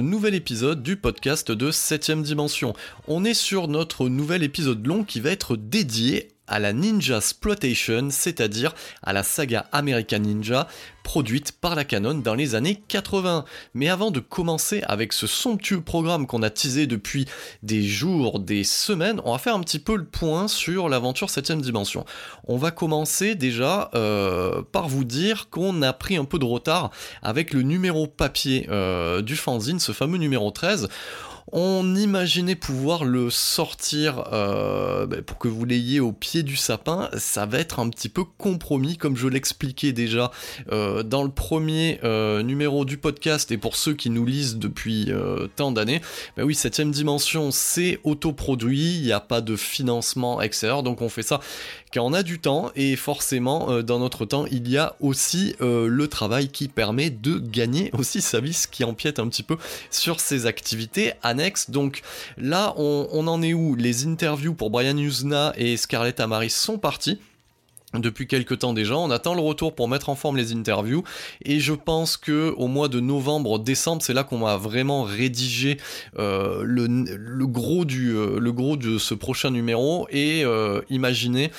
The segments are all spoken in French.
Nouvel épisode du podcast de 7ème dimension. On est sur notre nouvel épisode long qui va être dédié à la Ninja Exploitation, c'est-à-dire à la saga American Ninja, produite par la Canon dans les années 80. Mais avant de commencer avec ce somptueux programme qu'on a teasé depuis des jours, des semaines, on va faire un petit peu le point sur l'aventure 7ème dimension. On va commencer déjà euh, par vous dire qu'on a pris un peu de retard avec le numéro papier euh, du fanzine, ce fameux numéro 13. On imaginait pouvoir le sortir euh, ben, pour que vous l'ayez au pied du sapin. Ça va être un petit peu compromis, comme je l'expliquais déjà euh, dans le premier euh, numéro du podcast et pour ceux qui nous lisent depuis tant d'années. Ben oui, septième dimension, c'est autoproduit, il n'y a pas de financement extérieur, donc on fait ça quand on a du temps et forcément dans notre temps il y a aussi le travail qui permet de gagner aussi sa vie ce qui empiète un petit peu sur ses activités donc là on, en est où? Les interviews pour Brian Usna et Scarlett Amaris sont parties. Depuis quelques temps déjà. On attend le retour pour mettre en forme les interviews. Et je pense que au mois de novembre, décembre, c'est là qu'on va vraiment rédiger euh, le, gros du euh, le gros de ce prochain numéro et euh, imaginer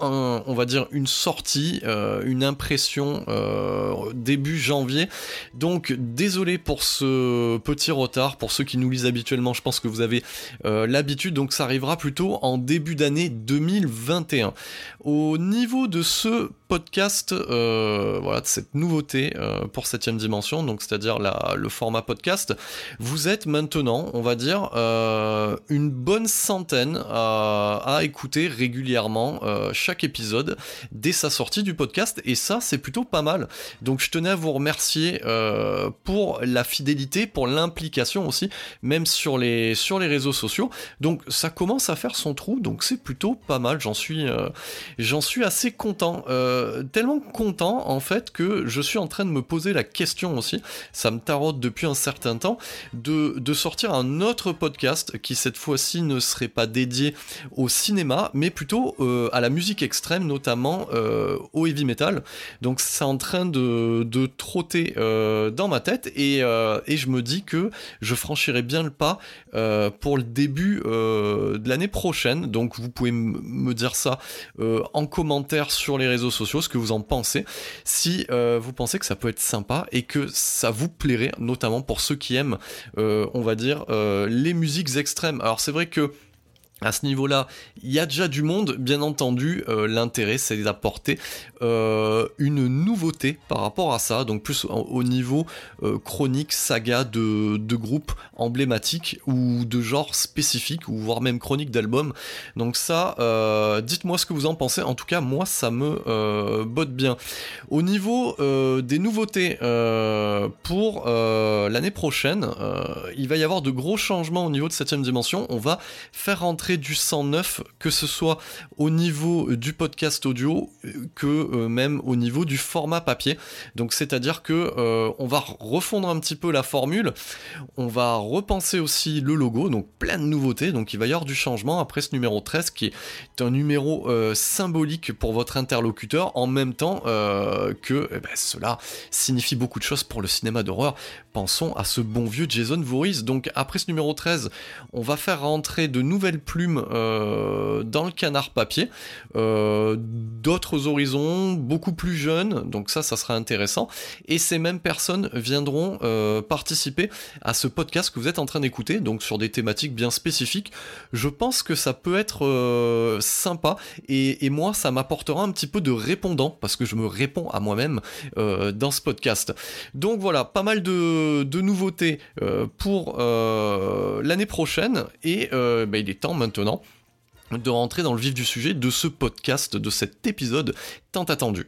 on va dire une sortie, euh, une impression euh, début janvier. Donc désolé pour ce petit retard. Pour ceux qui nous lisent habituellement, je pense que vous avez euh, l'habitude. Donc ça arrivera plutôt en début d'année 2021. Au niveau de ce podcast, voilà, de cette nouveauté pour septième dimension, donc c'est-à-dire le format podcast, vous êtes maintenant, on va dire, une bonne centaine à, à écouter régulièrement chaque épisode dès sa sortie du podcast et ça c'est plutôt pas mal. Donc je tenais à vous remercier euh, pour la fidélité, pour l'implication aussi, même sur les, sur les réseaux sociaux. Donc ça commence à faire son trou, donc c'est plutôt pas mal. J'en suis, euh, j'en suis assez content, euh, tellement content en fait que je suis en train de me poser la question aussi. Ça me taraude depuis un certain temps de, de sortir un autre podcast qui cette fois-ci ne serait pas dédié au cinéma, mais plutôt à la musique extrême, notamment euh, au heavy metal. Donc c'est en train de, de trotter euh, dans ma tête et, euh, et, je me dis que je franchirai bien le pas pour le début de l'année prochaine. Donc vous pouvez me dire ça en commentaire sur les réseaux sociaux, ce que vous en pensez. Si vous pensez que ça peut être sympa et que ça vous plairait, notamment pour ceux qui aiment, on va dire, les musiques extrêmes. Alors c'est vrai que à ce niveau-là, il y a déjà du monde, bien entendu, euh, l'intérêt c'est d'apporter euh, une nouveauté par rapport à ça, donc plus au, niveau euh, chronique, saga de, de groupes emblématiques ou de genres spécifiques, ou voire même chronique d'albums. Donc ça, dites-moi ce que vous en pensez, en tout cas moi ça me botte bien. Au niveau des nouveautés pour l'année prochaine, il va y avoir de gros changements au niveau de 7ème dimension, on va faire rentrer du sang neuf, que ce soit au niveau du podcast audio que même au niveau du format papier. Donc c'est-à-dire que on va refondre un petit peu la formule, on va repenser aussi le logo, donc plein de nouveautés, donc il va y avoir du changement après ce numéro 13 qui est un numéro symbolique pour votre interlocuteur en même temps que eh ben, cela signifie beaucoup de choses pour le cinéma d'horreur. Pensons à ce bon vieux Jason Voorhees. Donc après ce numéro 13, on va faire rentrer de nouvelles plumes euh, dans le canard papier, euh, d'autres horizons, beaucoup plus jeunes, donc ça, ça sera intéressant. Et ces mêmes personnes viendront euh, participer à ce podcast que vous êtes en train d'écouter, donc sur des thématiques bien spécifiques. Je pense que ça peut être sympa et, moi, ça m'apportera un petit peu de répondant parce que je me réponds à moi-même dans ce podcast. Donc voilà, pas mal de, nouveautés pour l'année prochaine et bah, il est temps maintenant de rentrer dans le vif du sujet de ce podcast, de cet épisode tant attendu.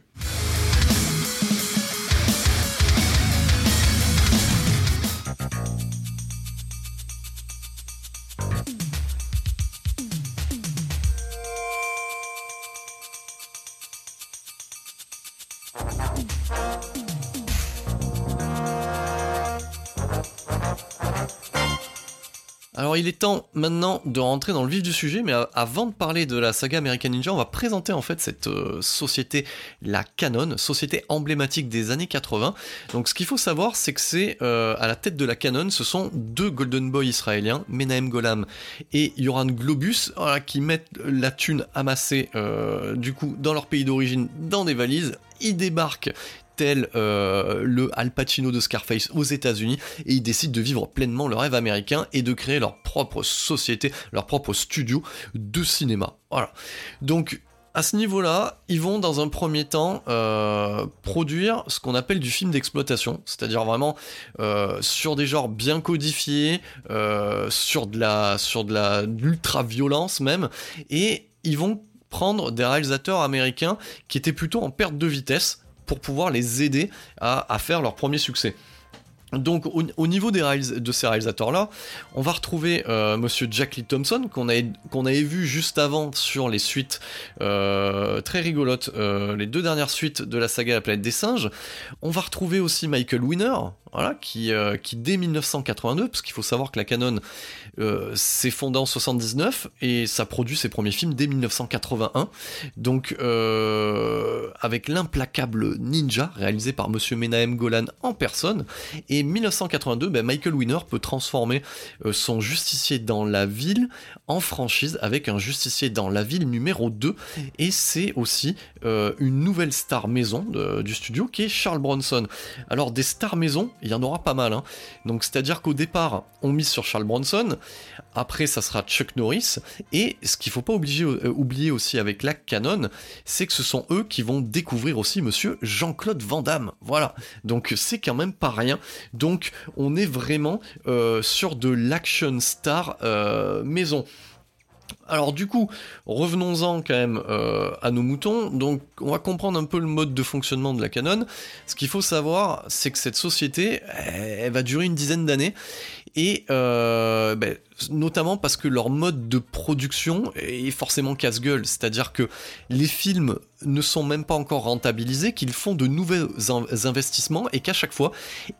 Alors il est temps maintenant de rentrer dans le vif du sujet, mais avant de parler de la saga American Ninja, on va présenter en fait cette euh, société, la Canon, société emblématique des années 80. Donc ce qu'il faut savoir, c'est que c'est euh, à la tête de la Canon, ce sont deux Golden Boy israéliens, Menahem Golam et Yoran Globus, qui mettent la thune amassée euh, du coup dans leur pays d'origine dans des valises. Ils débarquent tel euh, le Al Pacino de Scarface aux États-Unis, et ils décident de vivre pleinement leur rêve américain et de créer leur propre société, leur propre studio de cinéma. Voilà. Donc à ce niveau-là, ils vont dans un premier temps euh, produire ce qu'on appelle du film d'exploitation, c'est-à-dire vraiment euh, sur des genres bien codifiés, sur de la, sur de la ultra violence même, et ils vont prendre des réalisateurs américains qui étaient plutôt en perte de vitesse pour pouvoir les aider à, faire leur premier succès. Donc au, niveau des de ces réalisateurs-là, on va retrouver euh, Monsieur Jack Lee Thompson qu'on avait, vu juste avant sur les suites euh, très rigolotes, euh, les deux dernières suites de la saga La planète des singes. On va retrouver aussi Michael Winner, voilà, qui, qui dès 1982, parce qu'il faut savoir que la Canon euh, s'est fondé en 79 et ça produit ses premiers films dès 1981. Donc euh, avec l'implacable Ninja réalisé par Monsieur Menahem Golan en personne. Et 1982, ben, Michael Winner peut transformer euh, son justicier dans la ville en franchise avec un justicier dans la ville numéro 2. Et c'est aussi une nouvelle star maison du studio qui est Charles Bronson. Alors des stars maison, il y en aura pas mal. Hein. Donc c'est-à-dire qu'au départ, on mise sur Charles Bronson. Après, ça sera Chuck Norris. Et ce qu'il faut pas euh, oublier aussi avec la Canon, c'est que ce sont eux qui vont découvrir aussi monsieur Jean-Claude Van Damme. Voilà. Donc c'est quand même pas rien. Donc on est vraiment euh, sur de l'action star euh, maison. Alors du coup, revenons-en quand même à nos moutons. Donc on va comprendre un peu le mode de fonctionnement de la Canon. Ce qu'il faut savoir, c'est que cette société, elle va durer une dizaine d'années et euh, ben, notamment parce que leur mode de production est forcément casse-gueule, c'est-à-dire que les films ne sont même pas encore rentabilisés, qu'ils font de nouveaux investissements et qu'à chaque fois,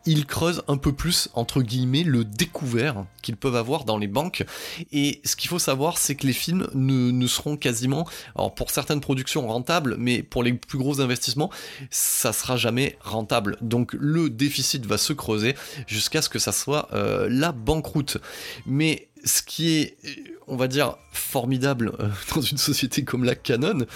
ils creusent un peu plus, entre guillemets, le découvert qu'ils peuvent avoir dans les banques. Et ce qu'il faut savoir, c'est que les films ne, seront quasiment, alors pour certaines productions rentables, mais pour les plus gros investissements, ça sera jamais rentable. Donc le déficit va se creuser jusqu'à ce que ça soit euh, la banqueroute. Mais ce qui est on va dire, formidable euh, dans une société comme la Canon,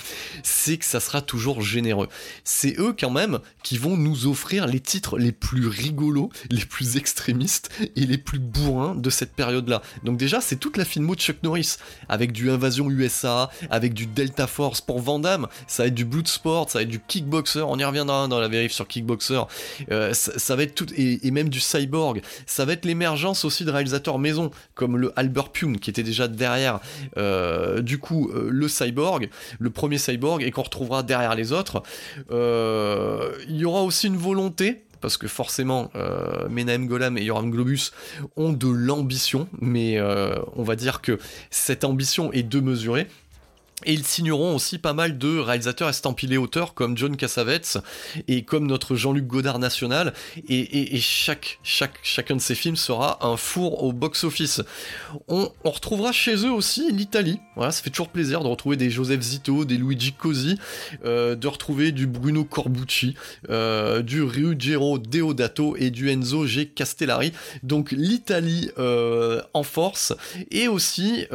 c'est que ça sera toujours généreux. C'est eux quand même qui vont nous offrir les titres les plus rigolos, les plus extrémistes et les plus bourrins de cette période-là. Donc déjà, c'est toute la filmo de Chuck Norris, avec du Invasion USA, avec du Delta Force pour Van ça va être du Bloodsport, ça va être du Kickboxer, on y reviendra dans la vérif sur Kickboxer, euh, ça, va être tout, et, et, même du Cyborg, ça va être l'émergence aussi de réalisateurs maison, comme le Albert Pune, qui était déjà derrière euh, du coup euh, le cyborg, le premier cyborg, et qu'on retrouvera derrière les autres. Euh, il y aura aussi une volonté parce que forcément, euh, Menahem Golam et Yoram Globus ont de l'ambition, mais on va dire que cette ambition est de mesurer. Et ils signeront aussi pas mal de réalisateurs estampillés auteurs comme John Cassavetes et comme notre Jean-Luc Godard national. Et, chacun de ces films sera un four au box-office. On, retrouvera chez eux aussi l'Italie. Voilà, ça fait toujours plaisir de retrouver des Joseph Zito, des Luigi Cosi, euh, de retrouver du Bruno Corbucci, euh, du Ruggero Deodato et du Enzo G. Castellari. Donc l'Italie euh, en force et aussi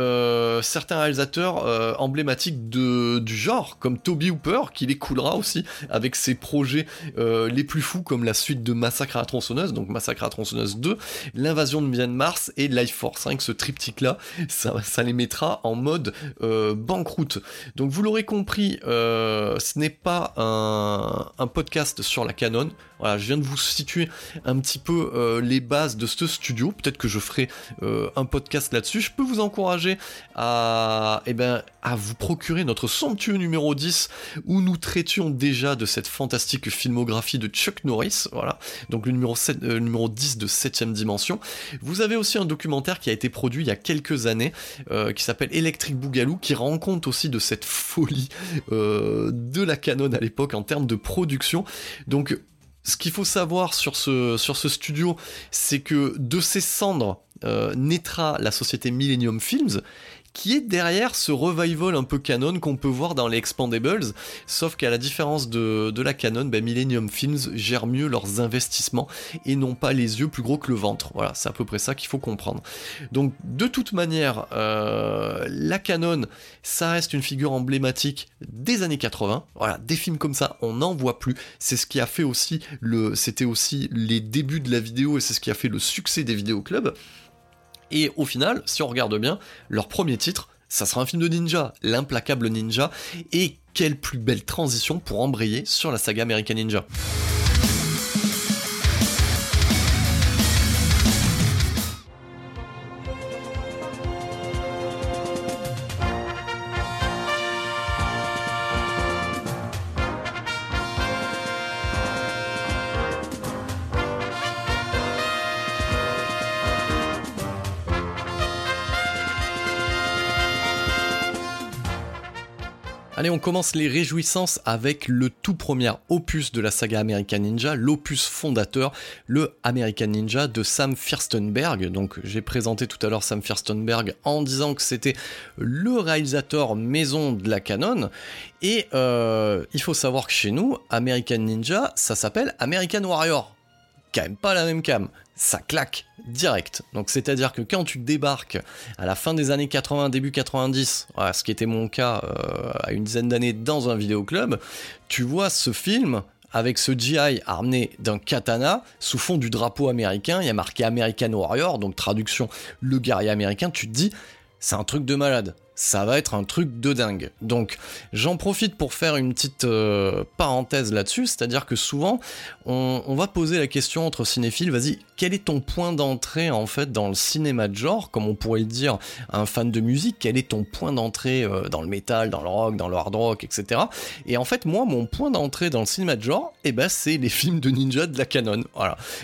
certains réalisateurs emblématiques de, du genre, comme Toby Hooper, qui les coulera aussi avec ses projets euh, les plus fous, comme la suite de Massacre à tronçonneuse, donc Massacre à tronçonneuse 2, l'invasion de Mars et Life Force. Hein, ce triptyque-là, ça, ça, les mettra en mode euh, banqueroute. Donc vous l'aurez compris, euh, ce n'est pas un, un podcast sur la canon. Voilà, je viens de vous situer un petit peu les bases de ce studio. Peut-être que je ferai un podcast là-dessus. Je peux vous encourager à, eh ben, à vous procurer notre somptueux numéro 10 où nous traitions déjà de cette fantastique filmographie de Chuck Norris. Voilà, donc le numéro, 7, euh, numéro 10 de 7ème dimension. Vous avez aussi un documentaire qui a été produit il y a quelques années qui s'appelle Electric Boogaloo qui rend compte aussi de cette folie de la canon à l'époque en termes de production. Donc ce qu'il faut savoir sur ce, sur ce studio, c'est que de ses cendres euh, naîtra la société Millennium Films, qui est derrière ce revival un peu canon qu'on peut voir dans les Expandables, sauf qu'à la différence de, la canon, ben Millennium Films gère mieux leurs investissements et n'ont pas les yeux plus gros que le ventre. Voilà, c'est à peu près ça qu'il faut comprendre. Donc de toute manière, euh, la canon, ça reste une figure emblématique des années 80. Voilà, des films comme ça, on n'en voit plus. C'est ce qui a fait aussi le, c'était aussi les débuts de la vidéo et c'est ce qui a fait le succès des vidéoclubs. Et au final, si on regarde bien, leur premier titre, ça sera un film de ninja, l'implacable ninja, et quelle plus belle transition pour embrayer sur la saga American Ninja. Commence les réjouissances avec le tout premier opus de la saga American Ninja, l'opus fondateur, le American Ninja de Sam Firstenberg. Donc j'ai présenté tout à l'heure Sam Firstenberg en disant que c'était le réalisateur maison de la canon. Et euh, il faut savoir que chez nous, American Ninja, ça s'appelle American Warrior. Quand même pas la même cam ça claque direct. Donc c'est-à-dire que quand tu débarques à la fin des années 80, début 90, ce qui était mon cas euh, à une dizaine d'années dans un vidéoclub, tu vois ce film avec ce GI armé d'un katana sous fond du drapeau américain, il y a marqué American Warrior, donc traduction le guerrier américain, tu te dis c'est un truc de malade ça va être un truc de dingue. Donc j'en profite pour faire une petite euh, parenthèse là-dessus, c'est-à-dire que souvent on, va poser la question entre cinéphiles, vas-y, quel est ton point d'entrée en fait dans le cinéma de genre, comme on pourrait dire un fan de musique, quel est ton point d'entrée euh, dans le métal, dans le rock, dans le hard rock, etc. Et en fait moi mon point d'entrée dans le cinéma de genre, eh ben c'est les films de ninja de la canon.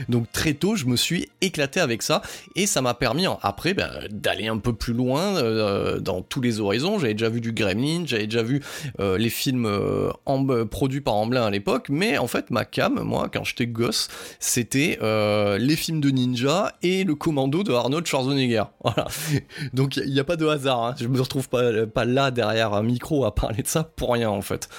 Donc très tôt je me suis éclaté avec ça et ça m'a permis après ben, d'aller un peu plus loin euh, dans les horizons. J'avais déjà vu du Gremlin, j'avais déjà vu euh, les films euh, produits par Amblin à l'époque, mais en fait, ma cam, moi, quand j'étais gosse, c'était euh, les films de ninja et le commando de Arnold Schwarzenegger. Donc, il n'y a, pas de hasard. Hein. Je me retrouve pas, là derrière un micro à parler de ça pour rien, en fait.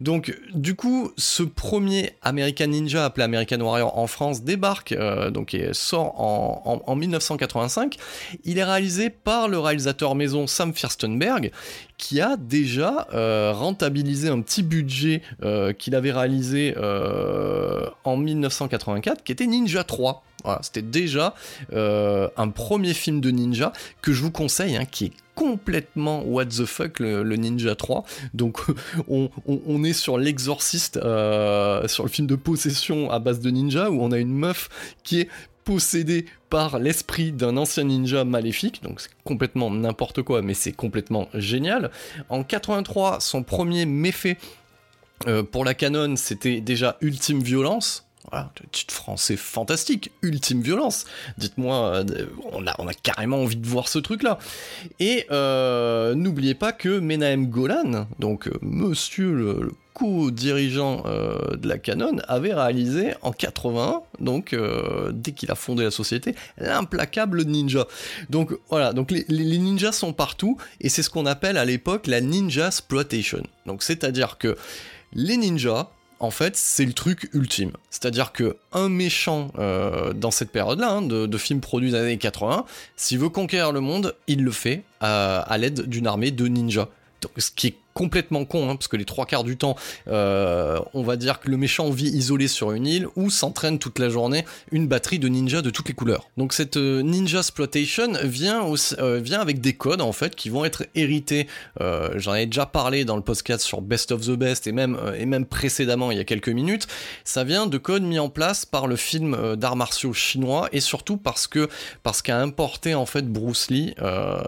Donc, du coup, ce premier American Ninja appelé American Warrior en France débarque, donc et sort en, en 1985. Il est réalisé par le réalisateur maison Sam Qui a déjà euh, rentabilisé un petit budget euh, qu'il avait réalisé euh, en 1984, qui était Ninja 3. Voilà, c'était déjà un premier film de ninja que je vous conseille, hein, qui est complètement what the fuck le, Ninja 3. Donc on, on est sur l'exorciste, sur le film de possession à base de ninja, où on a une meuf qui est possédée par l'esprit d'un ancien ninja maléfique, donc c'est complètement n'importe quoi, mais c'est complètement génial. En 83, son premier méfait euh, pour la canon, c'était déjà Ultime Violence, Voilà, titre français fantastique, Ultime Violence. Dites-moi, euh, on a, carrément envie de voir ce truc-là. Et euh, n'oubliez pas que Menahem Golan, donc euh, monsieur le, co-dirigeant de la Canon, avait réalisé en 81, donc dès qu'il a fondé la société, l'implacable ninja. Donc voilà, donc les, les ninjas sont partout, et c'est ce qu'on appelle à l'époque la ninja exploitation. Donc c'est-à-dire que les ninjas, en fait, c'est le truc ultime. C'est-à-dire que un méchant euh, dans cette période-là, hein, de, films produits des années 80, s'il veut conquérir le monde, il le fait euh, à l'aide d'une armée de ninjas. Donc, ce qui est complètement con, hein, parce que les trois quarts du temps, euh, on va dire que le méchant vit isolé sur une île ou s'entraîne toute la journée une batterie de ninjas de toutes les couleurs. Donc cette euh, ninja exploitation vient, euh, vient avec des codes en fait qui vont être hérités. J'en ai déjà parlé dans le podcast sur Best of the Best et même, et même précédemment il y a quelques minutes. Ça vient de codes mis en place par le film d'arts martiaux chinois et surtout parce que parce qu'a importé en fait Bruce Lee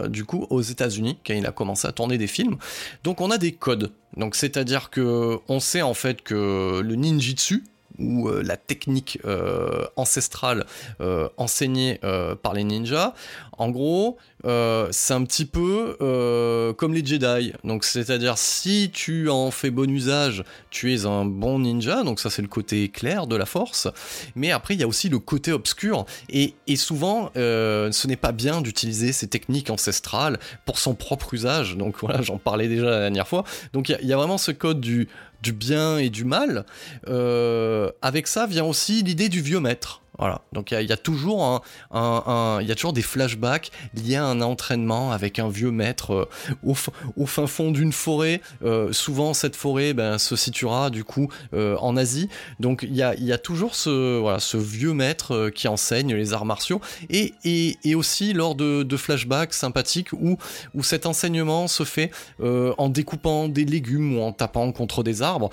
du coup aux États-Unis quand il a commencé à tourner des films. Donc on a des codes. Donc c'est-à-dire que on sait en fait que le ninjitsu ou euh, la technique euh, ancestrale euh, enseignée par les ninjas, en gros, c'est un petit peu comme les Jedi. Donc c'est-à-dire si tu en fais bon usage, tu es un bon ninja. Donc ça c'est le côté clair de la force. Mais après il y a aussi le côté obscur et, souvent ce n'est pas bien d'utiliser ces techniques ancestrales pour son propre usage. Donc voilà, j'en parlais déjà la dernière fois. Donc il y, a vraiment ce code du du bien et du mal. Euh, avec ça vient aussi l'idée du vieux maître. Voilà. Donc il y, a toujours un, il y a toujours des flashbacks liés à un entraînement avec un vieux maître euh, au, fin fond d'une forêt. Euh, souvent cette forêt ben, se situera du coup euh, en Asie. Donc il y a, y a, toujours ce, voilà, ce vieux maître qui enseigne les arts martiaux et, et, et aussi lors de, de, flashbacks sympathiques où, où cet enseignement se fait en découpant des légumes ou en tapant contre des arbres.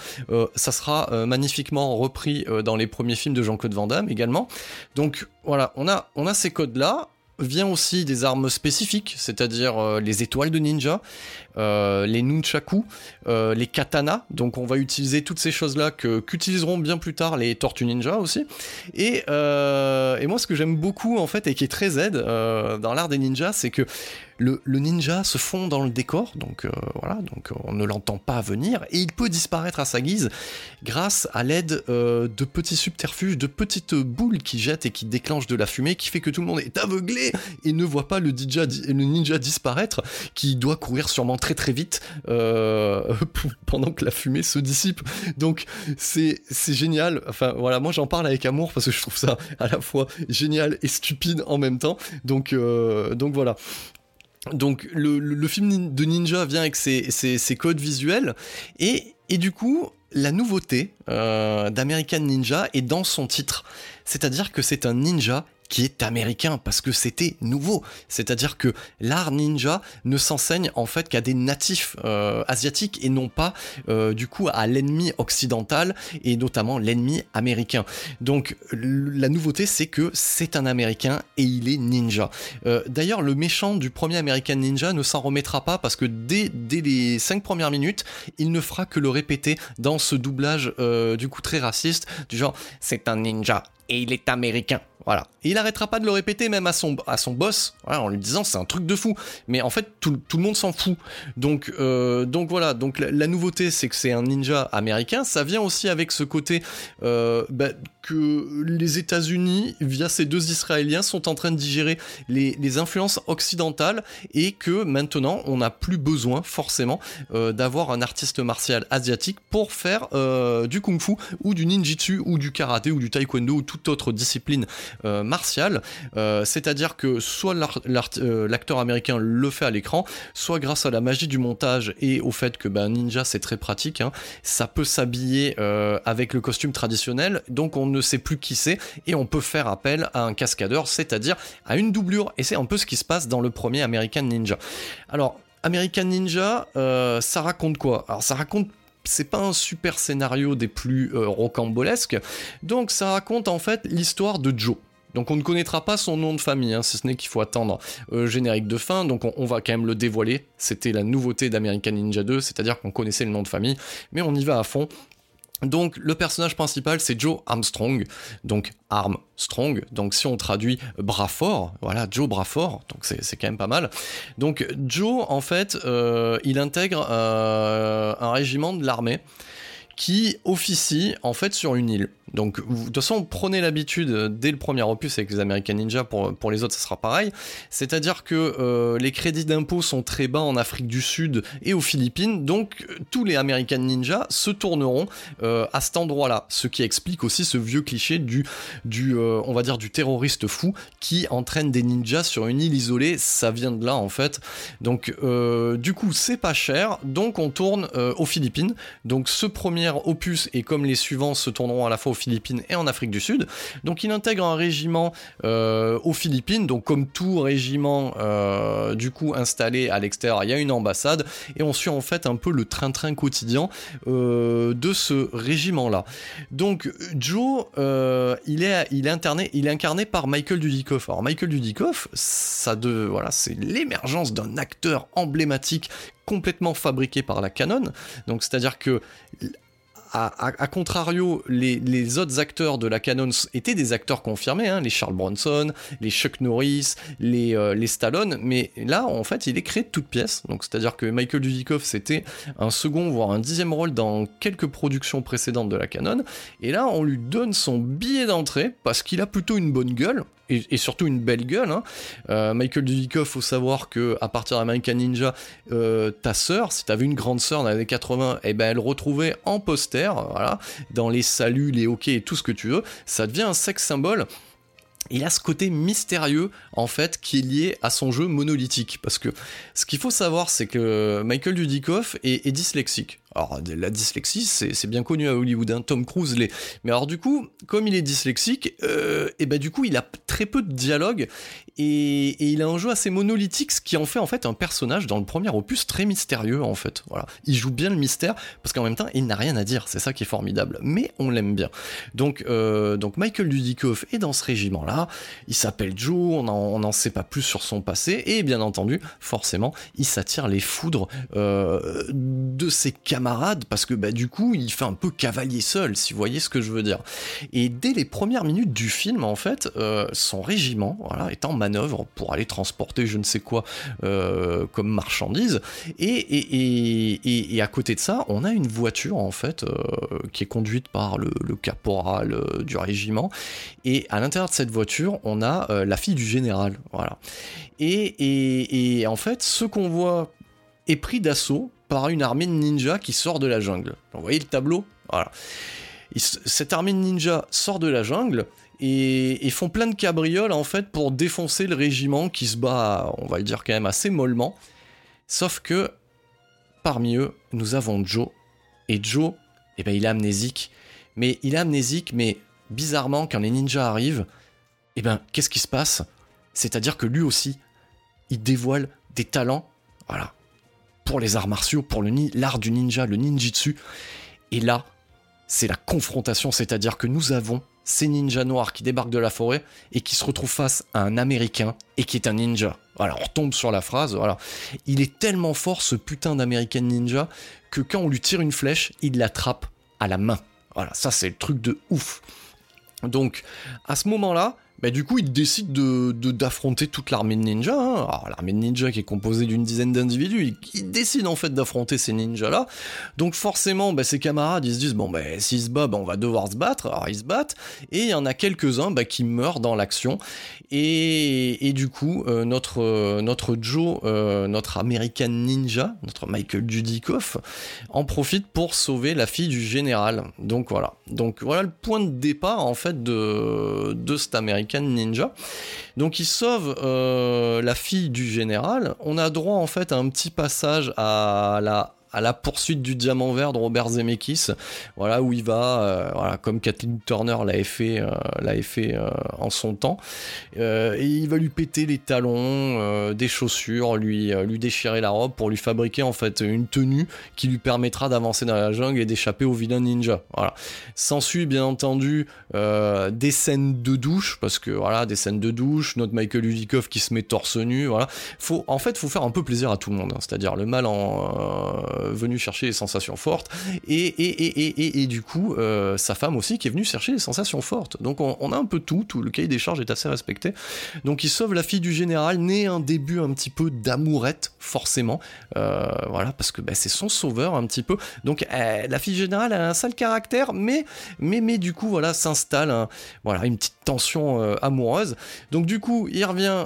ça sera magnifiquement repris dans les premiers films de Jean-Claude Van Damme également. Donc voilà, on a, ces codes-là. Vient aussi des armes spécifiques, c'est-à-dire euh, les étoiles de ninja, les nunchaku, euh, les katanas. Donc on va utiliser toutes ces choses-là que qu'utiliseront bien plus tard les tortues ninja aussi. Et, et moi, ce que j'aime beaucoup en fait et qui est très aide dans l'art des ninjas, c'est que le, ninja se fond dans le décor, donc euh, voilà, donc on ne l'entend pas venir, et il peut disparaître à sa guise grâce à l'aide euh, de petits subterfuges, de petites boules qui jettent et qui déclenchent de la fumée, qui fait que tout le monde est aveuglé et ne voit pas le, le ninja disparaître, qui doit courir sûrement très très vite euh, pendant que la fumée se dissipe. Donc c'est génial. Enfin voilà, moi j'en parle avec amour parce que je trouve ça à la fois génial et stupide en même temps. Donc donc voilà. Donc le, film de ninja vient avec ses, codes visuels et, du coup la nouveauté euh, d'American Ninja est dans son titre. C'est-à-dire que c'est un ninja qui est américain parce que c'était nouveau. C'est-à-dire que l'art ninja ne s'enseigne en fait qu'à des natifs euh, asiatiques et non pas euh, du coup à l'ennemi occidental et notamment l'ennemi américain. Donc la nouveauté c'est que c'est un américain et il est ninja. Euh, d'ailleurs le méchant du premier American Ninja ne s'en remettra pas parce que dès, dès les cinq premières minutes il ne fera que le répéter dans ce doublage du coup très raciste du genre c'est un ninja et il est américain. Voilà. Et il arrêtera pas de le répéter même à son, à son boss, en lui disant c'est un truc de fou. Mais en fait, tout, le monde s'en fout. Donc, euh, donc voilà. Donc la, nouveauté, c'est que c'est un ninja américain. Ça vient aussi avec ce côté euh, bah, que les États-Unis, via ces deux Israéliens, sont en train de digérer les, influences occidentales et que maintenant, on n'a plus besoin forcément euh, d'avoir un artiste martial asiatique pour faire du kung-fu ou du ninjitsu ou du karaté ou du taekwondo ou toute autre discipline euh, martial, euh, c'est-à-dire que soit euh, l'acteur américain le fait à l'écran, soit grâce à la magie du montage et au fait que ben, Ninja c'est très pratique, hein, ça peut s'habiller avec le costume traditionnel, donc on ne sait plus qui c'est et on peut faire appel à un cascadeur, c'est-à-dire à une doublure, et c'est un peu ce qui se passe dans le premier American Ninja. Alors American Ninja, ça raconte quoi? Alors ça raconte c'est pas un super scénario des plus rocambolesques, donc ça raconte en fait l'histoire de Joe. Donc on ne connaîtra pas son nom de famille, hein, si ce n'est qu'il faut attendre euh, générique de fin, donc on, va quand même le dévoiler. C'était la nouveauté d'American Ninja 2, c'est-à-dire qu'on connaissait le nom de famille, mais on y va à fond. Donc le personnage principal c'est Joe Armstrong, donc Armstrong, donc si on traduit bras fort, voilà Joe bras fort, donc c'est quand même pas mal. Donc Joe en fait euh, il intègre euh, un régiment de l'armée qui officie en fait sur une île. Donc, de toute façon, prenez l'habitude euh, dès le premier opus avec les American Ninja, pour, pour les autres, ça sera pareil. C'est-à-dire que euh, les crédits d'impôt sont très bas en Afrique du Sud et aux Philippines, donc tous les American Ninja se tourneront euh, à cet endroit-là. Ce qui explique aussi ce vieux cliché du, du on va dire, du terroriste fou qui entraîne des ninjas sur une île isolée. Ça vient de là, en fait. Donc, du coup, c'est pas cher, donc on tourne aux Philippines. Donc, ce premier opus, et comme les suivants se tourneront à la fois aux Philippines et en Afrique du Sud. Donc il intègre un régiment euh, aux Philippines, donc comme tout régiment euh, du coup installé à l'extérieur, il y a une ambassade et on suit en fait un peu le train-train quotidien euh, de ce régiment-là. Donc Joe, il est, il est interné, il est incarné par Michael Dudikoff. Alors Michael Dudikoff, ça de, voilà, c'est l'émergence d'un acteur emblématique complètement fabriqué par la Canon. Donc c'est-à-dire que à, contrario, les, autres acteurs de la canon étaient des acteurs confirmés, hein, les Charles Bronson, les Chuck Norris, les, euh, les Stallone, mais là, en fait, il est créé de toutes pièces. C'est-à-dire que Michael Dudikoff, c'était un second, voire un dixième rôle dans quelques productions précédentes de la canon, et là, on lui donne son billet d'entrée parce qu'il a plutôt une bonne gueule, et, surtout une belle gueule. Hein. Euh, Michael Dudikoff, faut savoir que à partir d'American Ninja, euh, ta sœur, si t'avais une grande sœur dans les années 80, eh ben elle retrouvait en poster, voilà, dans les saluts, les hockey et tout ce que tu veux, ça devient un sexe symbole il a ce côté mystérieux en fait qui est lié à son jeu monolithique parce que ce qu'il faut savoir c'est que Michael Dudikoff est dyslexique alors, la dyslexie, c'est bien connu à Hollywood, hein. Tom Cruise l'est. Mais alors, du coup, comme il est dyslexique, euh, et ben du coup, il a très peu de dialogue et, il a un jeu assez monolithique, ce qui en fait en fait un personnage dans le premier opus très mystérieux en fait. Voilà, il joue bien le mystère parce qu'en même temps, il n'a rien à dire. C'est ça qui est formidable. Mais on l'aime bien. Donc, euh, donc Michael Dudikoff est dans ce régiment-là. Il s'appelle Joe. On n'en sait pas plus sur son passé et bien entendu, forcément, il s'attire les foudres euh, de ses camarades parce que bah, du coup il fait un peu cavalier seul si vous voyez ce que je veux dire. Et dès les premières minutes du film en fait euh, son régiment voilà est en manœuvre pour aller transporter je ne sais quoi euh, comme marchandise. Et et, et, à côté de ça on a une voiture en fait euh, qui est conduite par le, le caporal du régiment. Et à l'intérieur de cette voiture on a la fille du général voilà. Et, et en fait ce qu'on voit est pris d'assaut par une armée de ninjas qui sort de la jungle. vous voyez le tableau Voilà. Cette armée de ninjas sort de la jungle et, font plein de cabrioles en fait pour défoncer le régiment qui se bat, on va le dire quand même assez mollement. Sauf que parmi eux, nous avons Joe. Et Joe, eh ben, il est amnésique. Mais il est amnésique, mais bizarrement, quand les ninjas arrivent, eh ben, qu'est-ce qui se passe? C'est-à-dire que lui aussi, il dévoile des talents, voilà, pour les arts martiaux, pour l'art du ninja, le ninjitsu. Et là, c'est la confrontation, c'est-à-dire que nous avons ces ninjas noirs qui débarquent de la forêt et qui se retrouvent face à un américain et qui est un ninja. Voilà, on retombe sur la phrase, voilà. Il est tellement fort ce putain d'américain ninja que quand on lui tire une flèche, il l'attrape à la main. Voilà, ça c'est le truc de ouf. Donc, à ce moment-là, bah, du coup, il décide de, d'affronter toute l'armée de ninjas. Hein. L'armée de ninjas qui est composée d'une dizaine d'individus, il, décide en fait d'affronter ces ninjas-là. Donc, forcément, bah, ses camarades, ils se disent, bon, bah, s'il se bat, bah, on va devoir se battre. Alors, ils se battent. Et il y en a quelques-uns bah, qui meurent dans l'action. Et, et, du coup, euh, notre, euh, notre Joe, euh, notre American Ninja, notre Michael Dudikoff, en profite pour sauver la fille du général. Donc, voilà. Donc, voilà le point de départ, en fait, de, de cet Américain Ninja. Donc il sauve euh, la fille du général. On a droit en fait à un petit passage à la à la poursuite du diamant vert de Robert Zemeckis, voilà où il va, euh, voilà comme Kathleen Turner l'avait fait, euh, fait euh, en son temps, et il va lui péter les talons, des chaussures, lui lui déchirer la robe pour lui fabriquer en fait une tenue qui lui permettra d'avancer dans la jungle et d'échapper aux vilains ninja. Voilà. S'ensuit bien entendu des scènes de douche parce que voilà des scènes de douche, notre Michael Udikoff qui se met torse nu, voilà. Faut en fait faut faire un peu plaisir à tout le monde, hein. c'est-à-dire le mal en venu chercher les sensations fortes, et, et, et, et du coup, sa femme aussi qui est venue chercher les sensations fortes. Donc on, a un peu tout, tout, le cahier des charges est assez respecté. Donc il sauve la fille du général, né un début un petit peu d'amourette, forcément, voilà, parce que bah, c'est son sauveur un petit peu. Donc la fille générale a un sale caractère, mais, mais, mais du coup, voilà, s'installe voilà, une petite tension amoureuse. Donc du coup, il revient,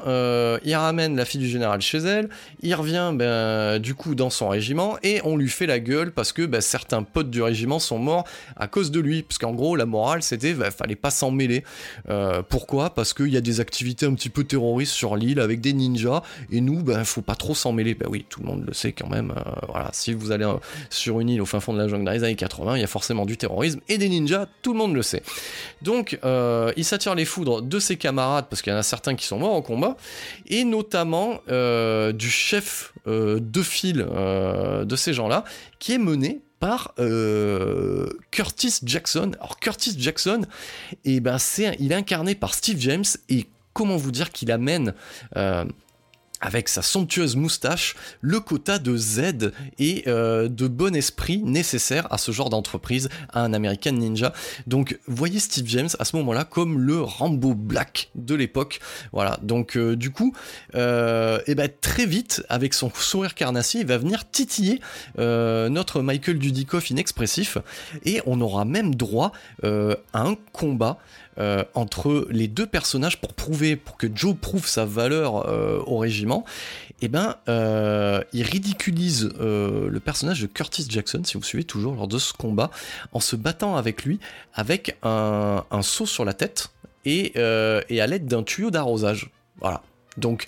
il ramène la fille du général chez elle, il revient ben, du coup dans son régiment et on lui fait la gueule parce que ben, certains potes du régiment sont morts à cause de lui. Parce qu'en gros, la morale c'était ben, fallait pas s'en mêler. Euh, pourquoi? Parce qu'il y a des activités un petit peu terroristes sur l'île avec des ninjas et nous, ben faut pas trop s'en mêler. Ben oui, tout le monde le sait quand même. Euh, voilà, si vous allez euh, sur une île au fin fond de la jungle dans les années 80, il y a forcément du terrorisme et des ninjas, tout le monde le sait. Donc, il s'attire les foudres de ses camarades parce qu'il y en a certains qui sont morts au combat et notamment du chef de fil euh, de ces gens-là, qui est mené par euh, Curtis Jackson. Alors Curtis Jackson, et eh ben c'est, il est incarné par Steve James et comment vous dire qu'il amène avec sa somptueuse moustache, le quota de Z et euh, de bon esprit nécessaire à ce genre d'entreprise, à un American Ninja. Donc voyez Steve James à ce moment-là comme le Rambo Black de l'époque. Voilà, donc euh, du coup, et euh, eh ben, très vite, avec son sourire carnassier, il va venir titiller notre Michael Dudikoff inexpressif, et on aura même droit à un combat euh, entre les deux personnages pour prouver, pour que Joe prouve sa valeur euh, au régiment, et eh ben, euh, il ridiculise le personnage de Curtis Jackson, si vous suivez toujours lors de ce combat, en se battant avec lui avec un, un seau sur la tête et, et à l'aide d'un tuyau d'arrosage. Voilà. Donc,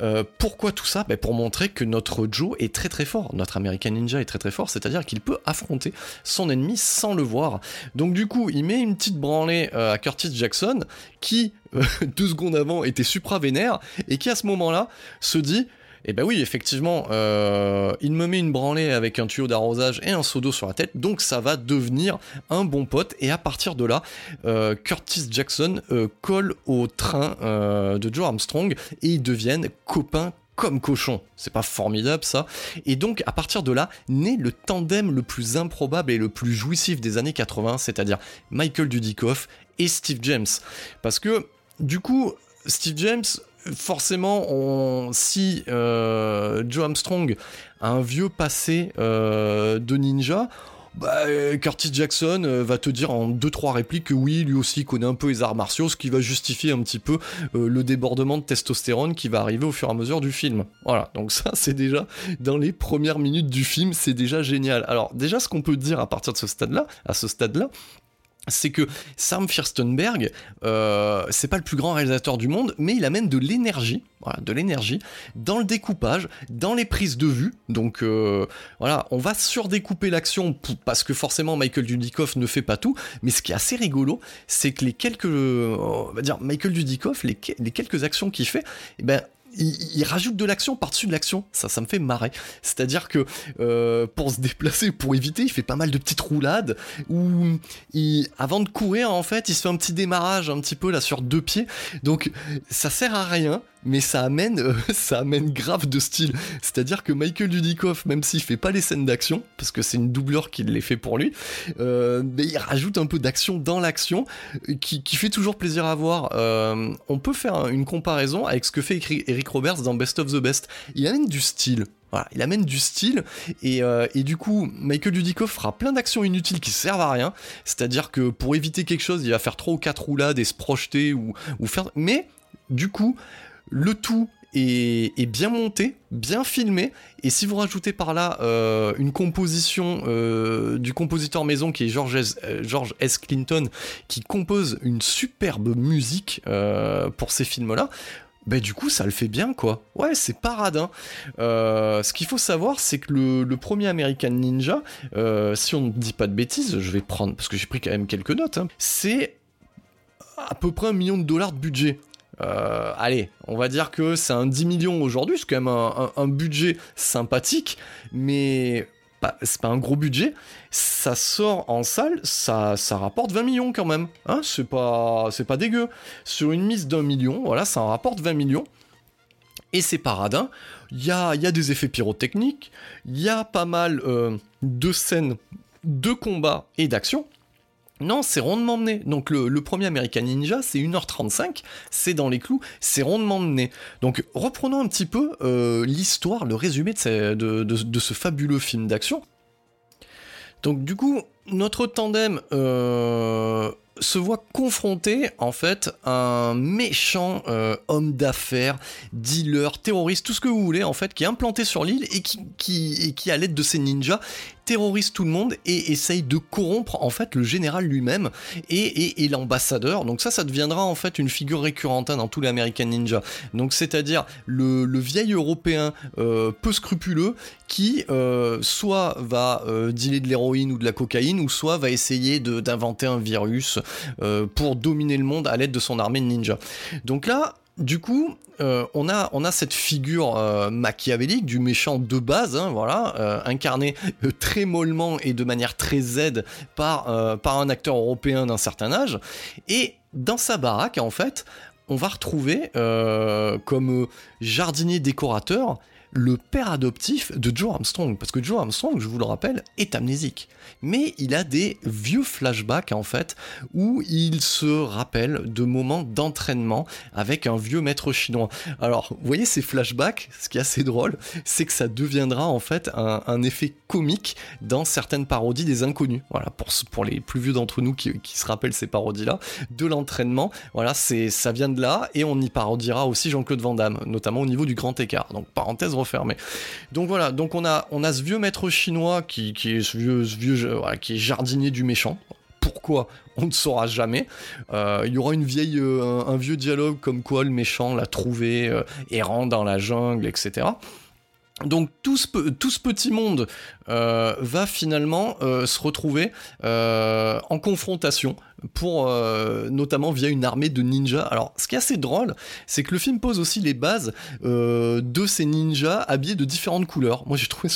euh, pourquoi tout ça? Ben, Pour montrer que notre Joe est très très fort, notre American Ninja est très très fort, c'est-à-dire qu'il peut affronter son ennemi sans le voir. Donc du coup, il met une petite branlée euh, à Curtis Jackson, qui, euh, deux secondes avant, était supra-vénère, et qui à ce moment-là se dit et eh ben oui, effectivement, euh, il me met une branlée avec un tuyau d'arrosage et un seau d'eau sur la tête, donc ça va devenir un bon pote. Et à partir de là, euh, Curtis Jackson euh, colle au train de Joe Armstrong et ils deviennent copains comme cochon. C'est pas formidable ça. Et donc à partir de là, naît le tandem le plus improbable et le plus jouissif des années 80, c'est-à-dire Michael Dudikoff et Steve James. Parce que du coup, Steve James, forcément, si euh, Joe Armstrong a un vieux passé euh, de ninja, bah, Curtis Jackson euh, va te dire en 2-3 répliques que oui, lui aussi connaît un peu les arts martiaux, ce qui va justifier un petit peu le débordement de testostérone qui va arriver au fur et à mesure du film. Voilà, donc ça c'est déjà dans les premières minutes du film, c'est déjà génial. Alors déjà ce qu'on peut dire à partir de ce stade-là, à ce stade-là, c'est que Sam Firstenberg, euh, c'est pas le plus grand réalisateur du monde, mais il amène de l'énergie, voilà, de l'énergie dans le découpage, dans les prises de vue. Donc euh, voilà, on va surdécouper l'action parce que forcément Michael Dudikoff ne fait pas tout. Mais ce qui est assez rigolo, c'est que les quelques, on va dire Michael Dudikoff, quelques actions qu'il fait, eh ben il, rajoute de l'action par-dessus de l'action. Ça, ça me fait marrer. C'est-à-dire que euh, pour se déplacer, pour éviter, il fait pas mal de petites roulades il, avant de courir, en fait, il se fait un petit démarrage un petit peu là sur deux pieds. Donc ça sert à rien mais ça amène, euh, ça amène grave de style. C'est-à-dire que Michael Dudikoff, même s'il fait pas les scènes d'action, parce que c'est une doubleur qui les fait pour lui, euh, mais il rajoute un peu d'action dans l'action, qui, fait toujours plaisir à voir. Euh, on peut faire une comparaison avec ce que fait Eric Roberts dans Best of the Best. Il amène du style. Voilà, il amène du style et, du coup Michael Dudikoff fera plein d'actions inutiles qui servent à rien. C'est-à-dire que pour éviter quelque chose, il va faire trois ou quatre roulades et se projeter ou faire. Mais du coup, le tout est, bien monté, bien filmé, et si vous rajoutez par là euh, une composition euh, du compositeur maison qui est George S, euh, S. Clinton, qui compose une superbe musique pour ces films-là, ben du coup ça le fait bien quoi. Ouais c'est paradin. ce qu'il faut savoir c'est que le, premier American Ninja, si on ne dit pas de bêtises, je vais prendre parce que j'ai pris quand même quelques notes, hein, c'est à peu près un million de dollars de budget. Euh, allez, on va dire que c'est un 10 millions aujourd'hui, c'est quand même un, budget sympathique, mais c'est pas un gros budget. Ça sort en salle, ça, rapporte 20 millions quand même. Hein c'est pas, dégueu. Sur une mise d'un million, voilà, ça en rapporte 20 millions. Et c'est paradin. Il y a, y a, des effets pyrotechniques, il y a pas mal euh, de scènes de combat et d'action. Non, c'est rondement mené. Donc le, premier American Ninja, c'est 1h35, c'est dans les clous, c'est rondement mené. Donc reprenons un petit peu euh, l'histoire, le résumé de, ce fabuleux film d'action. Donc du coup, notre tandem euh, se voit confronté en fait à un méchant euh, homme d'affaires, dealer, terroriste, tout ce que vous voulez en fait, qui est implanté sur l'île et qui, et qui à l'aide de ses ninjas terrorise tout le monde et essaye de corrompre en fait le général lui-même et, l'ambassadeur. Donc ça, ça deviendra en fait une figure récurrente hein, dans tous les American Ninja. Donc c'est-à-dire le, vieil européen euh, peu scrupuleux qui euh, soit va euh, dealer de l'héroïne ou de la cocaïne ou soit va essayer d'inventer un virus pour dominer le monde à l'aide de son armée de ninja. Donc là, du coup, euh, on, a, cette figure euh, machiavélique du méchant de base, hein, voilà, euh, incarné très mollement et de manière très Z par un acteur européen d'un certain âge. Et dans sa baraque, en fait, on va retrouver comme jardinier décorateur le père adoptif de Joe Armstrong. Parce que Joe Armstrong, je vous le rappelle, est amnésique mais il a des vieux flashbacks en fait où il se rappelle de moments d'entraînement avec un vieux maître chinois. Alors, vous voyez ces flashbacks, ce qui est assez drôle, c'est que ça deviendra en fait un, effet comique dans certaines parodies des inconnus. Voilà, pour, pour les plus vieux d'entre nous qui, se rappellent ces parodies-là, de l'entraînement, voilà, c'est ça vient de là et on y parodiera aussi Jean-Claude Van Damme, notamment au niveau du grand écart. Donc parenthèse refermée. Donc voilà, donc on a on a ce vieux maître chinois qui, qui est ce vieux, ce vieux euh, qui est jardinier du méchant. Pourquoi On ne saura jamais. Euh, il y aura une vieille, euh, un, vieux dialogue comme quoi le méchant l'a trouvé errant dans la jungle, etc. Donc tout ce, tout ce, petit monde va finalement se retrouver en confrontation pour euh, notamment via une armée de ninjas. Alors, ce qui est assez drôle, c'est que le film pose aussi les bases euh, de ces ninjas habillés de différentes couleurs. Moi, j'ai trouvé.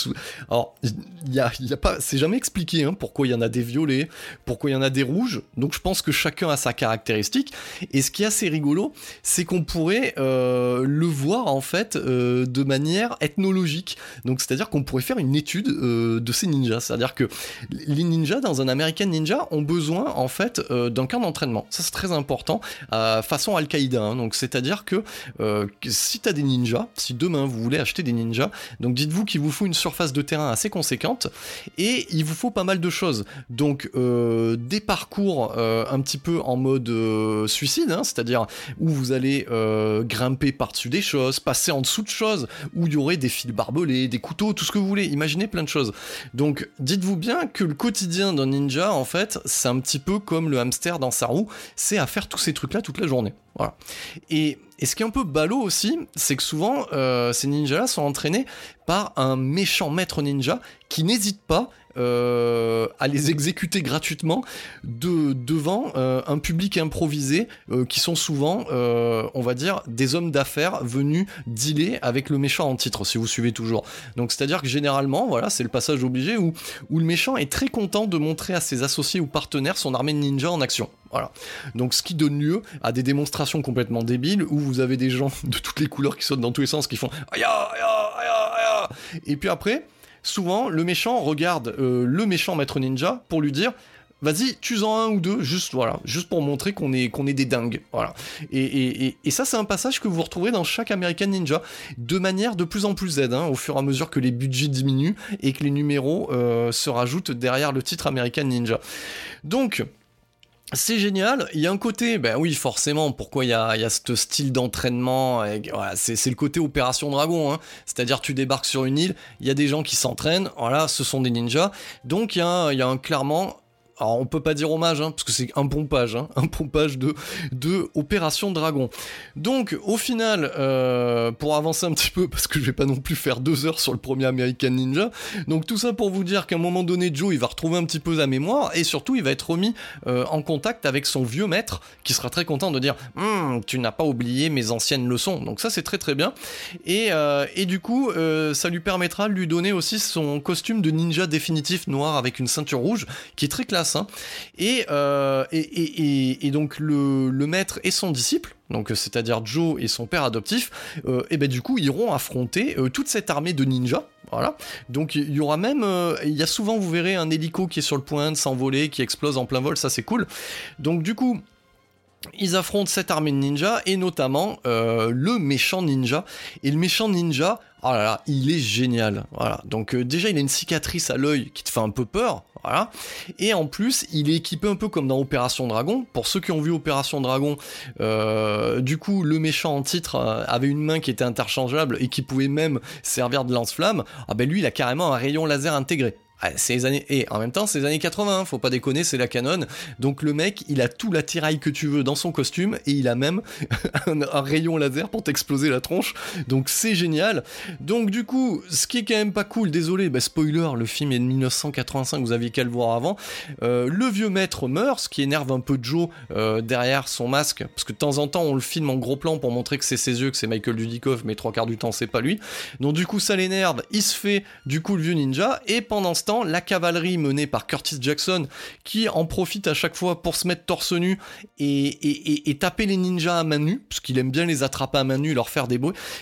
Alors, il y a, y a, pas, c'est jamais expliqué hein, pourquoi il y en a des violets, pourquoi il y en a des rouges. Donc, je pense que chacun a sa caractéristique. Et ce qui est assez rigolo, c'est qu'on pourrait euh, le voir en fait de manière ethnologique. Donc, c'est-à-dire qu'on pourrait faire une étude de ces ninjas. C'est-à-dire que les ninjas dans un American Ninja ont besoin en fait euh, d'un camp d'entraînement. Ça c'est très important, euh, façon Al-Qaïda. Hein. Donc c'est-à-dire que euh, si tu as des ninjas, si demain vous voulez acheter des ninjas, donc dites-vous qu'il vous faut une surface de terrain assez conséquente et il vous faut pas mal de choses. Donc des parcours un petit peu en mode suicide, hein, c'est-à-dire où vous allez grimper par-dessus des choses, passer en dessous de choses, où il y aurait des fils barbelés, des couteaux, tout ce que vous voulez. Imaginez plein de choses. Donc dites-vous bien que le quotidien d'un ninja, en fait, c'est un petit peu comme le hamster dans sa roue, c'est à faire tous ces trucs-là toute la journée. Et, ce qui est un peu ballot aussi, c'est que souvent, euh, ces ninjas-là sont entraînés par un méchant maître ninja qui n'hésite pas euh, à les exécuter gratuitement de, devant euh, un public improvisé qui sont souvent, on va dire, des hommes d'affaires venus dealer avec le méchant en titre, si vous suivez toujours. Donc c'est-à-dire que généralement, voilà, c'est le passage obligé où, où le méchant est très content de montrer à ses associés ou partenaires son armée de ninja en action. Voilà. Donc ce qui donne lieu à des démonstrations complètement débiles où vous avez des gens de toutes les couleurs qui sautent dans tous les sens qui font aïe aïe aïe aïe et puis après souvent le méchant regarde euh, le méchant maître ninja pour lui dire vas-y, tue-en un ou deux, juste voilà, juste pour montrer qu'on est, qu'on est des dingues, voilà. Et, ça, c'est un passage que vous retrouvez dans chaque American Ninja, de manière de plus en plus Z, hein, au fur et à mesure que les budgets diminuent et que les numéros euh, se rajoutent derrière le titre American Ninja. Donc, c'est génial. Il y a un côté, ben oui, forcément, pourquoi il y a, il y a ce style d'entraînement voilà, c'est, le côté Opération Dragon. Hein. C'est-à-dire, tu débarques sur une île, il y a des gens qui s'entraînent, voilà, ce sont des ninjas. Donc, il y a, il y a un, clairement alors on peut pas dire hommage, hein, parce que c'est un pompage, hein, un pompage de, de Opération Dragon. Donc au final, euh, pour avancer un petit peu, parce que je vais pas non plus faire deux heures sur le premier American Ninja, donc tout ça pour vous dire qu'à un moment donné, Joe, il va retrouver un petit peu sa mémoire, et surtout, il va être remis euh, en contact avec son vieux maître, qui sera très content de dire, hum, tu n'as pas oublié mes anciennes leçons. Donc ça, c'est très très bien. Et, euh, et du coup, ça lui permettra de lui donner aussi son costume de ninja définitif noir avec une ceinture rouge, qui est très classe Hein. Et, et, donc le, maître et son disciple, donc c'est-à-dire Joe et son père adoptif, et ben du coup iront affronter toute cette armée de ninjas. Voilà. Donc il y aura même, il y a souvent vous verrez un hélico qui est sur le point de s'envoler, qui explose en plein vol, ça c'est cool. Donc du coup ils affrontent cette armée de ninjas et notamment euh, le méchant ninja. Et le méchant ninja, oh il est génial. Voilà. Donc euh, déjà, il a une cicatrice à l'œil qui te fait un peu peur. Et en plus, il est équipé un peu comme dans Opération Dragon. Pour ceux qui ont vu Opération Dragon, euh, du coup, le méchant en titre avait une main qui était interchangeable et qui pouvait même servir de lance-flamme. Ah ben lui, il a carrément un rayon laser intégré. Années et en même temps c'est les années 80, hein, faut pas déconner, c'est la canon. Donc le mec, il a tout l'attirail que tu veux dans son costume et il a même un, rayon laser pour t'exploser la tronche. Donc c'est génial. Donc du coup, ce qui est quand même pas cool, désolé, bah, spoiler, le film est de 1985, vous aviez qu'à le voir avant. Euh, le vieux maître meurt, ce qui énerve un peu Joe euh, derrière son masque, parce que de temps en temps on le filme en gros plan pour montrer que c'est ses yeux, que c'est Michael Dudikoff, mais trois quarts du temps c'est pas lui. Donc du coup ça l'énerve, il se fait du coup le vieux ninja et pendant ce la cavalerie menée par Curtis Jackson, qui en profite à chaque fois pour se mettre torse nu et, taper les ninjas à main nue, parce qu'il aime bien les attraper à main nue, leur faire des,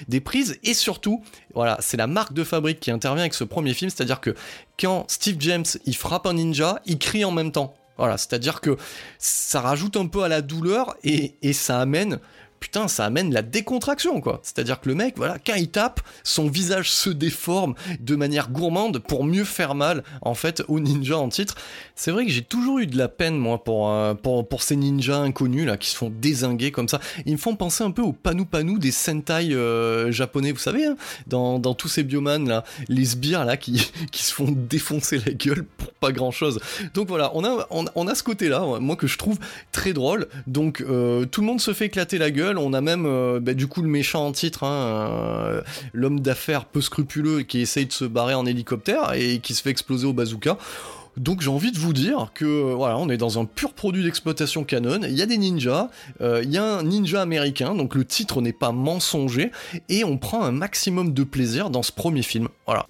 des prises, et surtout, voilà, c'est la marque de fabrique qui intervient avec ce premier film, c'est-à-dire que quand Steve James il frappe un ninja, il crie en même temps. Voilà, c'est-à-dire que ça rajoute un peu à la douleur et ça amène putain, ça amène la décontraction, quoi. C'est-à-dire que le mec, voilà, quand il tape, son visage se déforme de manière gourmande pour mieux faire mal, en fait, au ninja en titre. C'est vrai que j'ai toujours eu de la peine, moi, pour, euh, pour, ces ninjas inconnus, là, qui se font désinguer comme ça. Ils me font penser un peu au panu panu des Sentai euh, japonais, vous savez, hein, dans, tous ces biomanes, là, les sbires, là, qui, se font défoncer la gueule pour pas grand-chose. Donc voilà, on a, on, ce côté-là, moi, que je trouve très drôle. Donc, euh, tout le monde se fait éclater la gueule on a même euh, bah, du coup le méchant en titre, hein, euh, l'homme d'affaires peu scrupuleux qui essaye de se barrer en hélicoptère et qui se fait exploser au bazooka. Donc j'ai envie de vous dire que euh, voilà, on est dans un pur produit d'exploitation canon. Il y a des ninjas, il y a un ninja américain, donc le titre n'est pas mensonger, et on prend un maximum de plaisir dans ce premier film. Voilà.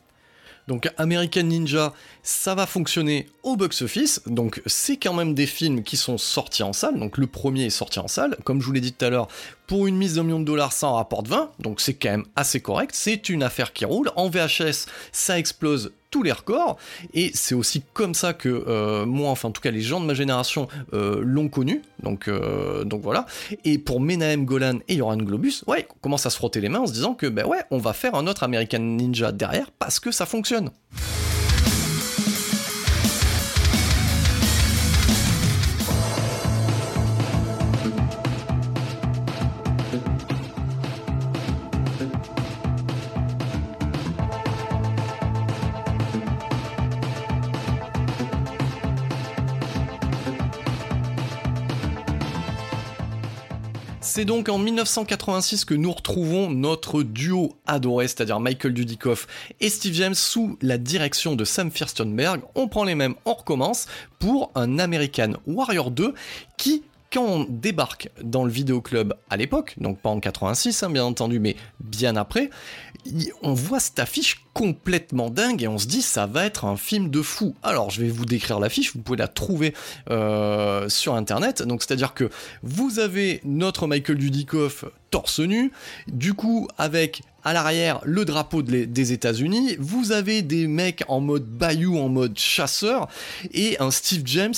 Donc American Ninja, ça va fonctionner au box-office, donc c'est quand même des films qui sont sortis en salle, donc le premier est sorti en salle, comme je vous l'ai dit tout à l'heure, pour une mise d'un million de dollars, ça en rapporte 20, donc c'est quand même assez correct, c'est une affaire qui roule, en VHS, ça explose tous les records, et c'est aussi comme ça que euh, moi, enfin en tout cas les gens de ma génération euh, l'ont connu, donc, euh, donc voilà, et pour Menahem Golan et Yoran Globus, ouais, on commence à se frotter les mains en se disant que ben ouais, on va faire un autre American Ninja derrière parce que ça fonctionne. C'est donc en 1986 que nous retrouvons notre duo adoré, c'est-à-dire Michael Dudikoff et Steve James sous la direction de Sam Firstenberg. On prend les mêmes, on recommence pour un American Warrior 2 qui quand on débarque dans le vidéoclub à l'époque, donc pas en 86 hein, bien entendu, mais bien après, on voit cette affiche complètement dingue et on se dit ça va être un film de fou. Alors je vais vous décrire l'affiche, vous pouvez la trouver euh, sur internet. Donc c'est-à-dire que vous avez notre Michael Dudikoff torse nu, du coup avec à l'arrière le drapeau des États-Unis, vous avez des mecs en mode bayou, en mode chasseur, et un Steve James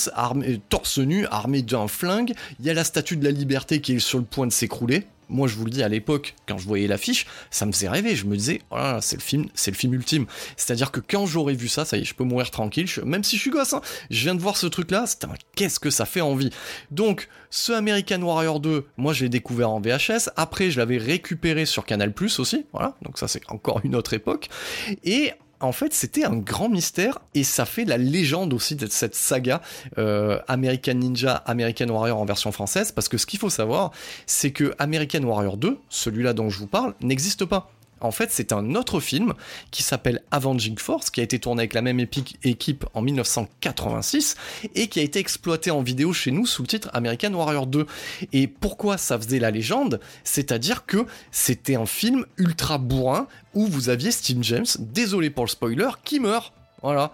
torse nu, armé d'un flingue. Il y a la statue de la liberté qui est sur le point de s'écrouler moi je vous le dis à l'époque, quand je voyais l'affiche, ça me faisait rêver. Je me disais, oh c'est le film, c'est le film ultime. C'est-à-dire que quand j'aurais vu ça, ça y est, je peux mourir tranquille. même si je suis gosse, hein, je viens de voir ce truc-là, qu'est-ce que ça fait envie. Donc, ce American Warrior 2, moi je l'ai découvert en VHS. Après, je l'avais récupéré sur Canal Plus aussi. Voilà, donc ça c'est encore une autre époque. Et en fait, c'était un grand mystère et ça fait la légende aussi de cette saga euh, American Ninja, American Warrior en version française. Parce que ce qu'il faut savoir, c'est que American Warrior 2, celui-là dont je vous parle, n'existe pas. En fait, c'est un autre film qui s'appelle Avenging Force, qui a été tourné avec la même équipe en 1986 et qui a été exploité en vidéo chez nous sous le titre American Warrior 2. Et pourquoi ça faisait la légende? C'est-à-dire que c'était un film ultra bourrin où vous aviez Steve James, désolé pour le spoiler, qui meurt Voilà.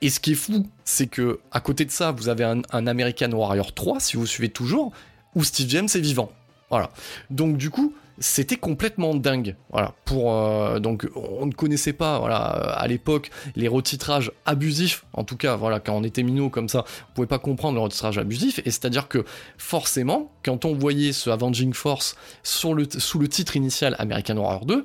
Et ce qui est fou, c'est que à côté de ça, vous avez un, un American Warrior 3, si vous suivez toujours, où Steve James est vivant. Voilà. Donc du coup, c'était complètement dingue. Voilà. Pour euh, donc on ne connaissait pas voilà à l'époque les retitrages abusifs. En tout cas voilà quand on était minot comme ça, on pouvait pas comprendre le retitrage abusif. Et c'est-à-dire que forcément quand on voyait ce Avenging Force sous le titre initial American Warrior 2,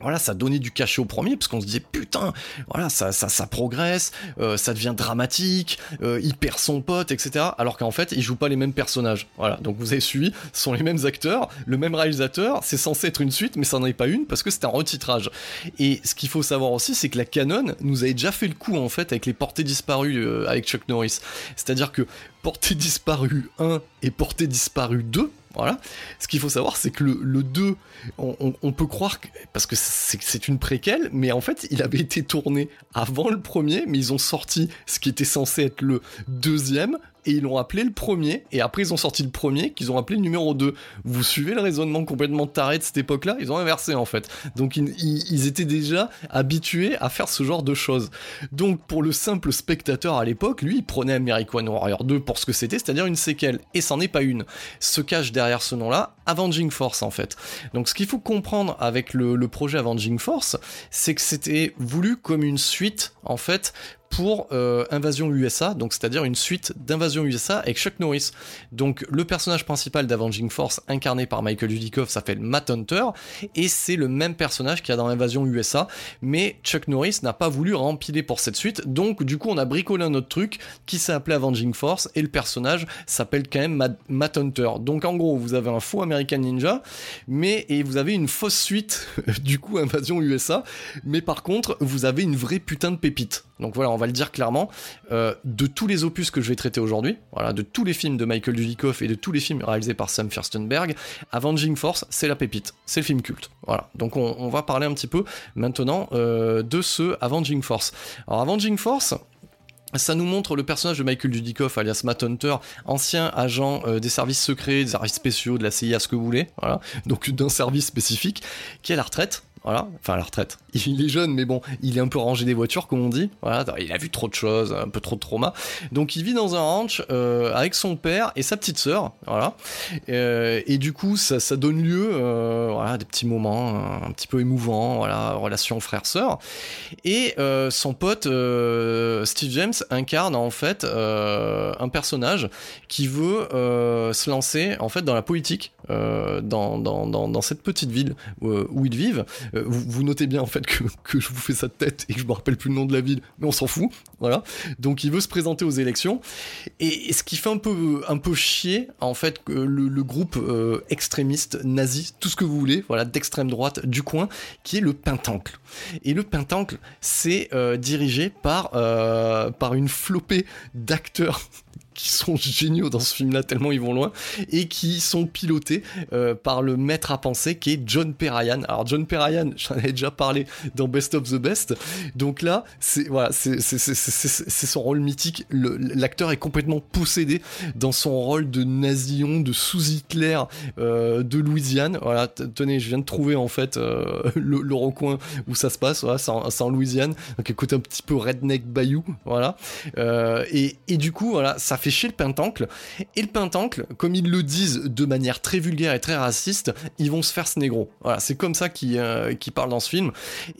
voilà, ça donnait du cachet au premier, parce qu'on se disait putain, voilà, ça, ça, ça progresse, euh, ça devient dramatique, euh, il perd son pote, etc. Alors qu'en fait, il joue pas les mêmes personnages. Voilà, donc vous avez suivi, ce sont les mêmes acteurs, le même réalisateur, c'est censé être une suite, mais ça n'en est pas une parce que c'est un retitrage. Et ce qu'il faut savoir aussi, c'est que la Canon nous avait déjà fait le coup en fait avec les portées disparues euh, avec Chuck Norris. C'est-à-dire que portée disparue 1 et portée disparue 2, voilà. Ce qu'il faut savoir, c'est que le, 2, on, peut croire que. Parce que c'est une préquelle, mais en fait, il avait été tourné avant le premier, mais ils ont sorti ce qui était censé être le deuxième et ils l'ont appelé le premier, et après ils ont sorti le premier qu'ils ont appelé le numéro 2. Vous suivez le raisonnement complètement taré de cette époque-là? Ils ont inversé en fait. Donc ils, étaient déjà habitués à faire ce genre de choses. Donc pour le simple spectateur à l'époque, lui il prenait American Warrior 2 pour ce que c'était, c'est-à-dire une séquelle, et c'en est pas une. Se cache derrière ce nom-là Avenging Force en fait. Donc ce qu'il faut comprendre avec le, le projet Avenging Force, c'est que c'était voulu comme une suite en fait pour euh, Invasion USA, donc c'est-à-dire une suite d'Invasion USA avec Chuck Norris. Donc le personnage principal d'Avenging Force, incarné par Michael Dudikoff, s'appelle Matt Hunter, et c'est le même personnage qu'il y a dans Invasion USA, mais Chuck Norris n'a pas voulu rempiler pour cette suite, donc du coup on a bricolé un autre truc qui s'est appelé Avenging Force, et le personnage s'appelle quand même Matt, Hunter. Donc en gros, vous avez un faux American Ninja, mais et vous avez une fausse suite du coup Invasion USA, mais par contre vous avez une vraie putain de pépite. Donc voilà, on va le dire clairement, euh, de tous les opus que je vais traiter aujourd'hui, voilà, de tous les films de Michael Dudikoff et de tous les films réalisés par Sam Furstenberg, Avenging Force, c'est la pépite, c'est le film culte. Voilà, donc on, va parler un petit peu maintenant euh, de ce Avenging Force. Alors Avenging Force, ça nous montre le personnage de Michael Dudikoff, alias Matt Hunter, ancien agent euh, des services secrets, des services spéciaux, de la CIA, ce que vous voulez, voilà, donc d'un service spécifique, qui est à la retraite, voilà, enfin la retraite. Il est jeune, mais bon, il est un peu rangé des voitures, comme on dit. Voilà, il a vu trop de choses, un peu trop de trauma. Donc il vit dans un ranch euh, avec son père et sa petite sœur, voilà. Euh, et du coup, ça, ça donne lieu, euh, voilà, à des petits moments un petit peu émouvants, voilà, relation frère-sœur. Et son pote Steve James incarne en fait un personnage qui veut se lancer en fait dans la politique dans, dans, cette petite ville où, où ils vivent. Euh, vous, notez bien en fait que, je vous fais ça de tête et que je me rappelle plus le nom de la ville, mais on s'en fout, voilà. Donc il veut se présenter aux élections et, ce qui fait un peu un peu chier en fait le, groupe euh, extrémiste nazi, tout ce que vous voulez, voilà, d'extrême droite du coin, qui est le Pentancle. Et le Pentancle, c'est euh, dirigé par par une flopée d'acteurs qui sont géniaux dans ce film-là, tellement ils vont loin, et qui sont pilotés euh, par le maître à penser qui est John Perrian. Alors John Perrian, j'en avais déjà parlé dans Best of the Best, donc là, c'est voilà, c'est son rôle mythique. L'acteur est complètement possédé dans son rôle de nasillon, de sous-Hitler euh, de Louisiane. Voilà, tenez, je viens de trouver en fait euh, le, recoin où ça se passe. Voilà, c'est en, en, Louisiane, donc écoute un petit peu redneck bayou, voilà. et, et du coup, voilà, ça fait chez le Pentancle. Et le Pentancle, comme ils le disent de manière très vulgaire et très raciste, ils vont se faire ce négro. Voilà, c'est comme ça qu'ils euh, parlent dans ce film.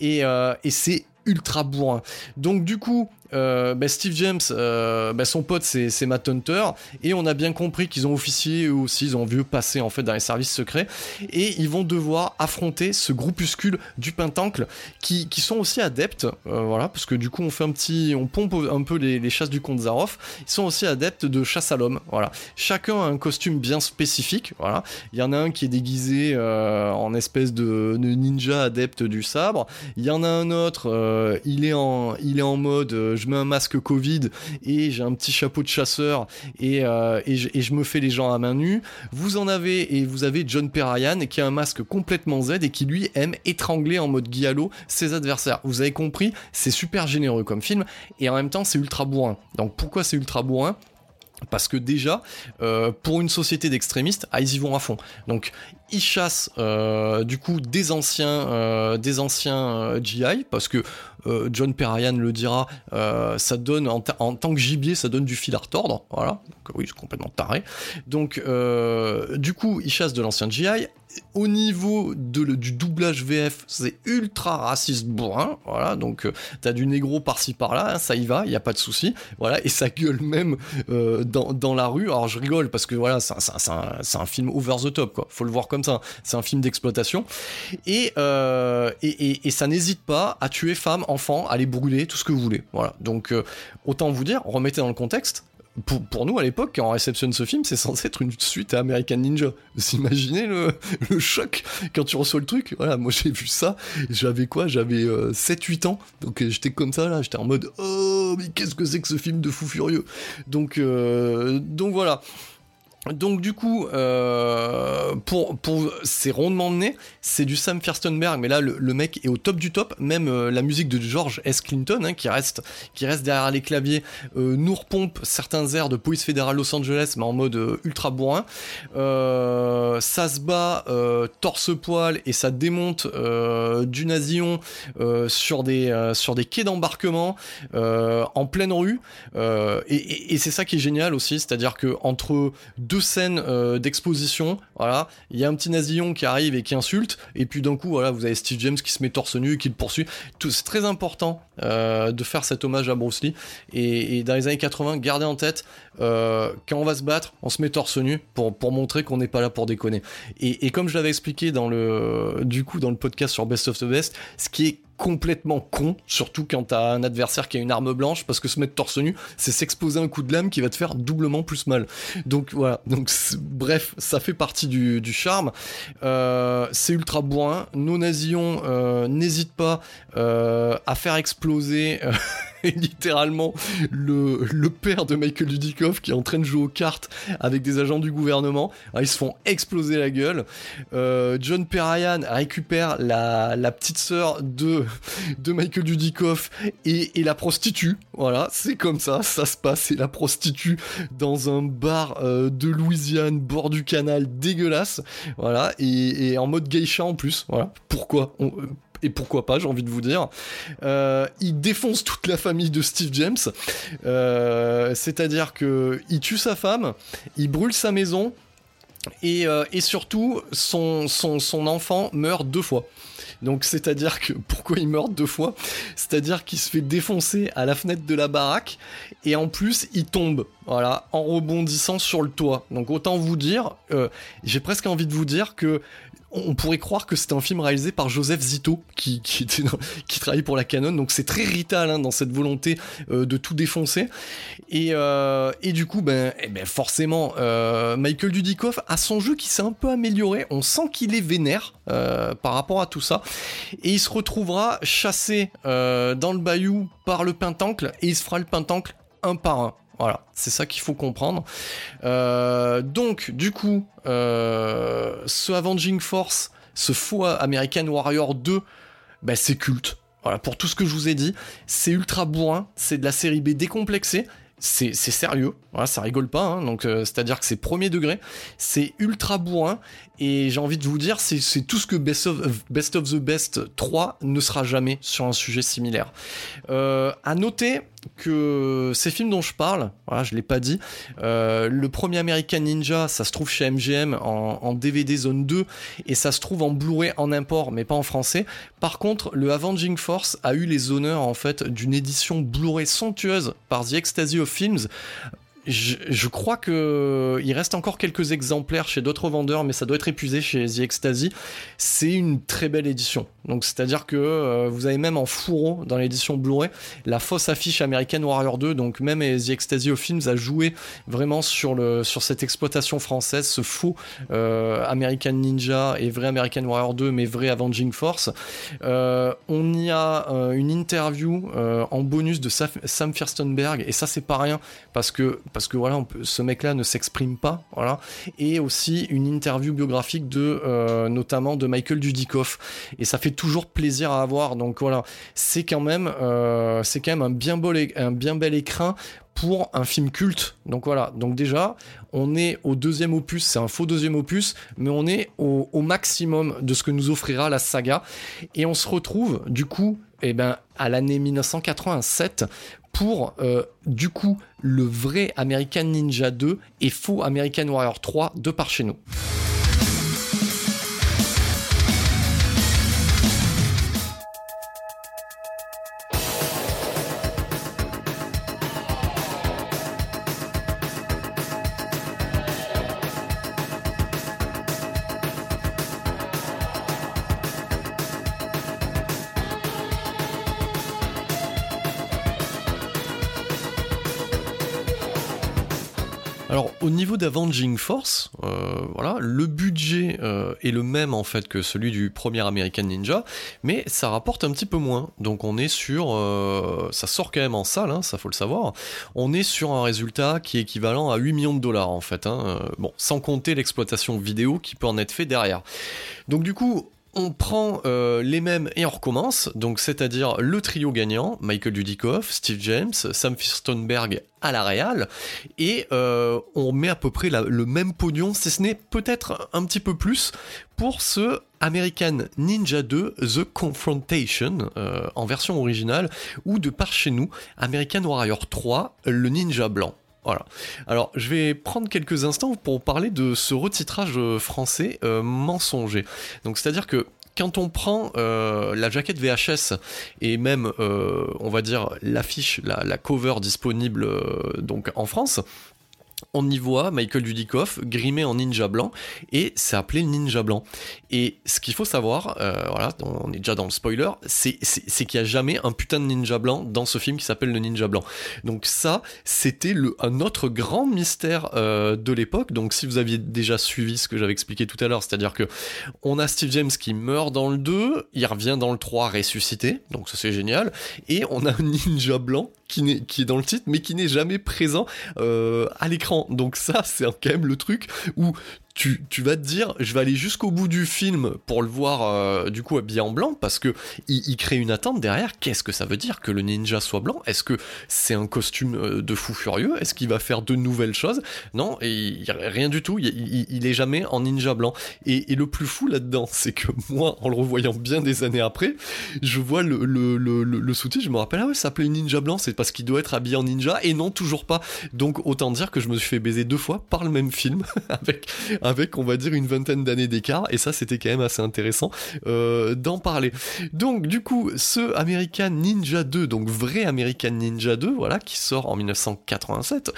Euh, et c'est ultra bourrin. Donc du coup, euh, bah, Steve James, euh, bah, son pote c'est Matt Hunter, et on a bien compris qu'ils ont officié eux aussi, ils ont vu passer en fait dans les services secrets, et ils vont devoir affronter ce groupuscule du Pentancle qui, qui sont aussi adeptes, euh, voilà, parce que du coup on fait un petit, on pompe un peu les, chasses du comte Zaroff, ils sont aussi adeptes de chasse à l'homme, voilà. Chacun a un costume bien spécifique, voilà. Il y en a un qui est déguisé en espèce de, ninja adepte du sabre, il y en a un autre, il est en, il est en mode je mets un masque Covid et j'ai un petit chapeau de chasseur et, euh, et, je, me fais les gens à main nue. Vous en avez et vous avez John Perrian qui a un masque complètement Z et qui lui aime étrangler en mode giallo ses adversaires. Vous avez compris, c'est super généreux comme film et en même temps c'est ultra bourrin. Donc pourquoi c'est ultra bourrin? Parce que déjà, euh, pour une société d'extrémistes, ah, ils y vont à fond. Donc, ils chassent euh, du coup des anciens, euh, des anciens GI, parce que John Perrian le dira, ça donne en, tant que gibier, ça donne du fil à retordre. Voilà. Donc, oui, c'est complètement taré. Donc, du coup, ils chassent de l'ancien GI au niveau de, du doublage VF, c'est ultra raciste bourrin, voilà, donc euh, t'as du négro par-ci par-là, hein, ça y va, il y a pas de souci, voilà, et ça gueule même euh, dans, dans, la rue. Alors je rigole parce que voilà, c'est un, un, film over the top, quoi. Faut le voir comme ça. C'est un film d'exploitation et, euh, et, et, et, ça n'hésite pas à tuer femmes, enfants, à les brûler, tout ce que vous voulez. Voilà. Donc autant vous dire, remettez dans le contexte, pour, nous à l'époque, quand on réceptionne ce film, c'est censé être une suite à American Ninja. Vous imaginez le, choc quand tu reçois le truc. Voilà, moi j'ai vu ça, j'avais quoi? J'avais 7-8 euh, ans, donc euh, j'étais comme ça là, j'étais en mode Oh, mais qu'est-ce que c'est que ce film de fou furieux? Donc, euh, donc voilà. Donc du coup, euh, pour, pour c'est rondement mené, c'est du Sam Firstenberg, mais là le, mec est au top du top. Même euh, la musique de George S. Clinton, hein, qui reste qui reste derrière les claviers, euh, nous repompe certains airs de Police fédérale Los Angeles, mais en mode ultra bourrin. ça se bat torse poil et ça démonte du Nazion sur des sur des quais d'embarquement en pleine rue. et, et c'est ça qui est génial aussi, c'est-à-dire que entre deux scènes euh, d'exposition. Voilà, il y a un petit nazillon qui arrive et qui insulte, et puis d'un coup, voilà, vous avez Steve James qui se met torse nu et qui le poursuit. C'est très important euh, de faire cet hommage à Bruce Lee. Et, dans les années 80, gardez en tête, euh, quand on va se battre, on se met torse nu pour, montrer qu'on n'est pas là pour déconner. Et, comme je l'avais expliqué dans le, dans le podcast sur Best of the Best, ce qui est complètement con, surtout quand t'as un adversaire qui a une arme blanche, parce que se mettre torse nu, c'est s'exposer un coup de lame qui va te faire doublement plus mal. Donc voilà, donc bref, ça fait partie du, charme. Euh, c'est ultra bourrin. Nos nazions euh, n'hésitent pas euh, à faire exploser littéralement le, père de Michael Dudikoff qui est en train de jouer aux cartes avec des agents du gouvernement. ils se font exploser la gueule. Euh, John Perrian récupère la, petite sœur de, Michael Dudikoff et, la prostitue. Voilà, c'est comme ça, ça se passe. C'est la prostitue dans un bar euh, de Louisiane, bord du canal, dégueulasse. Voilà, et, en mode geisha en plus. Voilà, pourquoi On, et pourquoi pas, j'ai envie de vous dire. Euh, il défonce toute la famille de Steve James, euh, c'est-à-dire que il tue sa femme, il brûle sa maison, et, euh, surtout son, son, son enfant meurt deux fois. Donc c'est-à-dire que pourquoi il meurt deux fois? C'est-à-dire qu'il se fait défoncer à la fenêtre de la baraque et en plus il tombe, voilà, en rebondissant sur le toit. Donc autant vous dire, j'ai presque envie de vous dire que on pourrait croire que c'était un film réalisé par Joseph Zito qui, qui, était qui travaillait pour la Canon. Donc c'est très rital hein, dans cette volonté euh, de tout défoncer. Et, euh, du coup ben, eh ben forcément euh, Michael Dudikoff a son jeu qui s'est un peu amélioré. On sent qu'il est vénère par rapport à tout ça. Et il se retrouvera chassé dans le bayou par le pentancle et il se fera le pentancle un par un voilà, c'est ça qu'il faut comprendre. Euh, donc, du coup, euh, ce Avenging Force, ce faux American Warrior 2, bah, c'est culte. Voilà, pour tout ce que je vous ai dit, c'est ultra bourrin, c'est de la série B décomplexée, c'est sérieux, ça rigole pas, hein, donc euh, c'est-à-dire que c'est premier degré, c'est ultra bourrin, et j'ai envie de vous dire, c'est tout ce que Best of, the Best 3 ne sera jamais sur un sujet similaire. Euh, à noter que ces films dont je parle, voilà, je l'ai pas dit, euh, le premier American Ninja, ça se trouve chez MGM en, en, DVD zone 2 et ça se trouve en Blu-ray en import, mais pas en français. Par contre, le Avenging Force a eu les honneurs en fait d'une édition Blu-ray somptueuse par The Ecstasy of Films je, crois que il reste encore quelques exemplaires chez d'autres vendeurs, mais ça doit être épuisé chez The Ecstasy. C'est une très belle édition. Donc c'est-à-dire que euh, vous avez même en fourreau dans l'édition Blu-ray la fausse affiche American Warrior 2. Donc même The Ecstasy of Films a joué vraiment sur le sur cette exploitation française, ce faux euh, American Ninja et vrai American Warrior 2, mais vrai Avenging Force. Euh, on y a une interview en bonus de Sam Firstenberg et ça c'est pas rien parce que que voilà, on peut, ce mec-là ne s'exprime pas, voilà, et aussi une interview biographique de euh, notamment de Michael Dudikoff, et ça fait toujours plaisir à avoir. Donc voilà, c'est quand même, euh, c'est quand même un bien beau, un bien bel écrin pour un film culte. Donc voilà, donc déjà, on est au deuxième opus, c'est un faux deuxième opus, mais on est au, maximum de ce que nous offrira la saga. Et on se retrouve, du coup, eh ben, à l'année 1987 pour, euh, du coup, le vrai American Ninja 2 et faux American Warrior 3 de par chez nous. D'Avenging Force, euh, voilà, le budget euh, est le même en fait que celui du premier American Ninja, mais ça rapporte un petit peu moins. Donc on est sur, euh, ça sort quand même en salle, hein, ça faut le savoir. On est sur un résultat qui est équivalent à 8 millions de dollars en fait. Hein, bon, sans compter l'exploitation vidéo qui peut en être fait derrière. Donc du coup, on prend euh, les mêmes et on recommence, donc c'est-à-dire le trio gagnant, Michael Dudikoff, Steve James, Sam Firstenberg à la Real, et euh, on met à peu près le même pognon, si ce n'est peut-être un petit peu plus, pour ce American Ninja 2 The Confrontation euh, en version originale, ou de par chez nous, American Warrior 3 le Ninja Blanc. Voilà. Alors, je vais prendre quelques instants pour parler de ce retitrage euh, français euh, mensonger. Donc, c'est-à-dire que quand on prend euh, la jaquette VHS et même, on va dire, l'affiche, la, la, cover disponible donc en France, on y voit Michael Dudikoff grimé en ninja blanc et c'est appelé ninja blanc. Et ce qu'il faut savoir, euh, voilà, on est déjà dans le spoiler, c'est qu'il n'y a jamais un putain de ninja blanc dans ce film qui s'appelle le ninja blanc. Donc ça, c'était un autre grand mystère euh, de l'époque. Donc si vous aviez déjà suivi ce que j'avais expliqué tout à l'heure, c'est-à-dire que on a Steve James qui meurt dans le 2, il revient dans le 3 ressuscité, donc ça c'est génial, et on a un ninja blanc qui, est, qui est dans le titre, mais qui n'est jamais présent euh, à l'écran. Donc ça, c'est quand même le truc où tu, vas te dire, je vais aller jusqu'au bout du film pour le voir euh, du coup habillé en blanc parce que il, crée une attente derrière. Qu'est-ce que ça veut dire que le ninja soit blanc? Est-ce que c'est un costume euh, de fou furieux? Est-ce qu'il va faire de nouvelles choses? Non, et rien du tout. Il, est jamais en ninja blanc. Et, le plus fou là-dedans, c'est que moi, en le revoyant bien des années après, je vois le, le, je me rappelle, ah ouais, ça s'appelait ninja blanc, c'est parce qu'il doit être habillé en ninja. Et non, toujours pas. Donc autant dire que je me suis fait baiser deux fois par le même film avec avec, on va dire, une vingtaine d'années d'écart. Et ça, c'était quand même assez intéressant euh, d'en parler. Donc, du coup, ce American Ninja 2, donc vrai American Ninja 2, voilà, qui sort en 1987,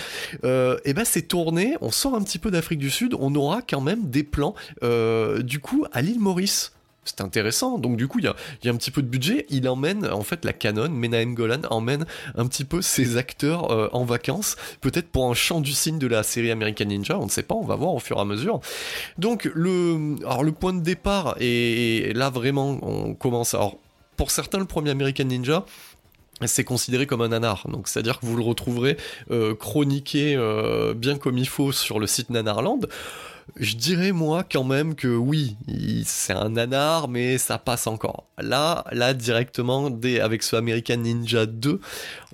euh, et ben c'est tourné, on sort un petit peu d'Afrique du Sud, on aura quand même des plans, euh, du coup, à l'île Maurice c'est intéressant. Donc du coup, il y a, un petit peu de budget. Il emmène, en fait, la canon, Menahem Golan emmène un petit peu ses acteurs euh, en vacances, peut-être pour un chant du signe de la série American Ninja. On ne sait pas, on va voir au fur et à mesure. Donc le point de départ et là vraiment, on commence. Alors pour certains, le premier American Ninja c'est considéré comme un nanar. Donc c'est-à-dire que vous le retrouverez euh, chroniqué euh, bien comme il faut sur le site Nanarland. Je dirais moi quand même que oui, c'est un nanar, mais ça passe encore. Là, là directement, avec ce American Ninja 2,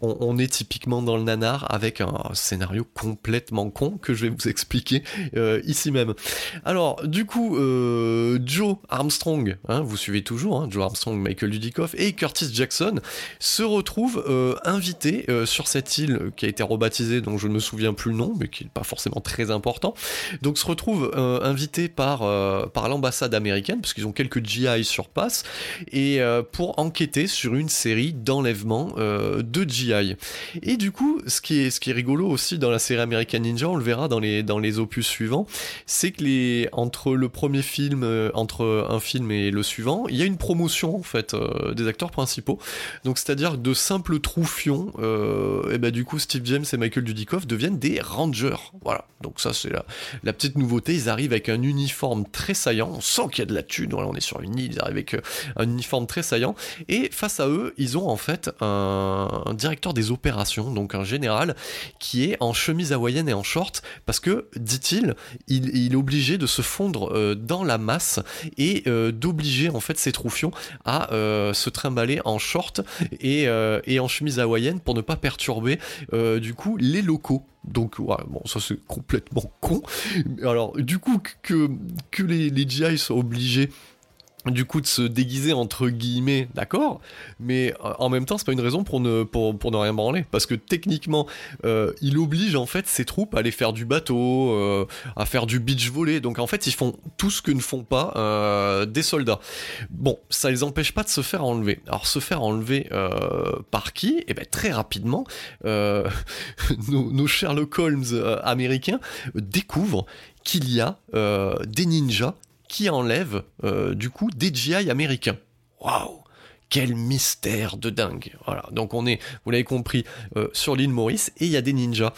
on, est typiquement dans le nanar avec un scénario complètement con que je vais vous expliquer euh, ici même. Alors, du coup, euh, Joe Armstrong, hein, vous suivez toujours, hein, Joe Armstrong, Michael Dudikoff et Curtis Jackson se retrouvent euh, invités sur cette île qui a été rebaptisée, dont je ne me souviens plus le nom, mais qui n'est pas forcément très important. Donc, se retrouvent invités par, par l'ambassade américaine, parce qu'ils ont quelques GI sur place, et pour enquêter sur une série d'enlèvements de GI et du coup, ce qui est, ce qui est rigolo aussi dans la série American Ninja, on le verra dans les, dans les opus suivants, c'est que les, entre le premier film, euh, entre un film et le suivant, il y a une promotion en fait euh, des acteurs principaux. Donc c'est-à-dire de simples troufions, euh, et ben du coup Steve James et Michael Dudikoff deviennent des rangers. Voilà. Donc ça c'est la, la petite nouveauté. ils arrivent avec un uniforme très saillant. On sent qu'il y a de la thune. On est sur une île, ils arrivent avec un uniforme très saillant. Et face à eux, ils ont en fait un, directeur des opérations, donc un général, qui est en chemise hawaïenne et en short, parce que, dit-il, il, est obligé de se fondre euh, dans la masse et euh, d'obliger en fait ses troufions à se trimballer en short et, en chemise hawaïenne pour ne pas perturber du coup les locaux. Donc, bon, ça c'est complètement con. Alors, du coup, que, les GI soient obligés du coup de se déguiser entre guillemets, d'accord, mais euh, en même temps c'est pas une raison pour ne, rien branler, parce que techniquement euh, il oblige en fait ses troupes à aller faire du bateau, euh, à faire du beach volley, donc en fait ils font tout ce que ne font pas des soldats. Bon, ça les empêche pas de se faire enlever. Alors se faire enlever par qui? Eh bien très rapidement, nos, Sherlock Holmes américains découvrent qu'il y a des ninjas qui enlève euh, du coup des GI américains. Waouh quel mystère de dingue. Voilà, donc on est, vous l'avez compris, euh, sur l'île Maurice et il y a des ninjas.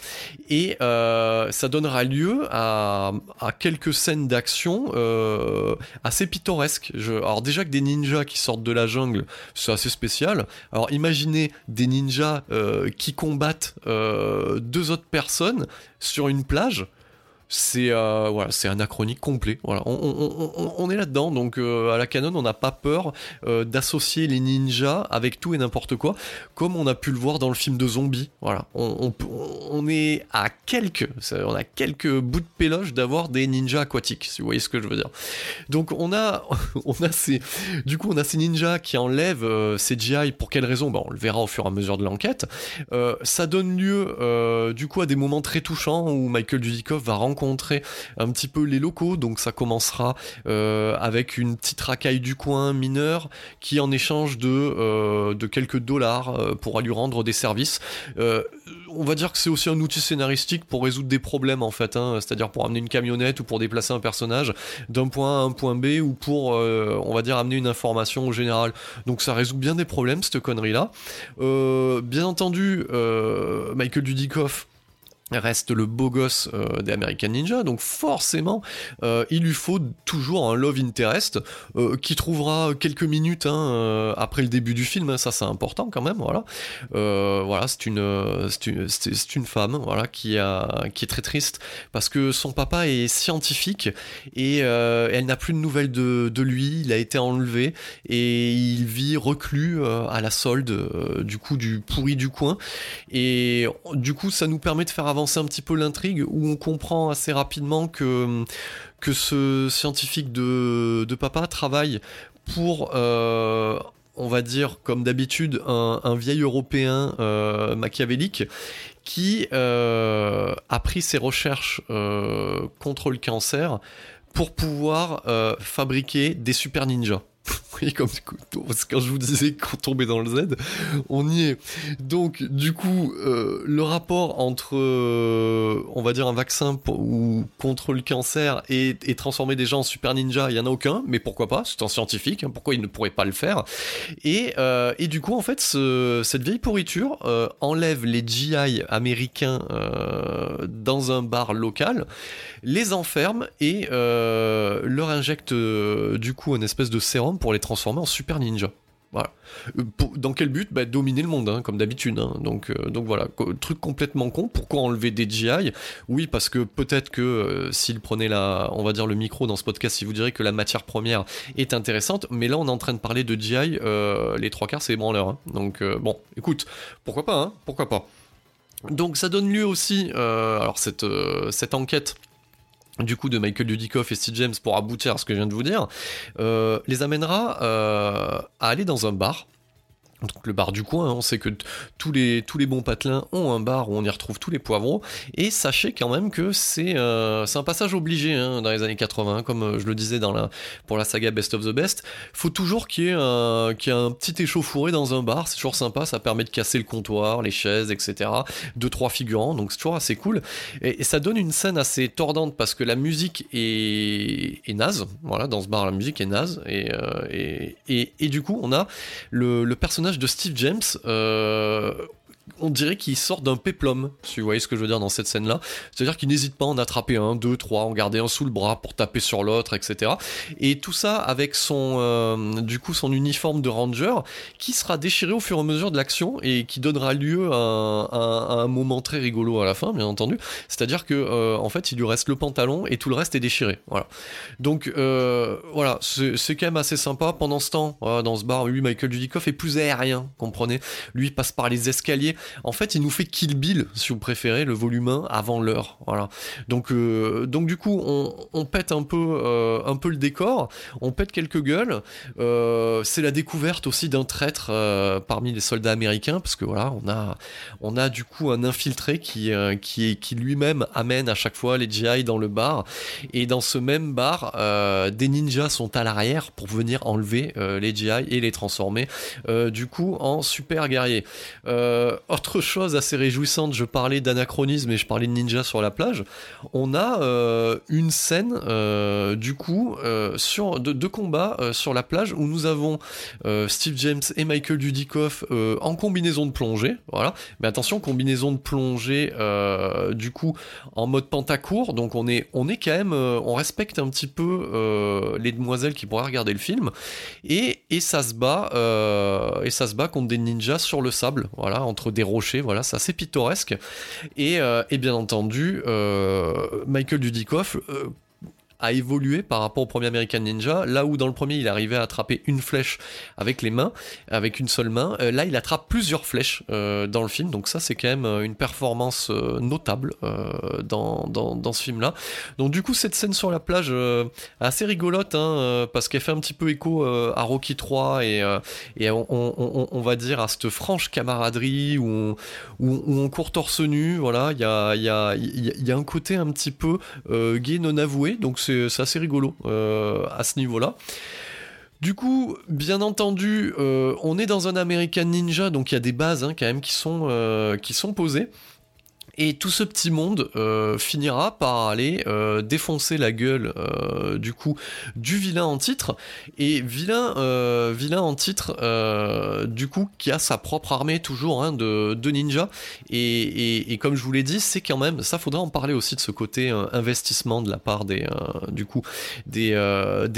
Et euh, ça donnera lieu à, quelques scènes d'action assez pittoresques. alors déjà que des ninjas qui sortent de la jungle, c'est assez spécial. Alors imaginez des ninjas qui combattent deux autres personnes sur une plage c'est euh, voilà, c'est anachronique complet. Voilà, on, est là-dedans, donc euh, à la canon, on n'a pas peur euh, d'associer les ninjas avec tout et n'importe quoi, comme on a pu le voir dans le film de zombies. Voilà, on, est à quelques, on a quelques bouts de péloche d'avoir des ninjas aquatiques, si vous voyez ce que je veux dire. Donc on a, on a ces, du coup, on a ces ninjas qui enlèvent ces GI. Pour quelle raison? Ben, on le verra au fur et à mesure de l'enquête. ça donne lieu, du coup, à des moments très touchants où Michael Dudikoff va rencontrer un petit peu les locaux. Donc ça commencera euh, avec une petite racaille du coin mineur qui en échange de, euh, quelques dollars euh, pourra lui rendre des services. on va dire que c'est aussi un outil scénaristique pour résoudre des problèmes en fait, hein. c'est-à-dire pour amener une camionnette ou pour déplacer un personnage d'un point A à un point B ou pour, on va dire, amener une information au général. Donc ça résout bien des problèmes cette connerie là. bien entendu, Michael Dudikoff reste le beau gosse euh, des American Ninja, donc forcément euh, il lui faut toujours un love interest euh, qui trouvera quelques minutes hein, après le début du film, ça c'est important quand même, voilà. c'est une, femme, voilà, qui est très triste parce que son papa est scientifique et elle n'a plus de nouvelles de, de, lui, il a été enlevé et il vit reclus à la solde du coup du pourri du coin. Et du coup ça nous permet de faire avancer un petit peu l'intrigue où on comprend assez rapidement que, ce scientifique de, de papa travaille pour, euh, on va dire, comme d'habitude, un, vieil européen euh, machiavélique qui euh, a pris ses recherches contre le cancer pour pouvoir fabriquer des super ninjas. Oui, comme quand je vous disais qu'on tombait dans le Z, on y est. Donc, du coup, euh, le rapport entre, euh, on va dire, un vaccin ou contre le cancer et, transformer des gens en super ninja, il y en a aucun, mais pourquoi pas C'est un scientifique, hein, pourquoi il ne pourrait pas le faire? Et, euh, et, du coup, en fait, cette vieille pourriture enlève les GI américains dans un bar local, les enferme et leur injecte du coup une espèce de sérum pour les transformer en super ninja. Euh, dans quel but? Bah, Dominer le monde, hein, comme d'habitude. Hein. Donc, euh, donc voilà, truc complètement con. Pourquoi enlever des GI Oui, parce que peut-être que euh, s'il prenait la, on va dire le micro dans ce podcast, il vous dirait que la matière première est intéressante. Mais là, on est en train de parler de GI. les trois quarts, c'est branleur. Hein. Donc bon, écoute, pourquoi pas hein, Pourquoi pas? Donc ça donne lieu aussi, alors cette enquête du coup de Michael Dudikoff et Steve James pour aboutir à ce que je viens de vous dire, euh, les amènera euh, à aller dans un bar donc le bar du coin, hein, on sait que tous les, bons patelins ont un bar où on y retrouve tous les poivrons, et sachez quand même que c'est euh, un passage obligé hein, dans les années 80, comme euh, je le disais pour la saga Best of the Best, faut toujours qu'il y, ait un, petit échauffouré dans un bar, c'est toujours sympa, ça permet de casser le comptoir, les chaises, etc. Deux, trois figurants, donc c'est toujours assez cool, et, ça donne une scène assez tordante parce que la musique est, naze, voilà, dans ce bar la musique est naze, et, euh, du coup on a le personnage de Steve James, euh, on dirait qu'il sort d'un péplum, si vous voyez ce que je veux dire dans cette scène-là. C'est-à-dire qu'il n'hésite pas à en attraper un, deux, trois, en garder un sous le bras pour taper sur l'autre, etc. Et tout ça avec son, euh, du coup, son uniforme de ranger qui sera déchiré au fur et à mesure de l'action et qui donnera lieu à, un moment très rigolo à la fin, bien entendu. C'est-à-dire que, euh, en fait, il lui reste le pantalon et tout le reste est déchiré. Voilà. Donc, euh, voilà, c'est quand même assez sympa. Pendant ce temps, dans ce bar, lui, Michael Dudikoff est plus aérien, comprenez. Lui, il passe par les escaliers. En fait, il nous fait Kill Bill, si vous préférez, le volume 1 avant l'heure. Euh, donc du coup, on, pète un peu, euh, un peu le décor, on pète quelques gueules. Euh, c'est la découverte aussi d'un traître parmi les soldats américains, parce que voilà, on a, on a du coup un infiltré qui lui-même amène à chaque fois les GI dans le bar. Et dans ce même bar, des ninjas sont à l'arrière pour venir enlever les GI et les transformer du coup en super guerriers. Autre chose assez réjouissante, je parlais d'anachronisme et je parlais de ninja sur la plage. On a euh, une scène euh, du coup euh, sur de, de combat sur la plage où nous avons Steve James et Michael Dudikoff en combinaison de plongée. Voilà, mais attention, combinaison de plongée du coup en mode pentacourt. Donc on est on est quand même on respecte un petit peu les demoiselles qui pourraient regarder le film et, et ça se bat et ça se bat contre des ninjas sur le sable. Voilà, entre des rochers. Voilà, c'est assez pittoresque. Et, et bien entendu, Michael Dudikoff euh, a évolué par rapport au premier American Ninja. Là où dans le premier il arrivait à attraper une flèche avec les mains, avec une seule main, euh, là il attrape plusieurs flèches euh, dans le film. Donc ça c'est quand même euh, une performance notable dans, dans, ce film-là. Donc du coup cette scène sur la plage assez rigolote hein, parce qu'elle fait un petit peu écho à Rocky 3 et, et on, va dire à cette franche camaraderie où on, où, on court torse nu. Voilà, il y a, y, a, y a un côté un petit peu gay non avoué. Donc c'est c'est assez rigolo euh, à ce niveau-là. Du coup, bien entendu, euh, on est dans un American Ninja, donc il y a des bases hein, quand même qui sont, euh, qui sont posées. Et tout ce petit monde euh, finira par aller euh, défoncer la gueule euh, du coup du vilain en titre. Et vilain en titre du coup qui a sa propre armée toujours hein, de, de ninjas et, comme je vous l'ai dit c'est quand même ça faudra en parler aussi de ce côté investissement de la part des du coup des,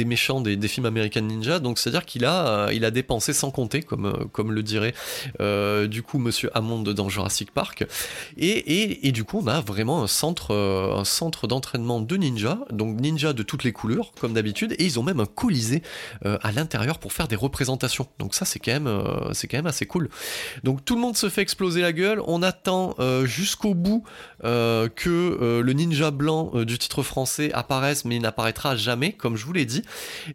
méchants des, films américains ninja. Donc c'est à dire qu'il a dépensé sans compter comme le dirait du coup Monsieur Hammond dans Jurassic Park et, du coup, on a vraiment un centre, euh, un centre d'entraînement de ninja, donc ninja de toutes les couleurs, comme d'habitude, et ils ont même un colisée euh, à l'intérieur pour faire des représentations. Donc ça, c'est quand même, euh, c'est quand même assez cool. Donc tout le monde se fait exploser la gueule. On attend jusqu'au bout que le ninja blanc du titre français apparaisse, mais il n'apparaîtra jamais, comme je vous l'ai dit.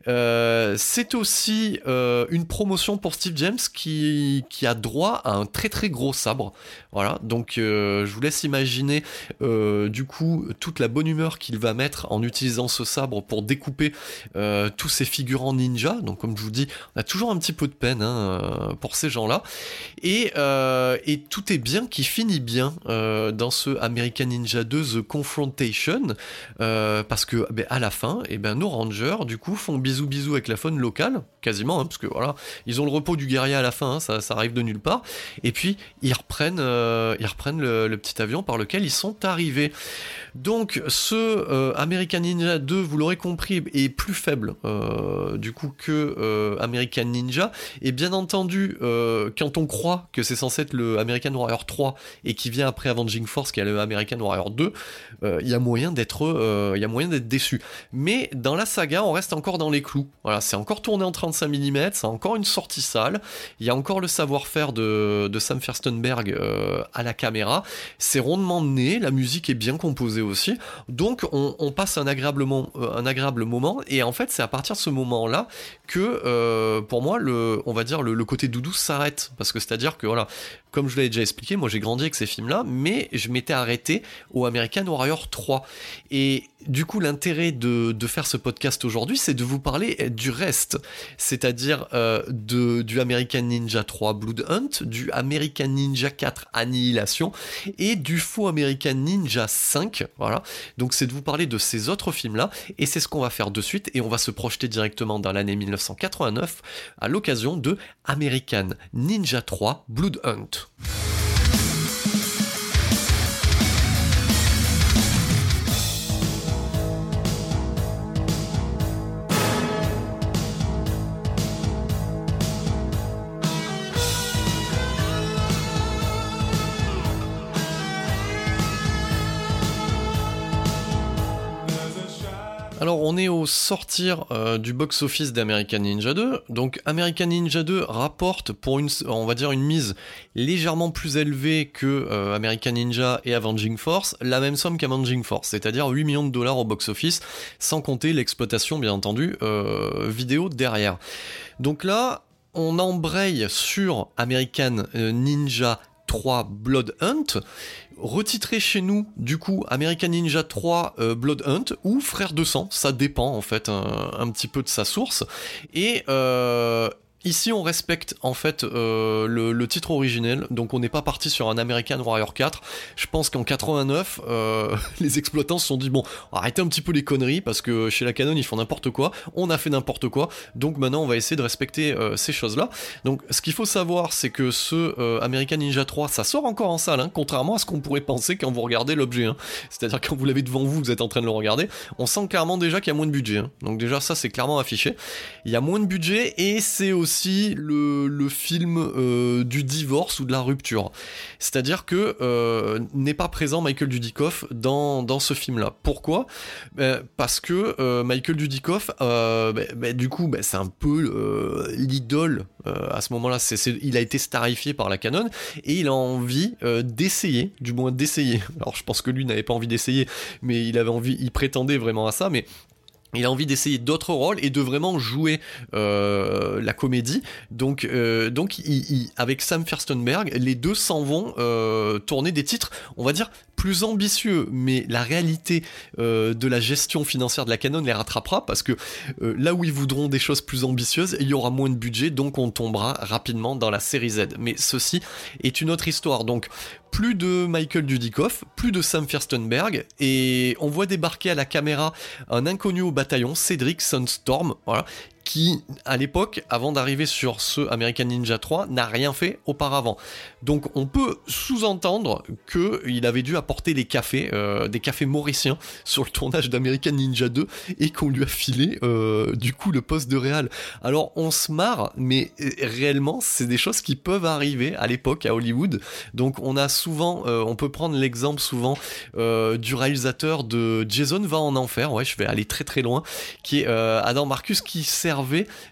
c'est aussi une promotion pour Steve James qui, qui a droit à un très très gros sabre. Voilà, donc je vous laisse imaginer euh, du coup toute la bonne humeur qu'il va mettre en utilisant ce sabre pour découper euh, tous ces figurants ninja. Donc comme je vous dis, on a toujours un petit peu de peine hein, euh, pour ces gens-là. Et, et, tout est bien qui finit bien dans ce American Ninja 2 The Confrontation parce que ben, à la fin, et eh ben, nos rangers du coup font bisous bisous avec la faune locale, quasiment, hein, parce que voilà, ils ont le repos du guerrier à la fin, hein, ça, ça, arrive de nulle part. Et puis ils reprennent, ils reprennent le, le petit avion par lequel ils sont arrivés. Donc ce euh, American Ninja 2, vous l'aurez compris, est plus faible euh, du coup que euh, American Ninja. Et bien entendu, quand on croit que c'est censé être le American Warrior 3 et qui vient après Avenging Force, qui est le American Warrior 2, il y a moyen d'être, il y a moyen d'être déçu. Mais dans la saga, on reste encore dans les clous. Voilà, c'est encore tourné en 35 mm, c'est encore une sortie sale. Il y a encore le savoir-faire de, de, Sam Firstenberg à la caméra. C'est rondement mené, la musique est bien composée aussi. Donc on, passe euh, un agréable moment. Et en fait, c'est à partir de ce moment-là que, euh, pour moi, le, on va dire le, le côté doudou s'arrête. Parce que c'est-à-dire que voilà, comme je l'ai déjà expliqué, moi j'ai grandi avec ces films-là, mais je m'étais arrêté au American Warrior 3. Et du coup, l'intérêt de, faire ce podcast aujourd'hui, c'est de vous parler du reste, c'est-à-dire euh, de, du American Ninja 3 Blood Hunt, du American Ninja 4 Annihilation et du faux American Ninja 5. Voilà. Donc c'est de vous parler de ces autres films-là, et c'est ce qu'on va faire de suite, et on va se projeter directement dans l'année 1989 à l'occasion de American Ninja 3 Blood Hunt. Cristo. On est au sortir euh, du box-office d'American Ninja 2. Donc American Ninja 2 rapporte pour une, on va dire une mise légèrement plus élevée que euh, American Ninja et Avenging Force, la même somme qu'Avenging Force, c'est-à-dire 8 millions de dollars au box-office, sans compter l'exploitation bien entendu vidéo derrière. Donc là, on embraye sur American Ninja 3 Blood Hunt, retitré chez nous du coup American Ninja 3 euh, Blood Hunt ou Frère de sang, ça dépend en fait un, petit peu de sa source. Et euh, Ici, on respecte en fait euh, le, titre originel, donc on n'est pas parti sur un American Warrior 4. Je pense qu'en 89, euh, les exploitants se sont dit bon, arrêtez un petit peu les conneries parce que chez la Canon ils font n'importe quoi. On a fait n'importe quoi, donc maintenant on va essayer de respecter euh, ces choses-là. Donc, ce qu'il faut savoir, c'est que ce American Ninja 3, ça sort encore en salle, hein, contrairement à ce qu'on pourrait penser quand vous regardez l'objet. Hein. C'est-à-dire quand vous l'avez devant vous, vous êtes en train de le regarder, on sent clairement déjà qu'il y a moins de budget. Hein. Donc déjà ça, c'est clairement affiché. Il y a moins de budget et c'est aussi le, film euh, du divorce ou de la rupture. C'est-à-dire que euh, n'est pas présent Michael Dudikoff dans, dans ce film-là. Pourquoi? Ben, Parce que euh, Michael Dudikoff, ben, ben, du coup, c'est un peu l'idole à ce moment-là. il a été starifié par la Canon et il a envie d'essayer, du moins d'essayer. Alors je pense que lui n'avait pas envie d'essayer, mais il avait envie, il prétendait vraiment à ça, mais il a envie d'essayer d'autres rôles et de vraiment jouer euh, la comédie. Donc, euh, donc avec Sam Firstenberg, les deux s'en vont euh, tourner des titres, on va dire, plus ambitieux, mais la réalité euh, de la gestion financière de la Canon les rattrapera parce que euh, là où ils voudront des choses plus ambitieuses, il y aura moins de budget, donc on tombera rapidement dans la série Z. Mais ceci est une autre histoire. Donc plus de Michael Dudikoff, plus de Sam Firstenberg, et on voit débarquer à la caméra un inconnu au bataillon, Cédric Sunstorm, voilà, qui, à l'époque, avant d'arriver sur ce American Ninja 3, n'a rien fait auparavant. Donc on peut sous-entendre qu'il avait dû apporter des cafés, euh, des cafés mauriciens sur le tournage d'American Ninja 2 et qu'on lui a filé euh, du coup le poste de réal. Alors on se marre, mais euh, réellement c'est des choses qui peuvent arriver à l'époque à Hollywood. Donc on a souvent, on peut prendre l'exemple souvent du réalisateur de Jason va en enfer, ouais je vais aller très très loin, qui est Adam Marcus qui sert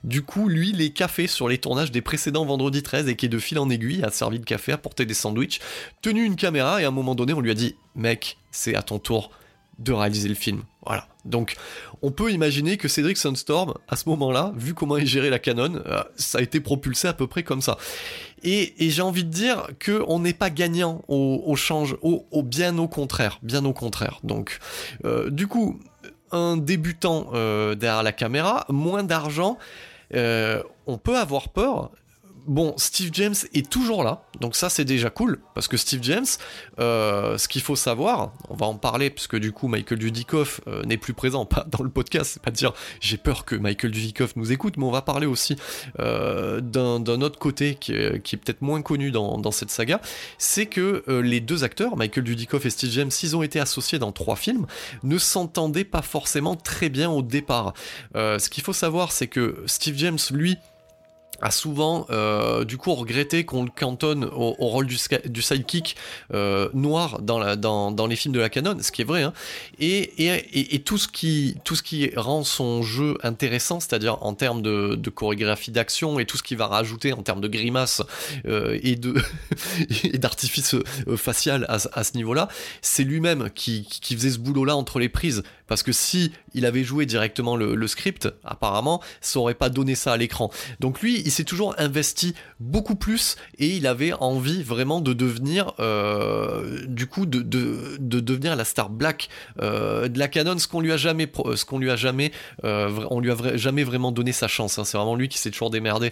du coup, lui, les cafés sur les tournages des précédents Vendredi 13 et qui est de fil en aiguille, a servi de café, a porté des sandwichs, tenu une caméra et à un moment donné, on lui a dit Mec, c'est à ton tour de réaliser le film. Voilà. Donc, on peut imaginer que Cédric Sunstorm, à ce moment-là, vu comment il gérait la Canon, euh, ça a été propulsé à peu près comme ça. Et, j'ai envie de dire que on n'est pas gagnant au, change, au, bien au contraire, bien au contraire. Donc, euh, du coup, un débutant euh, derrière la caméra, moins d'argent, euh, on peut avoir peur bon, Steve James est toujours là, donc ça c'est déjà cool, parce que Steve James, euh, ce qu'il faut savoir, on va en parler, puisque du coup Michael Dudikoff euh, n'est plus présent, dans le podcast, c'est pas dire j'ai peur que Michael Dudikoff nous écoute, mais on va parler aussi euh, d'un autre côté qui est, peut-être moins connu dans, cette saga, c'est que les deux acteurs, Michael Dudikoff et Steve James, s'ils ont été associés dans trois films, ne s'entendaient pas forcément très bien au départ. ce qu'il faut savoir, c'est que Steve James, lui, a souvent euh, du coup regretté qu'on le cantonne au, rôle du, du sidekick euh, noir dans, la, dans, dans, les films de la canon, ce qui est vrai, hein. et, et, et, tout, ce qui, tout ce qui rend son jeu intéressant, c'est-à-dire en termes de, de chorégraphie d'action et tout ce qui va rajouter en termes de grimaces euh, et et d'artifice euh, facial à, à ce niveau-là, c'est lui-même qui, qui faisait ce boulot-là entre les prises, parce que si il avait joué directement le, script, apparemment, ça aurait pas donné ça à l'écran. Donc lui, il s'est toujours investi beaucoup plus et il avait envie vraiment de devenir, euh, du coup, de, de, devenir la star black euh, de la canon, ce qu'on lui a jamais, ce qu'on lui a jamais, euh, on lui a jamais vraiment donné sa chance. Hein. C'est vraiment lui qui s'est toujours démerdé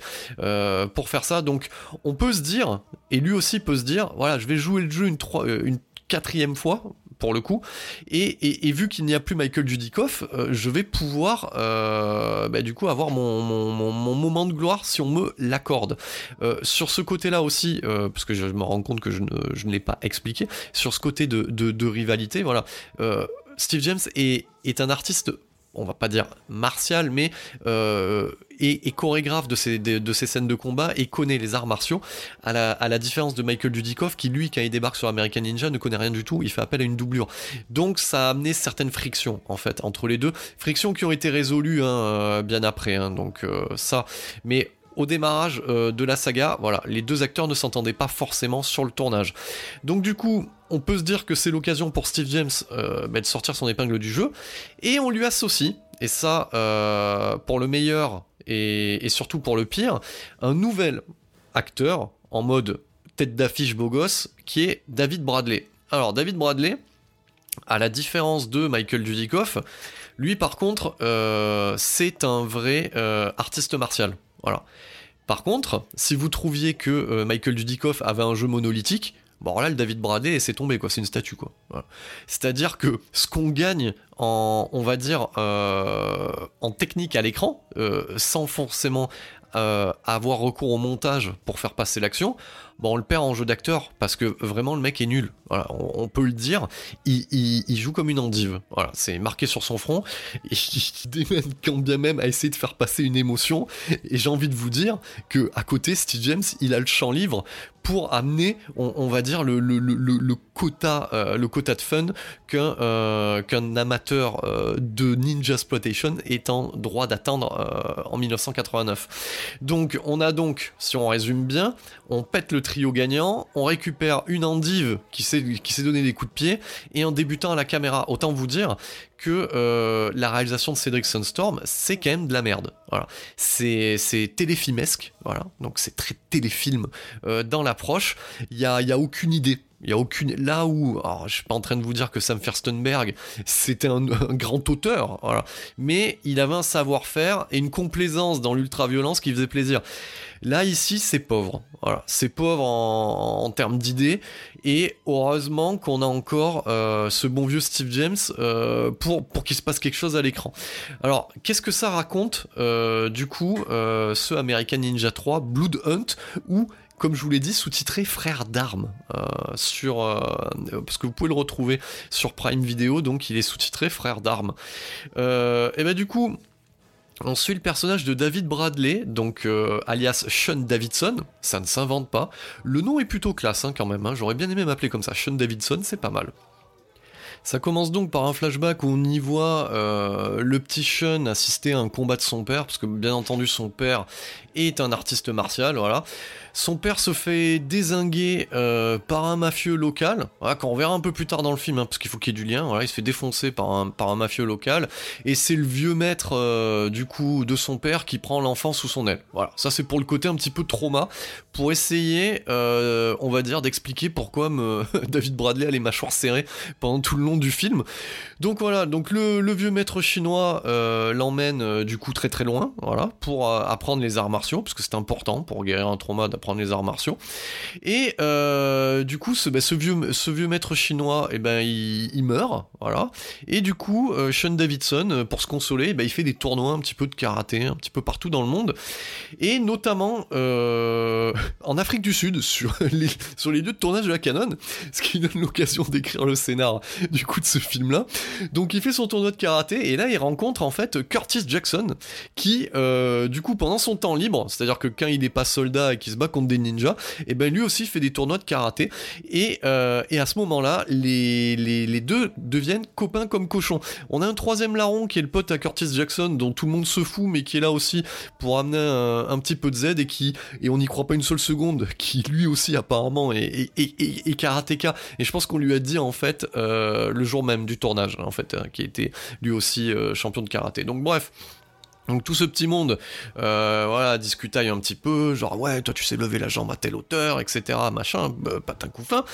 pour faire ça. Donc, on peut se dire, et lui aussi peut se dire, voilà, je vais jouer le jeu une, une quatrième fois le coup. Et, vu qu'il n'y a plus Michael Dudikoff, euh, je vais pouvoir euh, bah, du coup avoir mon, moment de gloire si on me l'accorde. Euh, sur ce côté-là aussi, parce que je me rends compte que je ne, l'ai pas expliqué, sur ce côté de, rivalité, voilà, Steve James est un artiste on va pas dire martial, mais euh, est, chorégraphe de ces, de, ces scènes de combat et connaît les arts martiaux, à la, à la différence de Michael Dudikoff, qui lui, quand il débarque sur American Ninja, ne connaît rien du tout, il fait appel à une doublure. Donc ça a amené certaines frictions, en fait, entre les deux. Frictions qui ont été résolues hein, euh, bien après, hein, donc euh, ça. Mais au démarrage euh, de la saga, voilà, les deux acteurs ne s'entendaient pas forcément sur le tournage. Donc du coup, on peut se dire que c'est l'occasion pour Steve James euh, bah, de sortir son épingle du jeu, et on lui associe, et ça, euh, pour le meilleur et, surtout pour le pire, un nouvel acteur en mode tête d'affiche beau gosse, qui est David Bradley. Alors David Bradley, à la différence de Michael Dudikoff, lui par contre, c'est un vrai artiste martial. Par contre, si vous trouviez que euh, Michael Dudikoff avait un jeu monolithique, bon là le David Bradley c'est tombé quoi, c'est une statue quoi. C'est-à-dire que ce qu'on gagne en, on va dire, euh, en technique à l'écran, euh, sans forcément avoir recours au montage pour faire passer l'action, on le perd en jeu d'acteur parce que vraiment le mec est nul. On, peut le dire. Il, joue comme une endive. C'est marqué sur son front. Et quand bien même à essayer de faire passer une émotion. Et j'ai envie de vous dire que à côté, Steve James, il a le champ libre pour amener, on, va dire, le, le, quota, euh, le quota de fun qu'un euh, amateur euh, de Ninja Exploitation est en droit d'attendre en 1989. Donc, on a donc, si on résume bien, on pète le trio gagnant, on récupère une endive qui s'est donné des coups de pied, et en débutant à la caméra, autant vous dire que euh, la réalisation de Cedric Sunstorm, c'est quand même de la merde. C'est, téléfilmesque, voilà. Donc c'est très téléfilm euh, dans l'approche. Il n'y a, y a aucune idée il y a aucune là où alors, je suis pas en train de vous dire que Sam Firstenberg c'était un, grand auteur, mais il avait un savoir-faire et une complaisance dans l'ultra-violence qui faisait plaisir. Là ici c'est pauvre, c'est pauvre en, termes d'idées et heureusement qu'on a encore euh, ce bon vieux Steve James euh, pour pour qu'il se passe quelque chose à l'écran. Alors qu'est-ce que ça raconte euh, du coup ce American Ninja 3 Blood Hunt où comme je vous l'ai dit, sous-titré Frère d'armes euh, sur euh, parce que vous pouvez le retrouver sur Prime Video, donc il est sous-titré Frère d'armes. Euh, et ben du coup. On suit le personnage de David Bradley, donc alias Sean Davidson, ça ne s'invente pas. Le nom est plutôt classe hein, quand même, hein. j'aurais bien aimé m'appeler comme ça, Sean Davidson, c'est pas mal. Ça commence donc par un flashback où on y voit le petit Sean assister à un combat de son père, parce que bien entendu son père est un artiste martial, voilà. Son père se fait désinguer euh, par un mafieux local, qu'on verra un peu plus tard dans le film, hein, parce qu'il faut qu'il y ait du lien. Il se fait défoncer par un, par un mafieux local, et c'est le vieux maître euh, du coup de son père qui prend l'enfant sous son aile. Voilà, ça c'est pour le côté un petit peu trauma, pour essayer, euh, on va dire, d'expliquer pourquoi. David Bradley a les mâchoires serrées pendant tout le long du film. Donc voilà, donc le, le vieux maître chinois l'emmène du coup très très loin, voilà, pour apprendre les arts martiaux, parce que c'est important pour guérir un trauma prendre les arts martiaux. Et euh, du coup, ce, bah, ce, vieux, ce vieux maître chinois, et eh ben, il, meurt, voilà. Et du coup, euh, Sean Davidson, euh, pour se consoler, bah, il fait des tournois un petit peu de karaté, un petit peu partout dans le monde, et notamment en Afrique du Sud, sur les, sur les lieux de tournage de la Canon, ce qui donne l'occasion d'écrire le scénar du coup de ce film-là. Donc il fait son tournoi de karaté, et là il rencontre en fait Curtis Jackson, qui du coup pendant son temps libre, c'est-à-dire que quand il n'est pas soldat et qu'il se bat contre des ninjas, et ben lui aussi fait des tournois de karaté. Et, euh, et à ce moment-là, les, les, deux deviennent copains comme cochons. On a un troisième larron qui est le pote à Curtis Jackson, dont tout le monde se fout, mais qui est là aussi pour amener un, petit peu de Z et qui, et on n'y croit pas une seule seconde, qui lui aussi apparemment est, est, karatéka. Et je pense qu'on lui a dit en fait euh, le jour même du tournage, en fait, hein, qui était lui aussi euh, champion de karaté. Donc bref, donc tout ce petit monde, euh, voilà, discutaille un petit peu, genre ouais, toi tu sais lever la jambe à telle hauteur, etc., machin, bah, patin coup fin.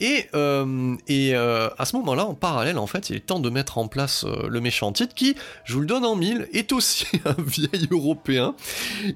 Et, euh, euh, à ce moment-là, en parallèle, en fait, il est temps de mettre en place le méchant titre qui, je vous le donne en mille, est aussi un vieil européen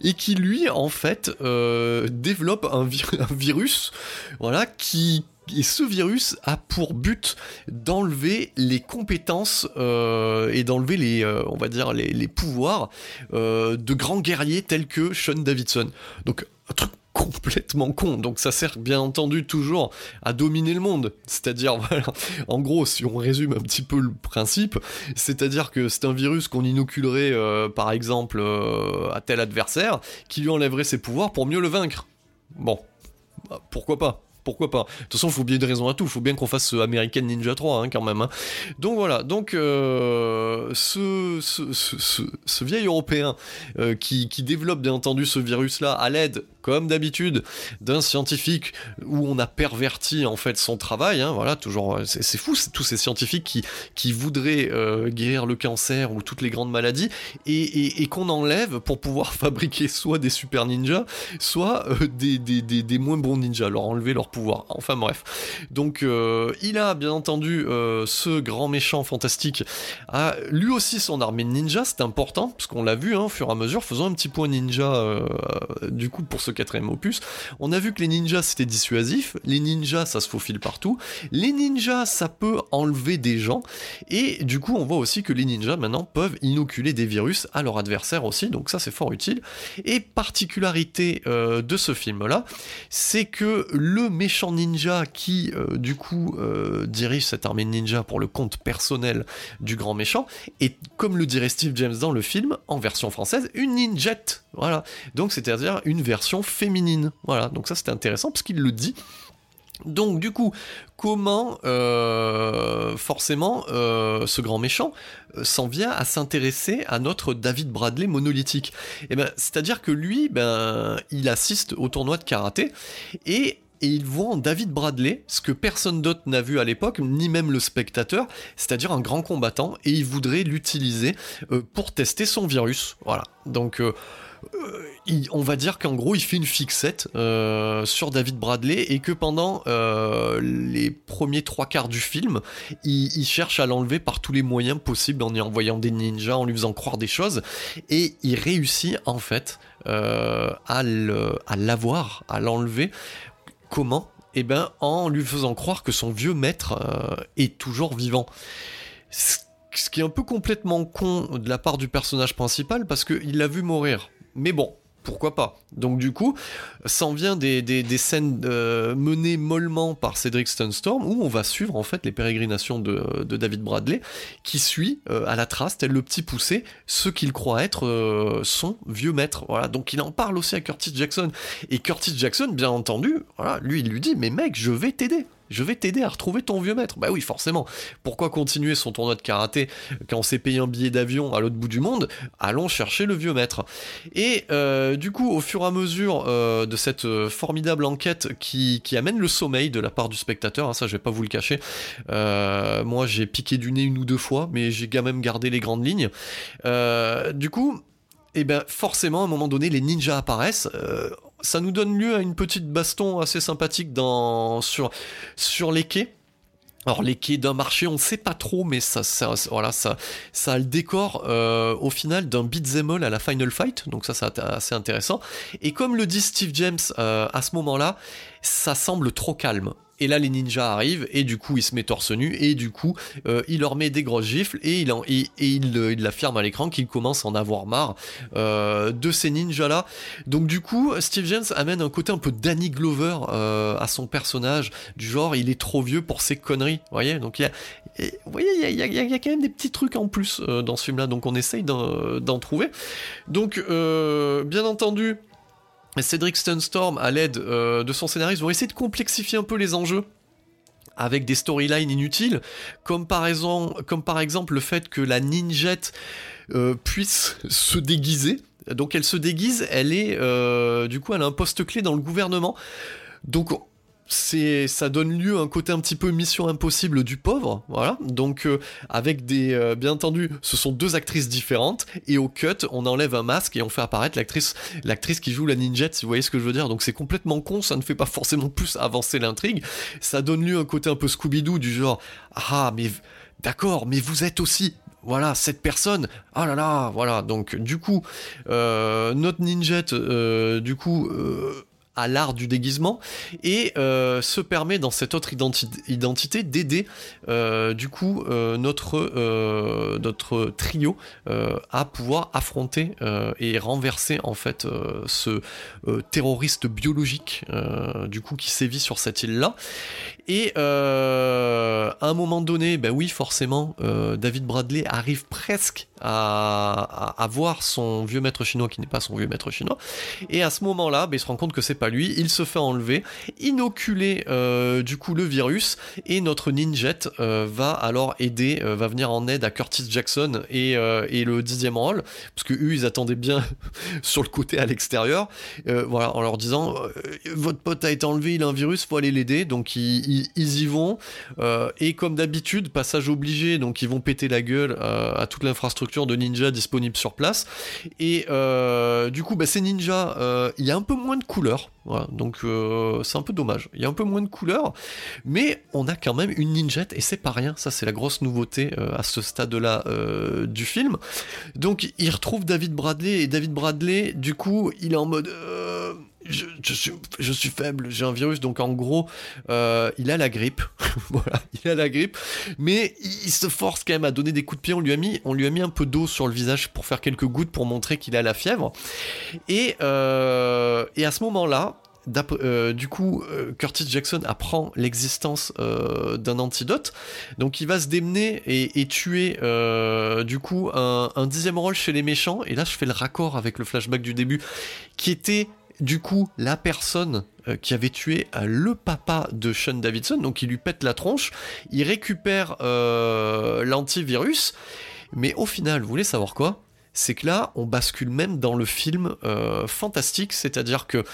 et qui lui, en fait, développe un, un virus, voilà, qui et ce virus a pour but d'enlever les compétences euh, et d'enlever les, euh, on va dire, les, pouvoirs euh, de grands guerriers tels que Sean Davidson. Donc un truc complètement con. Donc ça sert bien entendu toujours à dominer le monde. C'est-à-dire, en gros, si on résume un petit peu le principe, c'est-à-dire que c'est un virus qu'on inoculerait, par exemple, à tel adversaire, qui lui enlèverait ses pouvoirs pour mieux le vaincre. Bon, bah, pourquoi pas? Pourquoi pas De toute façon, il faut bien de raison à tout. Il faut bien qu'on fasse American Ninja 3 hein, quand même. Hein. Donc voilà. Donc euh, ce, ce, vieil Européen euh, qui, qui, développe bien entendu ce virus-là à l'aide comme d'habitude, d'un scientifique où on a perverti en fait son travail. Hein, voilà, toujours, euh, c'est fou, tous ces scientifiques qui, voudraient euh, guérir le cancer ou toutes les grandes maladies et, qu'on enlève pour pouvoir fabriquer soit des super ninjas, soit euh, des, des, moins bons ninjas, leur enlever leur pouvoir. Enfin bref. Donc il a bien entendu ce grand méchant fantastique a lui aussi son armée de ninjas, c'est important parce qu'on l'a vu hein, au fur et à mesure, faisant un petit point ninja du coup pour ce quatrième opus, on a vu que les ninjas c'était dissuasif, les ninjas ça se faufile partout, les ninjas ça peut enlever des gens, et du coup on voit aussi que les ninjas maintenant peuvent inoculer des virus à leur adversaire aussi, donc ça c'est fort utile. Et particularité euh, de ce film là, c'est que le méchant ninja qui euh, du coup euh, dirige cette armée de ninjas pour le compte personnel du grand méchant, est comme le dirait Steve James dans le film, en version française, une ninjette. Voilà. Donc c'est-à-dire une version féminine. Voilà, donc ça c'était intéressant parce qu'il le dit. Donc du coup, comment euh, forcément ce grand méchant s'en vient à s'intéresser à notre David Bradley monolithique? Et eh ben, c'est-à-dire que lui, ben, il assiste au tournoi de karaté et il voit en David Bradley ce que personne d'autre n'a vu à l'époque, ni même le spectateur, c'est-à-dire un grand combattant, et il voudrait l'utiliser pour tester son virus. Voilà. Donc euh, on va dire qu'en gros, il fait une fixette euh, sur David Bradley et que pendant euh, les premiers trois quarts du film, il, cherche à l'enlever par tous les moyens possibles en y envoyant des ninjas, en lui faisant croire des choses, et il réussit en fait à l'avoir, à l'enlever. Comment Eh ben, en lui faisant croire que son vieux maître est toujours vivant ce qui est un peu complètement con de la part du personnage principal parce qu'il l'a vu mourir. Mais bon, pourquoi pas Donc du coup, s'en vient des, scènes euh, menées mollement par Cedric Sunstorm où on va suivre en fait les pérégrinations de, David Bradley qui suit euh, à la trace, tel le petit poussé, ce qu'il croit être euh, son vieux maître. Voilà, donc il en parle aussi à Curtis Jackson. Et Curtis Jackson, bien entendu, lui il lui dit mais mec, je vais t'aider je vais t'aider à retrouver ton vieux maître. Bah oui, forcément. Pourquoi continuer son tournoi de karaté quand on s'est payé un billet d'avion à l'autre bout du monde? Allons chercher le vieux maître. Et euh, du coup, au fur et à mesure euh, de cette euh, formidable enquête qui, amène le sommeil de la part du spectateur, hein, ça je vais pas vous le cacher, moi j'ai piqué du nez une ou deux fois, mais j'ai quand même gardé les grandes lignes. du coup, eh ben forcément à un moment donné les ninjas apparaissent ça nous donne lieu à une petite baston assez sympathique dans, sur, les quais. Alors les quais d'un marché, on sait pas trop, mais ça, ça, ça a le décor euh, au final d'un beat'em all à la Final Fight, donc ça c'est assez intéressant. Et comme le dit Steve James euh, à ce moment-là, ça semble trop calme. Et là, les ninjas arrivent, et du coup, il se met torse nu, et du coup, euh, il leur met des grosses gifles, et il, en, et, il, euh, il, affirme à l'écran qu'il commence à en avoir marre euh, de ces ninjas-là. Donc, du coup, Steve James amène un côté un peu Danny Glover à son personnage, du genre, il est trop vieux pour ses conneries, vous voyez? Donc, il y a, vous voyez, il y, a, y a, quand même des petits trucs en plus dans ce film-là, donc on essaye d'en trouver. Donc, bien entendu, Cedric Sunstorm, à l'aide euh, de son scénariste, vont essayer de complexifier un peu les enjeux avec des storylines inutiles, comme par, exemple, comme par exemple le fait que la ninjette euh, puisse se déguiser. Donc elle se déguise, elle est euh, du coup elle a un poste clé dans le gouvernement. Donc ça donne lieu à un côté un petit peu mission impossible du pauvre voilà. Donc euh, avec des euh, bien entendu ce sont deux actrices différentes et au cut on enlève un masque et on fait apparaître l'actrice qui joue la ninjette si vous voyez ce que je veux dire. Donc c'est complètement con ça ne fait pas forcément plus avancer l'intrigue. Ça donne lieu à un côté un peu Scooby Doo du genre ah mais d'accord mais vous êtes aussi voilà, cette personne, oh là là, voilà, donc du coup, euh, notre ninjette, du coup, à l'art du déguisement et se permet dans cette autre identité d'aider du coup notre notre trio à pouvoir affronter et renverser en fait ce terroriste biologique du coup qui sévit sur cette île là et à un moment donné ben oui forcément David Bradley arrive presque à, à, voir son vieux maître chinois qui n'est pas son vieux maître chinois. Et à ce moment-là, bah, il se rend compte que c'est pas lui. Il se fait enlever, inoculer euh, du coup le virus, et notre ninjet euh, va alors aider, euh, va venir en aide à Curtis Jackson et, et le dixième rôle, parce que eux ils attendaient bien sur le côté à l'extérieur, voilà, en leur disant votre pote a été enlevé, il a un virus, faut aller l'aider. Donc ils, y vont, et comme d'habitude, passage obligé, donc ils vont péter la gueule à toute l'infrastructure de ninja disponibles sur place. Et euh, du coup, bah, ces ninjas, euh, il y a un peu moins de couleurs. Donc euh, c'est un peu dommage. Il y a un peu moins de couleurs, mais on a quand même une ninjette et c'est pas rien. Ça, c'est la grosse nouveauté à ce stade-là du film. Donc, il retrouve David Bradley et David Bradley, du coup, il est en mode je, suis, faible, j'ai un virus, donc en gros, euh, il a la grippe. voilà, il a la grippe. Mais il, se force quand même à donner des coups de pied. On lui a mis, un peu d'eau sur le visage pour faire quelques gouttes pour montrer qu'il a la fièvre. Et, euh, à ce moment-là, euh, du coup, Curtis Jackson apprend l'existence d'un antidote, donc il va se démener et, tuer du coup un, dixième rôle chez les méchants. Et là, je fais le raccord avec le flashback du début, qui était du coup, la personne euh, qui avait tué euh, le papa de Sean Davidson, donc il lui pète la tronche, il récupère euh, l'antivirus, mais au final, vous voulez savoir quoi? C'est que là, on bascule même dans le film fantastique, c'est-à-dire que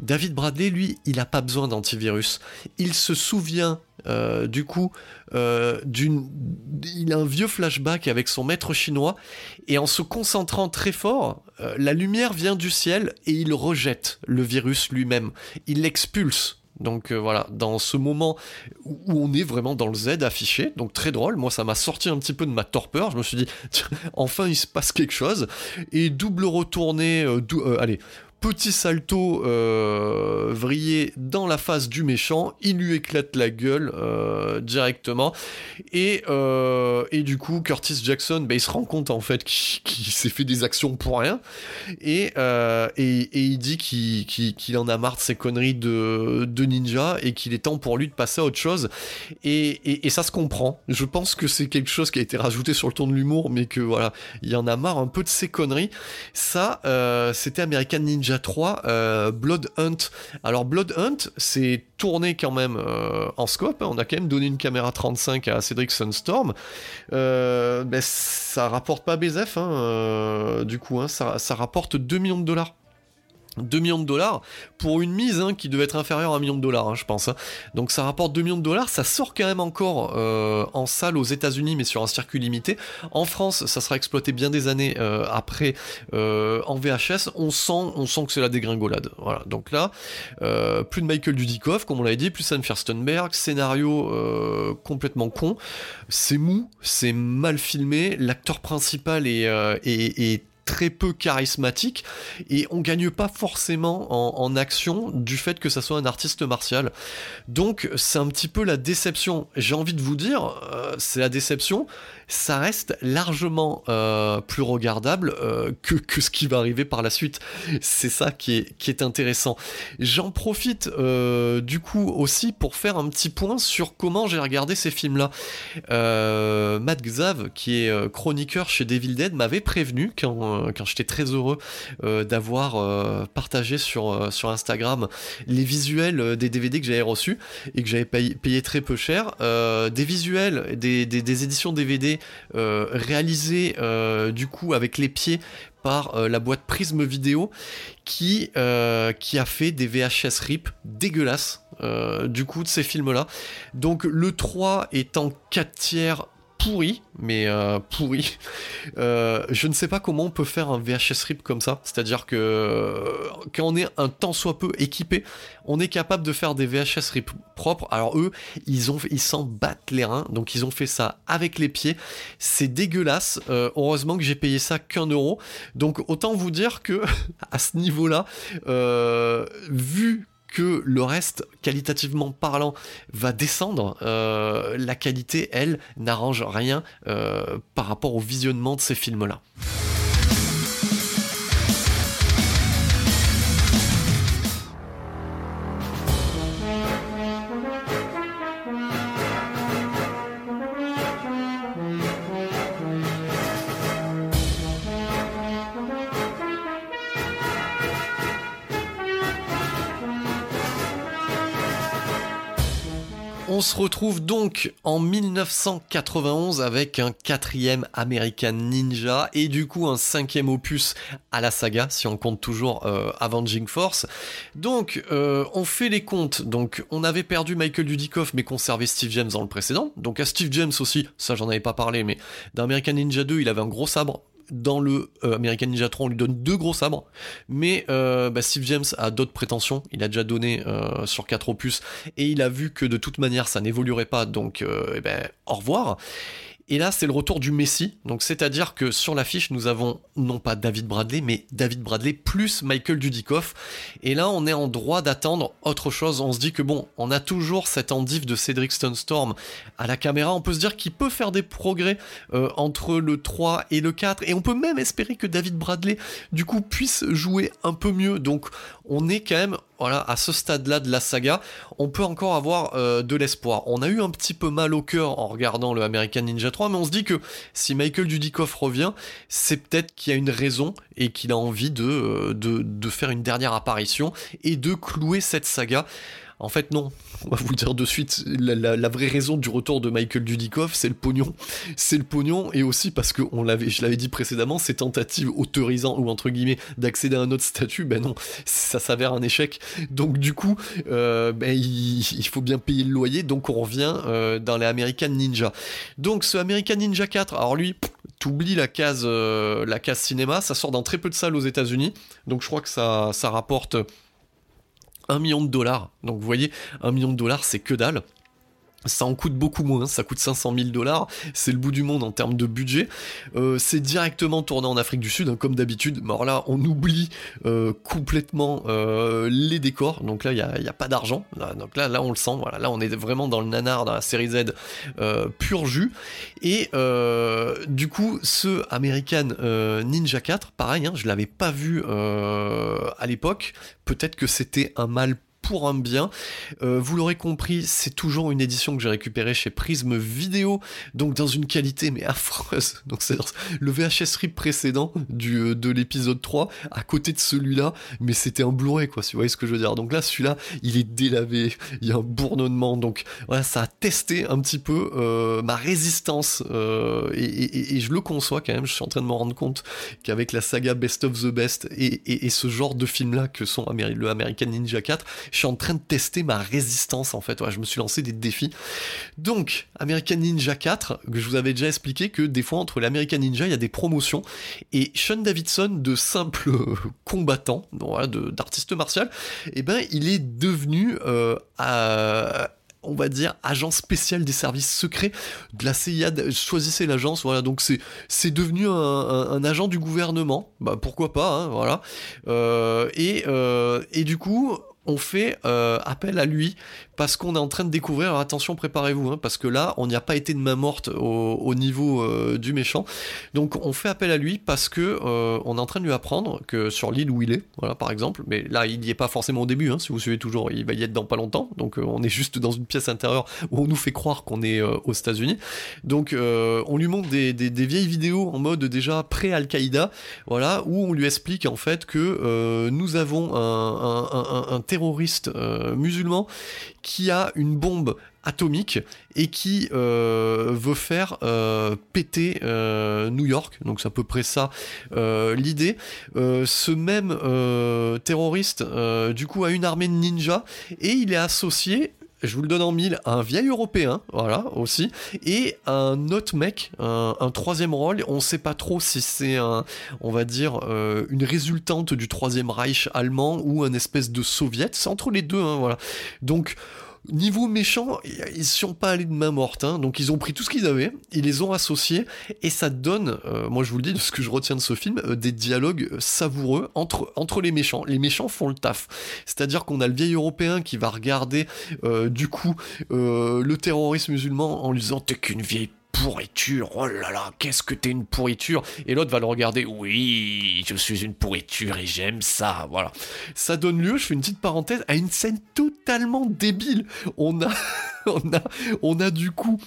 David Bradley, lui, il n'a pas besoin d'antivirus. Il se souvient euh, du coup, euh, il a un vieux flashback avec son maître chinois, et en se concentrant très fort, euh, la lumière vient du ciel et il rejette le virus lui-même. Il l'expulse. Donc voilà, dans ce moment où on est vraiment dans le Z affiché, donc très drôle, moi ça m'a sorti un petit peu de ma torpeur, je me suis dit, enfin il se passe quelque chose, et double retourné, allez, petit salto euh, vrillé dans la face du méchant, il lui éclate la gueule euh, directement. Et, euh, et du coup Curtis Jackson bah, il se rend compte en fait qu'il s'est fait des actions pour rien. Et, et, il dit qu'il en a marre de ces conneries de, de ninja et qu'il est temps pour lui de passer à autre chose. Et, et ça se comprend. Je pense que c'est quelque chose qui a été rajouté sur le ton de l'humour mais que voilà il en a marre un peu de ces conneries. Ça c'était American Ninja 3, euh, Blood Hunt. Alors Blood Hunt, c'est tourné quand même euh, en scope. Hein. On a quand même donné une caméra 35 à Cedric Sunstorm. Euh, ben, ça rapporte pas BZF, hein, du coup. Hein. ça, ça rapporte 2 millions de dollars. 2 millions de dollars pour une mise hein, qui devait être inférieure à 1 million de dollars, hein, je pense. Hein. Donc ça rapporte 2 millions de dollars, ça sort quand même encore euh, en salle aux États-Unis, mais sur un circuit limité. En France, ça sera exploité bien des années euh, après euh, en VHS. On sent, que c'est la dégringolade. Voilà. Donc là, plus de Michael Dudikoff, comme on l'avait dit, plus Anne Furstenberg, scénario complètement con. C'est mou, c'est mal filmé. L'acteur principal est très peu charismatique et on gagne pas forcément en, action du fait que ça soit un artiste martial. Donc c'est un petit peu la déception. J'ai envie de vous dire, euh, c'est la déception ça reste largement euh, plus regardable euh, que, que, ce qui va arriver par la suite. C'est ça qui est, qui est intéressant. J'en profite euh, du coup aussi pour faire un petit point sur comment j'ai regardé ces films-là. Matt Xav, qui est chroniqueur chez Devil Dead, m'avait prévenu quand, quand j'étais très heureux d'avoir partagé sur, sur Instagram les visuels des DVD que j'avais reçus et que j'avais payé, très peu cher. des visuels, des, des éditions DVD euh, réalisé euh, du coup avec les pieds par euh, la boîte Prisme Vidéo qui, qui a fait des VHS RIP dégueulasses du coup de ces films là donc le 3 est en 4 tiers pourri, mais euh, pourri. Euh, je ne sais pas comment on peut faire un VHS RIP comme ça. C'est-à-dire que euh, quand on est un tant soit peu équipé, on est capable de faire des VHS RIP propres. Alors eux, ils ils s'en battent les reins, donc ils ont fait ça avec les pieds. C'est dégueulasse. heureusement que j'ai payé ça qu'un euro. Donc autant vous dire que à ce niveau-là, vu que le reste, qualitativement parlant, va descendre, euh, la qualité, elle, n'arrange rien euh, par rapport au visionnement de ces films-là. Se retrouve donc en 1991 avec un quatrième American Ninja et du coup un cinquième opus à la saga si on compte toujours euh, Avenging Force. Donc euh, on fait les comptes. Donc on avait perdu Michael Dudikoff mais conservé Steve James dans le précédent. Donc à Steve James aussi, ça j'en avais pas parlé, mais dans American Ninja 2 il avait un gros sabre dans le euh, American Ninja 3, on lui donne deux gros sabres, mais euh, bah, Steve James a d'autres prétentions. Il a déjà donné euh, sur 4 opus et il a vu que de toute manière ça n'évoluerait pas, donc eh ben, au revoir. Et là, c'est le retour du Messi. Donc, c'est-à-dire que sur l'affiche, nous avons non pas David Bradley, mais David Bradley plus Michael Dudikoff. Et là, on est en droit d'attendre autre chose. On se dit que bon, on a toujours cette endive de Cedric Storm à la caméra. On peut se dire qu'il peut faire des progrès euh, entre le 3 et le 4. Et on peut même espérer que David Bradley, du coup, puisse jouer un peu mieux. Donc, on est quand même voilà, à ce stade-là de la saga, on peut encore avoir euh, de l'espoir. On a eu un petit peu mal au cœur en regardant le American Ninja 3, mais on se dit que si Michael Dudikoff revient, c'est peut-être qu'il y a une raison et qu'il a envie de, euh, de, de faire une dernière apparition et de clouer cette saga. En fait, non. On va vous dire de suite. La, vraie raison du retour de Michael Dudikoff, c'est le pognon. C'est le pognon et aussi parce que on l'avait, je l'avais dit précédemment, ces tentatives autorisant ou entre guillemets d'accéder à un autre statut, ben non, ça s'avère un échec. Donc du coup, euh, ben, il, faut bien payer le loyer. Donc on revient euh, dans les American Ninja. Donc ce American Ninja 4, alors lui, t'oublies la case, euh, la case cinéma, ça sort dans très peu de salles aux États-Unis. Donc je crois que ça rapporte 1 million de dollars. Donc vous voyez, 1 million de dollars, c'est que dalle. Ça en coûte beaucoup moins, ça coûte 500 000 dollars, c'est le bout du monde en termes de budget. Euh, c'est directement tourné en Afrique du Sud, hein, comme d'habitude. Mais alors là, on oublie euh, complètement euh, les décors, donc là, il n'y a, a, pas d'argent. Donc là, là, on le sent, voilà, là, on est vraiment dans le nanar, dans la série Z pur jus. Et du coup, ce American Ninja 4, pareil, hein, je l'avais pas vu à l'époque. Peut-être que c'était un mal pour un bien. Euh, vous l'aurez compris, c'est toujours une édition que j'ai récupérée chez Prism Vidéo, donc dans une qualité mais affreuse. Donc c'est le VHS RIP précédent euh, de l'épisode 3, à côté de celui-là, mais c'était un Blu-ray quoi, si vous voyez ce que je veux dire. Donc là, celui-là, il est délavé, il y a un bourdonnement, donc voilà, ça a testé un petit peu euh, ma résistance, et, je le conçois quand même, je suis en train de me rendre compte qu'avec la saga Best of the Best et, ce genre de film-là que sont le American Ninja 4, je suis en train de tester ma résistance en fait. je me suis lancé des défis. Donc, American Ninja 4, que je vous avais déjà expliqué que des fois entre l'American Ninja, il y a des promotions. Et Sean Davidson, de simple combattant, d'artiste martial, eh ben, il est devenu euh, on va dire agent spécial des services secrets de la CIA. Choisissez l'agence, voilà. Donc c'est c'est devenu un, agent du gouvernement. Bah pourquoi pas, hein, voilà. Euh, et euh, et du coup on fait euh, appel à lui parce qu'on est en train de découvrir, attention préparez-vous, hein, parce que là on n'y a pas été de main morte au, niveau euh, du méchant, donc on fait appel à lui parce que euh, on est en train de lui apprendre que sur l'île où il est, voilà par exemple, mais là il n'y est pas forcément au début, hein, si vous suivez toujours, il va y être dans pas longtemps, donc on est juste dans une pièce intérieure où on nous fait croire qu'on est aux États-Unis, donc on lui montre des, vieilles vidéos en mode déjà pré-Al-Qaïda, voilà, où on lui explique en fait que nous avons un, un terroriste musulman qui a une bombe atomique et qui euh, veut faire euh, péter euh, New York. Donc c'est à peu près ça l'idée. ce même terroriste, du coup, a une armée de ninjas et il est associé je vous le donne en mille, un vieil européen, voilà, aussi, et un autre mec, un, troisième rôle, on sait pas trop si c'est un, on va dire, euh, une résultante du troisième Reich allemand ou un espèce de soviet, c'est entre les deux, hein, voilà. Donc, Niveau méchant, ils sont pas allés de main morte, hein. donc ils ont pris tout ce qu'ils avaient, ils les ont associés, et ça donne, euh, moi je vous le dis, de ce que je retiens de ce film, euh, des dialogues savoureux entre, les méchants. Les méchants font le taf. C'est-à-dire qu'on a le vieil européen qui va regarder, euh, du coup, le terroriste musulman en lui disant T'es qu'une vieille pourriture, oh là là, qu'est-ce que t'es une pourriture? Et l'autre va le regarder, oui, je suis une pourriture et j'aime ça, voilà. Ça donne lieu, je fais une petite parenthèse, à une scène totalement débile. On a, on a, on a du coup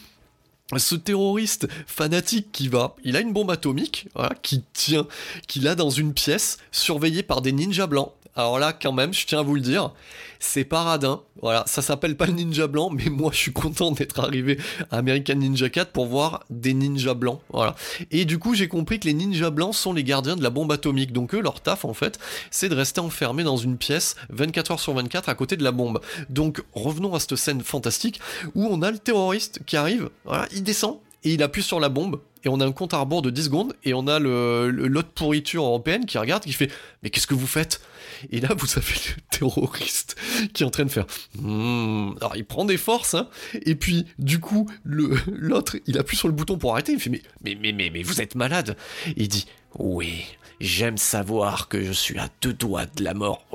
ce terroriste fanatique qui va, il a une bombe atomique, voilà, qui tient, qu'il a dans une pièce, surveillée par des ninjas blancs. Alors là, quand même, je tiens à vous le dire, c'est paradin. Voilà, ça s'appelle pas le ninja blanc, mais moi je suis content d'être arrivé à American Ninja 4 pour voir des ninjas blancs. Voilà. Et du coup, j'ai compris que les ninjas blancs sont les gardiens de la bombe atomique. Donc eux, leur taf en fait, c'est de rester enfermés dans une pièce 24 heures sur 24 à côté de la bombe. Donc revenons à cette scène fantastique où on a le terroriste qui arrive, il descend et il appuie sur la bombe et on a un compte à rebours de 10 secondes et on a le, l'autre pourriture européenne qui regarde qui fait mais qu'est-ce que vous faites? Et là vous avez le terroriste qui est en train de faire hmm. alors il prend des forces hein, et puis du coup le l'autre il appuie sur le bouton pour arrêter il fait mais mais mais mais, mais vous êtes malade il dit oui J'aime savoir que je suis à deux doigts de la mort.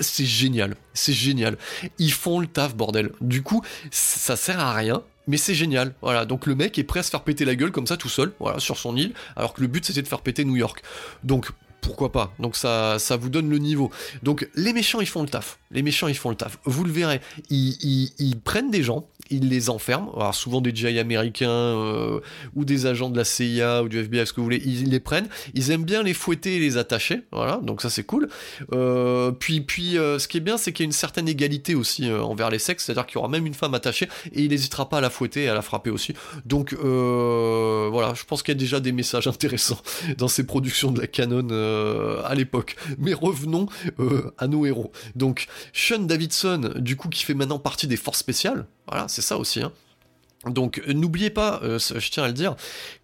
C'est génial, c'est génial. Ils font le taf, bordel. Du coup, ça sert à rien, mais c'est génial. Voilà, donc le mec est prêt à se faire péter la gueule comme ça tout seul, voilà, sur son île, alors que le but c'était de faire péter New York. Donc pourquoi pas? Donc ça, ça vous donne le niveau. Donc les méchants ils font le taf. Les méchants ils font le taf. Vous le verrez, ils prennent des gens, ils les enferment. Alors souvent des GI américains euh, ou des agents de la CIA ou du FBI, ce que vous voulez, ils les prennent. Ils aiment bien les fouetter et les attacher. Voilà, donc ça c'est cool. Euh, puis puis euh, ce qui est bien, c'est qu'il y a une certaine égalité aussi envers les sexes, c'est-à-dire qu'il y aura même une femme attachée et il n'hésitera pas à la fouetter et à la frapper aussi. Donc voilà, je pense qu'il y a déjà des messages intéressants dans ces productions de la canon à l'époque. Mais revenons à nos héros. Donc Sean Davidson, du coup, qui fait maintenant partie des forces spéciales. Voilà, c'est ça aussi. Hein. Donc n'oubliez pas, euh, je tiens à le dire,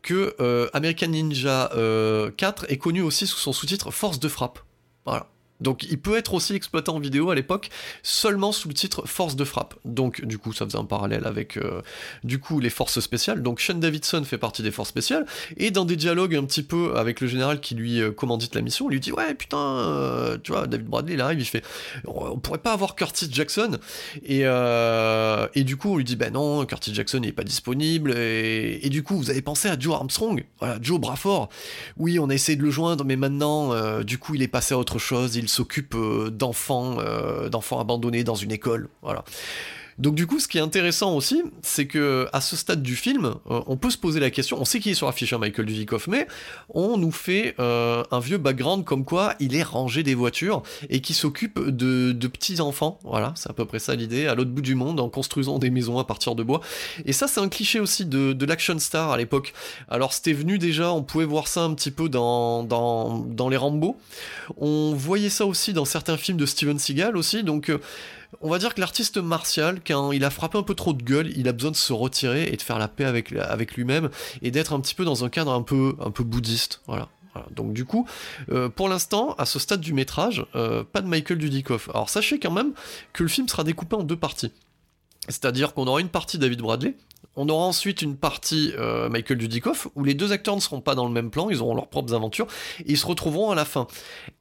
que euh, American Ninja 4 euh, est connu aussi sous son sous-titre Force de frappe. Voilà. Donc il peut être aussi exploité en vidéo à l'époque seulement sous le titre Force de frappe. Donc du coup ça faisait un parallèle avec euh, du coup les forces spéciales. Donc Sean Davidson fait partie des forces spéciales. Et dans des dialogues un petit peu avec le général qui lui euh, commandite la mission, il lui dit ouais putain euh, tu vois David Bradley il arrive il fait on pourrait pas avoir Curtis Jackson. Et du coup on lui dit ben non Curtis Jackson n'est pas disponible. Et, du coup vous avez pensé à Joe Armstrong. Voilà Joe Braford. Oui on a essayé de le joindre mais maintenant du coup il est passé à autre chose s'occupe euh, d'enfants, euh, d'enfants abandonnés dans une école. Donc du coup, ce qui est intéressant aussi, c'est que à ce stade du film, euh, on peut se poser la question. On sait qu'il est sur l'affiche, Michael Dudikoff, mais on nous fait euh, un vieux background comme quoi il est rangé des voitures et qui s'occupe de, petits enfants. Voilà, c'est à peu près ça l'idée, à l'autre bout du monde, en construisant des maisons à partir de bois. Et ça, c'est un cliché aussi de, de l'action star à l'époque. Alors c'était venu déjà, on pouvait voir ça un petit peu dans, dans, dans les Rambo. On voyait ça aussi dans certains films de Steven Seagal aussi. Donc euh, on va dire que l'artiste martial, quand il a frappé un peu trop de gueule, il a besoin de se retirer et de faire la paix avec, lui-même et d'être un petit peu dans un cadre un peu, un peu bouddhiste. Voilà. Donc du coup, euh, pour l'instant, à ce stade du métrage, euh, pas de Michael Dudikoff. Alors sachez quand même que le film sera découpé en deux parties. C'est-à-dire qu'on aura une partie David Bradley, on aura ensuite une partie euh, Michael Dudikoff où les deux acteurs ne seront pas dans le même plan, ils auront leurs propres aventures et ils se retrouveront à la fin.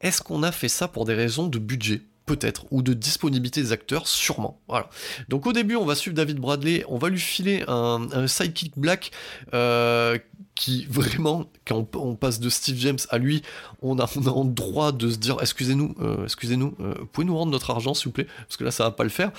Est-ce qu'on a fait ça pour des raisons de budget? Peut-être, ou de disponibilité des acteurs, sûrement. Voilà. Donc au début, on va suivre David Bradley, on va lui filer un, sidekick black euh, qui vraiment, quand on, passe de Steve James à lui, on a, on a droit de se dire, excusez-nous, euh, excusez-nous, euh, pouvez nous rendre notre argent s'il vous plaît, parce que là ça va pas le faire.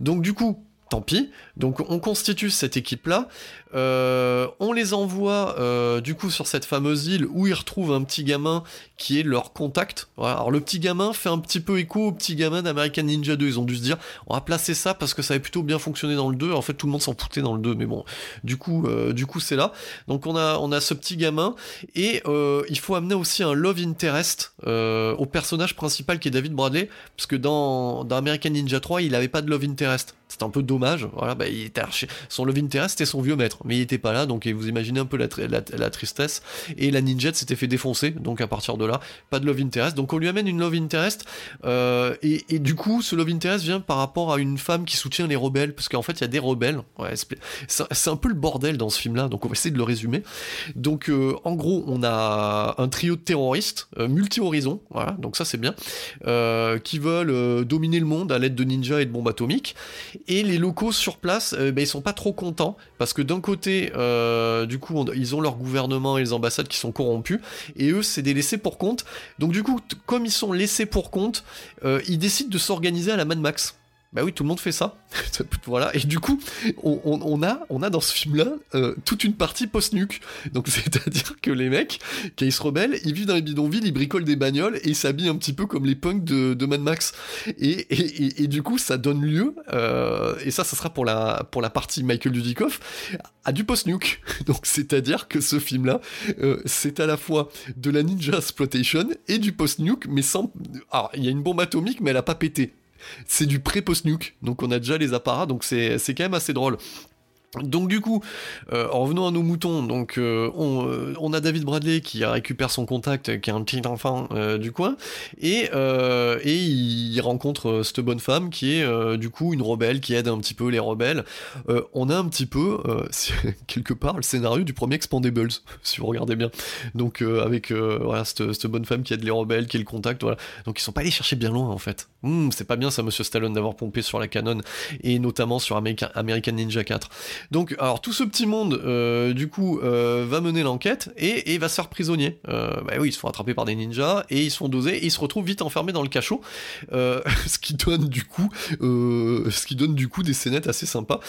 Donc du coup, tant pis. Donc on constitue cette équipe-là, euh, on les envoie euh, du coup sur cette fameuse île où ils retrouvent un petit gamin qui est leur contact. Alors le petit gamin fait un petit peu écho au petit gamin d'American Ninja 2. Ils ont dû se dire on va placer ça parce que ça avait plutôt bien fonctionné dans le 2. En fait tout le monde s'en foutait dans le 2, mais bon, du coup, euh, du coup c'est là. Donc on a, on a ce petit gamin et il faut amener aussi un love interest au personnage principal qui est David Bradley, parce que dans, dans American Ninja 3 il avait pas de love interest C'est un peu dommage. Voilà, bah, il était son love interest c'était son vieux maître, mais il était pas là, donc vous imaginez un peu la, tristesse. Et la ninja s'était fait défoncer, donc à partir de là, pas de love interest. Donc on lui amène une love interest, euh, et, du coup, ce love interest vient par rapport à une femme qui soutient les rebelles, parce qu'en fait, il y a des rebelles. C'est un peu le bordel dans ce film-là, donc on va essayer de le résumer. Donc euh, en gros, on a un trio de terroristes, euh, multi-horizons, voilà, donc ça c'est bien, qui veulent dominer le monde à l'aide de ninjas et de bombes atomiques. Et les locaux sur place, ben, ils sont pas trop contents parce que d'un côté, euh, du coup, ils ont leur gouvernement et les ambassades qui sont corrompus, et eux, c'est des laissés pour compte. Donc du coup, comme ils sont laissés pour compte, euh, ils décident de s'organiser à la Mad Max. Bah oui, tout le monde fait ça. voilà. Et du coup, on, a, on a dans ce film-là euh, toute une partie post-nuke. Donc c'est-à-dire que les mecs, quand se rebellent, ils vivent dans les bidonvilles, ils bricolent des bagnoles et ils s'habillent un petit peu comme les punks de, Mad Max. Et, et, du coup, ça donne lieu, euh, et ça, ça sera pour la, pour la partie Michael Dudikoff, à du post-nuke. Donc c'est-à-dire que ce film-là, euh, c'est à la fois de la ninja exploitation et du post-nuke, mais sans... Alors, il y a une bombe atomique, mais elle a pas pété c'est du pré-post-nuke, donc on a déjà les apparats, donc c'est quand même assez drôle. Donc du coup, euh, en revenant à nos moutons, donc euh, euh, on, a David Bradley qui récupère son contact, qui est un petit enfant du coin, et, il rencontre cette bonne femme qui est du coup une rebelle qui aide un petit peu les rebelles. on a un petit peu quelque part le scénario du premier Expandables, si vous regardez bien. Donc avec cette, bonne femme qui aide les rebelles, qui est le contact, voilà. Donc ils sont pas allés chercher bien loin en fait. Hmm, c'est pas bien ça, Monsieur Stallone, d'avoir pompé sur la canon et notamment sur American Ninja 4. Donc, alors tout ce petit monde, euh, du coup, euh, va mener l'enquête et, va se faire prisonnier. Euh, bah oui, ils se font attraper par des ninjas et ils se font doser et ils se retrouvent vite enfermés dans le cachot, ce qui donne du coup, des scénettes assez sympas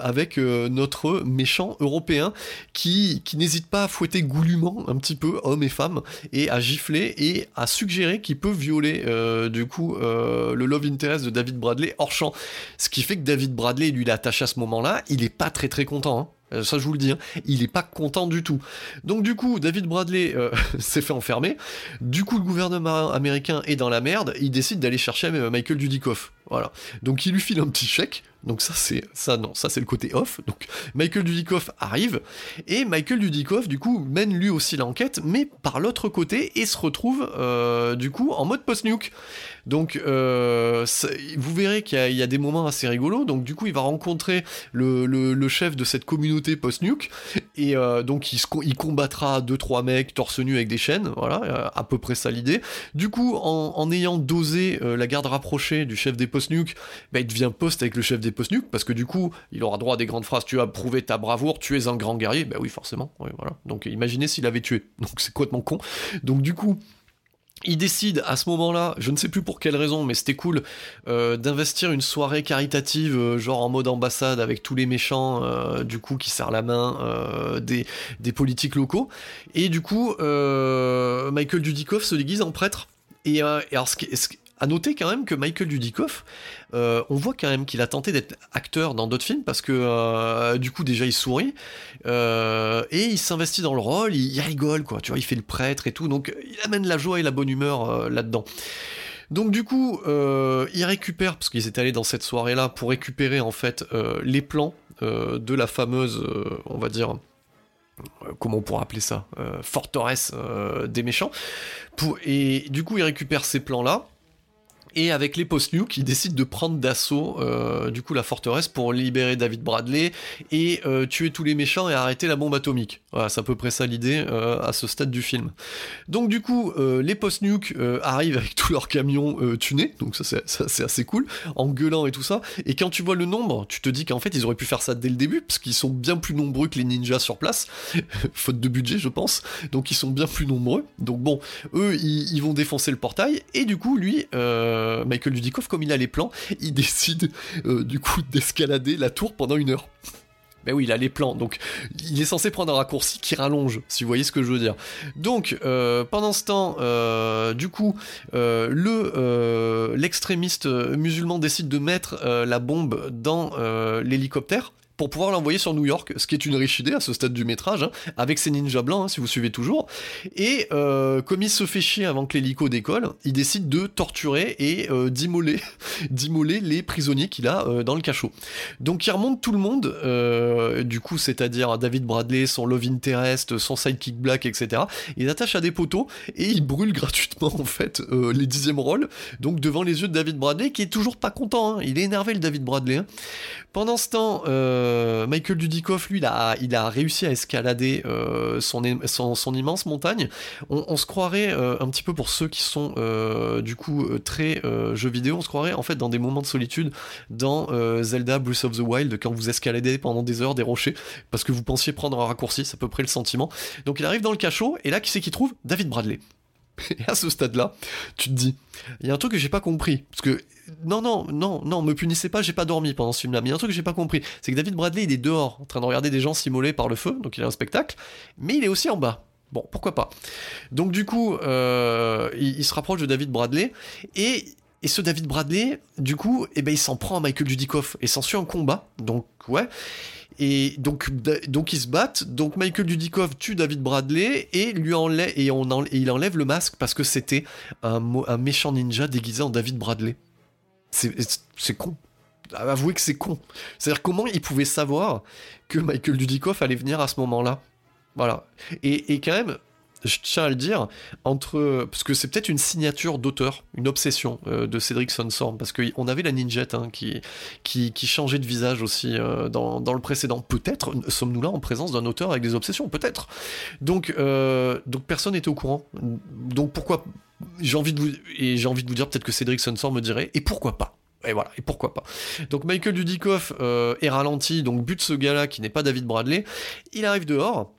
avec notre méchant européen qui, qui n'hésite pas à fouetter goulûment un petit peu hommes et femmes et à gifler et à suggérer qu'il peut violer du coup le love interest de David Bradley hors champ. Ce qui fait que David Bradley, lui, l'attache à ce moment-là, il est pas très très content. Hein. Euh, ça, je vous le dis, hein. il est pas content du tout. Donc, du coup, David Bradley euh, s'est fait enfermer. Du coup, le gouvernement américain est dans la merde. Il décide d'aller chercher euh, Michael Dudikoff. Voilà. Donc, il lui file un petit chèque. Donc ça c'est ça non ça c'est le côté off. Donc Michael Dudikoff arrive et Michael Dudikoff du coup mène lui aussi l'enquête mais par l'autre côté et se retrouve du coup en mode post-nuke. Donc, euh, vous verrez qu'il y, a des moments assez rigolos. Donc, du coup, il va rencontrer le, chef de cette communauté post-nuke. Et euh, donc, il, combattra deux trois mecs torse nu avec des chaînes. Voilà, euh, à peu près ça l'idée. Du coup, en, ayant dosé la garde rapprochée du chef des post-nuke, bah, il devient poste avec le chef des post-nuke. Parce que du coup, il aura droit à des grandes phrases. Tu as prouvé ta bravoure, tu es un grand guerrier. Bah oui, forcément. voilà. Donc, imaginez s'il avait tué. Donc, c'est complètement con. Donc, du coup, il décide à ce moment-là, je ne sais plus pour quelle raison, mais c'était cool, euh, d'investir une soirée caritative, euh, genre en mode ambassade, avec tous les méchants, euh, du coup, qui serrent la main des, des, politiques locaux. Et du coup, Michael Dudikoff se déguise en prêtre. Et, alors, ce qui, à noter quand même que Michael Dudikoff, euh, on voit quand même qu'il a tenté d'être acteur dans d'autres films parce que euh, du coup déjà il sourit euh, et il s'investit dans le rôle, il, rigole quoi, tu vois, il fait le prêtre et tout, donc il amène la joie et la bonne humeur là-dedans. Donc du coup, il récupère, parce qu'ils étaient allés dans cette soirée-là pour récupérer en fait les plans de la fameuse, on va dire, comment on pourrait appeler ça, forteresse des méchants. et du coup, il récupère ces plans-là et avec les post-nuke, ils décident de prendre d'assaut euh, du coup la forteresse pour libérer David Bradley et euh, tuer tous les méchants et arrêter la bombe atomique. Voilà, c'est à peu près ça l'idée euh, à ce stade du film. Donc du coup, les post-nuke arrivent avec tous leurs camions tunés, donc ça c'est assez cool, en gueulant et tout ça. Et quand tu vois le nombre, tu te dis qu'en fait ils auraient pu faire ça dès le début, parce qu'ils sont bien plus nombreux que les ninjas sur place, faute de budget je pense, donc ils sont bien plus nombreux. Donc bon, eux ils, vont défoncer le portail, et du coup lui... Michael Dudikoff, comme il a les plans, il décide euh, du coup d'escalader la tour pendant une heure. Ben oui, il a les plans, donc il est censé prendre un raccourci qui rallonge, si vous voyez ce que je veux dire. Donc, euh, pendant ce temps, du coup, le l'extrémiste musulman décide de mettre la bombe dans l'hélicoptère pour pouvoir l'envoyer sur New York, ce qui est une riche idée à ce stade du métrage, hein, avec ses ninjas blancs, hein, si vous suivez toujours. Et euh, comme il se fait chier avant que l'hélico décolle, il décide de torturer et euh, d'immoler d'immoler les prisonniers qu'il a dans le cachot. Donc il remonte tout le monde, du coup, c'est-à-dire David Bradley, son love interest, son sidekick black, etc. Il attache à des poteaux et il brûle gratuitement en fait les dixièmes rôles, donc devant les yeux de David Bradley, qui est toujours pas content. Hein. Il est énervé le David Bradley. Pendant ce temps, euh, Michael Dudikoff, lui, il a, réussi à escalader euh, son, son, immense montagne. On, se croirait, euh, un petit peu pour ceux qui sont du coup très jeux vidéo, on se croirait en fait dans des moments de solitude dans Zelda Breath of the Wild quand vous escaladez pendant des heures des rochers parce que vous pensiez prendre un raccourci, c'est à peu près le sentiment. Donc il arrive dans le cachot et là qui c'est qu'il trouve? David Bradley. Et à ce stade-là, tu te dis, il y a un truc que j'ai pas compris. Parce que, non, non, non, non, me punissez pas, j'ai pas dormi pendant ce film-là. Mais il y a un truc que j'ai pas compris. C'est que David Bradley, il est dehors, en train de regarder des gens s'immoler par le feu, donc il a un spectacle. Mais il est aussi en bas. Bon, pourquoi pas. Donc du coup, euh, il, se rapproche de David Bradley. Et, et ce David Bradley, du coup, eh ben, il s'en prend à Michael Dudikoff. Et s'en suit un combat. Donc, ouais. Et donc, donc ils se battent. Donc Michael Dudikoff tue David Bradley et lui enlève et, il enlève le masque parce que c'était un, un, méchant ninja déguisé en David Bradley. C'est con. Avouez que c'est con. C'est-à-dire comment il pouvait savoir que Michael Dudikoff allait venir à ce moment-là? Voilà. Et, et quand même, je tiens à le dire, entre parce que c'est peut-être une signature d'auteur, une obsession euh, de Cédric Sonsorm, parce qu'on avait la ninjette hein, qui, qui, changeait de visage aussi euh, dans, le précédent. Peut-être sommes-nous là en présence d'un auteur avec des obsessions, peut-être. Donc, euh, donc personne n'était au courant. Donc pourquoi j'ai envie de vous et j'ai envie de vous dire peut-être que Cédric Sonsorm me dirait et pourquoi pas? Et voilà, et pourquoi pas? Donc Michael Dudikoff est ralenti, donc bute ce gars-là qui n'est pas David Bradley. Il arrive dehors.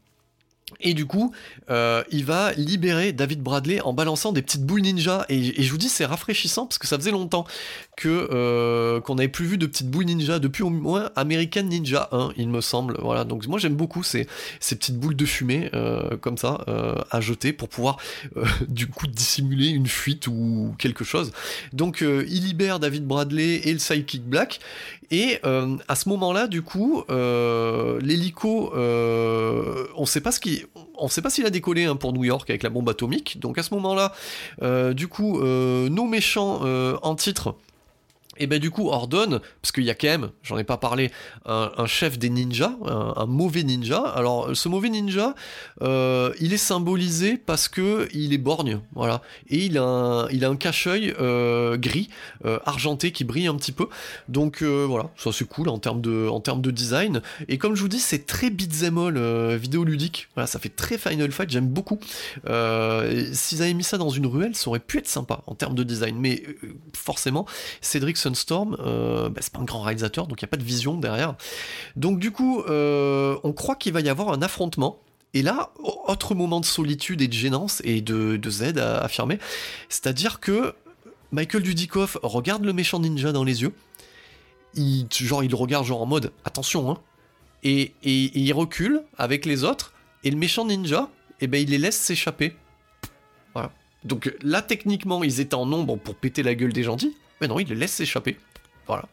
Et du coup, euh, il va libérer David Bradley en balançant des petites boules ninja. Et, je vous dis, c'est rafraîchissant parce que ça faisait longtemps que euh, qu'on n'avait plus vu de petites boules ninja depuis au moins American Ninja 1, il me semble. Voilà. Donc moi j'aime beaucoup ces, petites boules de fumée euh, comme ça à jeter pour pouvoir du coup dissimuler une fuite ou quelque chose. Donc il libère David Bradley et le sidekick Black. Et à ce moment-là, du coup, l'hélico, on sait pas sait pas s'il a décollé hein, pour New York avec la bombe atomique. Donc à ce moment-là, euh, du coup, euh, nos méchants euh, en titre et ben du coup ordonne, parce qu'il y a quand même, j'en ai pas parlé, un, chef des ninjas, un, mauvais ninja. Alors ce mauvais ninja, euh, il est symbolisé parce que il est borgne, voilà, et il a un, il a un cache-œil euh, gris, euh, argenté qui brille un petit peu. Donc voilà, ça c'est cool en termes de, en termes de design. Et comme je vous dis, c'est très beat'em all vidéoludique. Voilà, ça fait très Final Fight, j'aime beaucoup. S'ils avaient mis ça dans une ruelle, ça aurait pu être sympa en termes de design, mais forcément, Cédric Sunstorm, euh, bah, c'est pas un grand réalisateur, donc il n'y a pas de vision derrière. Donc du coup, euh, on croit qu'il va y avoir un affrontement. Et là, autre moment de solitude et de gênance et de, Z à affirmer, c'est-à-dire que Michael Dudikoff regarde le méchant ninja dans les yeux, il, genre il regarde genre en mode attention, hein, et, il recule avec les autres, et le méchant ninja, eh ben, il les laisse s'échapper. Donc là, techniquement, ils étaient en nombre pour péter la gueule des gentils, mais non, il les laisse s'échapper. Voilà.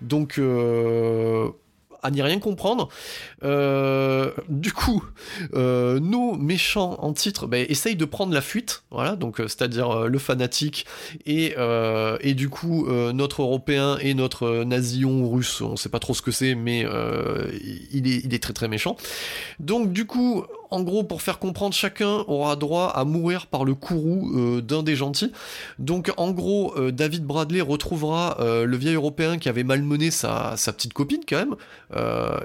Donc, euh, à n'y rien comprendre. Euh, du coup, euh, nos méchants en titre bah, essayent de prendre la fuite, voilà, donc c'est-à-dire le fanatique et, et du coup notre européen et notre nasillon russe, on sait pas trop ce que c'est, mais il, est, il est très très méchant. Donc du coup, en gros, pour faire comprendre, chacun aura droit à mourir par le courroux euh, d'un des gentils. Donc, en gros, euh, David Bradley retrouvera euh, le vieil européen qui avait malmené sa, petite copine, quand même.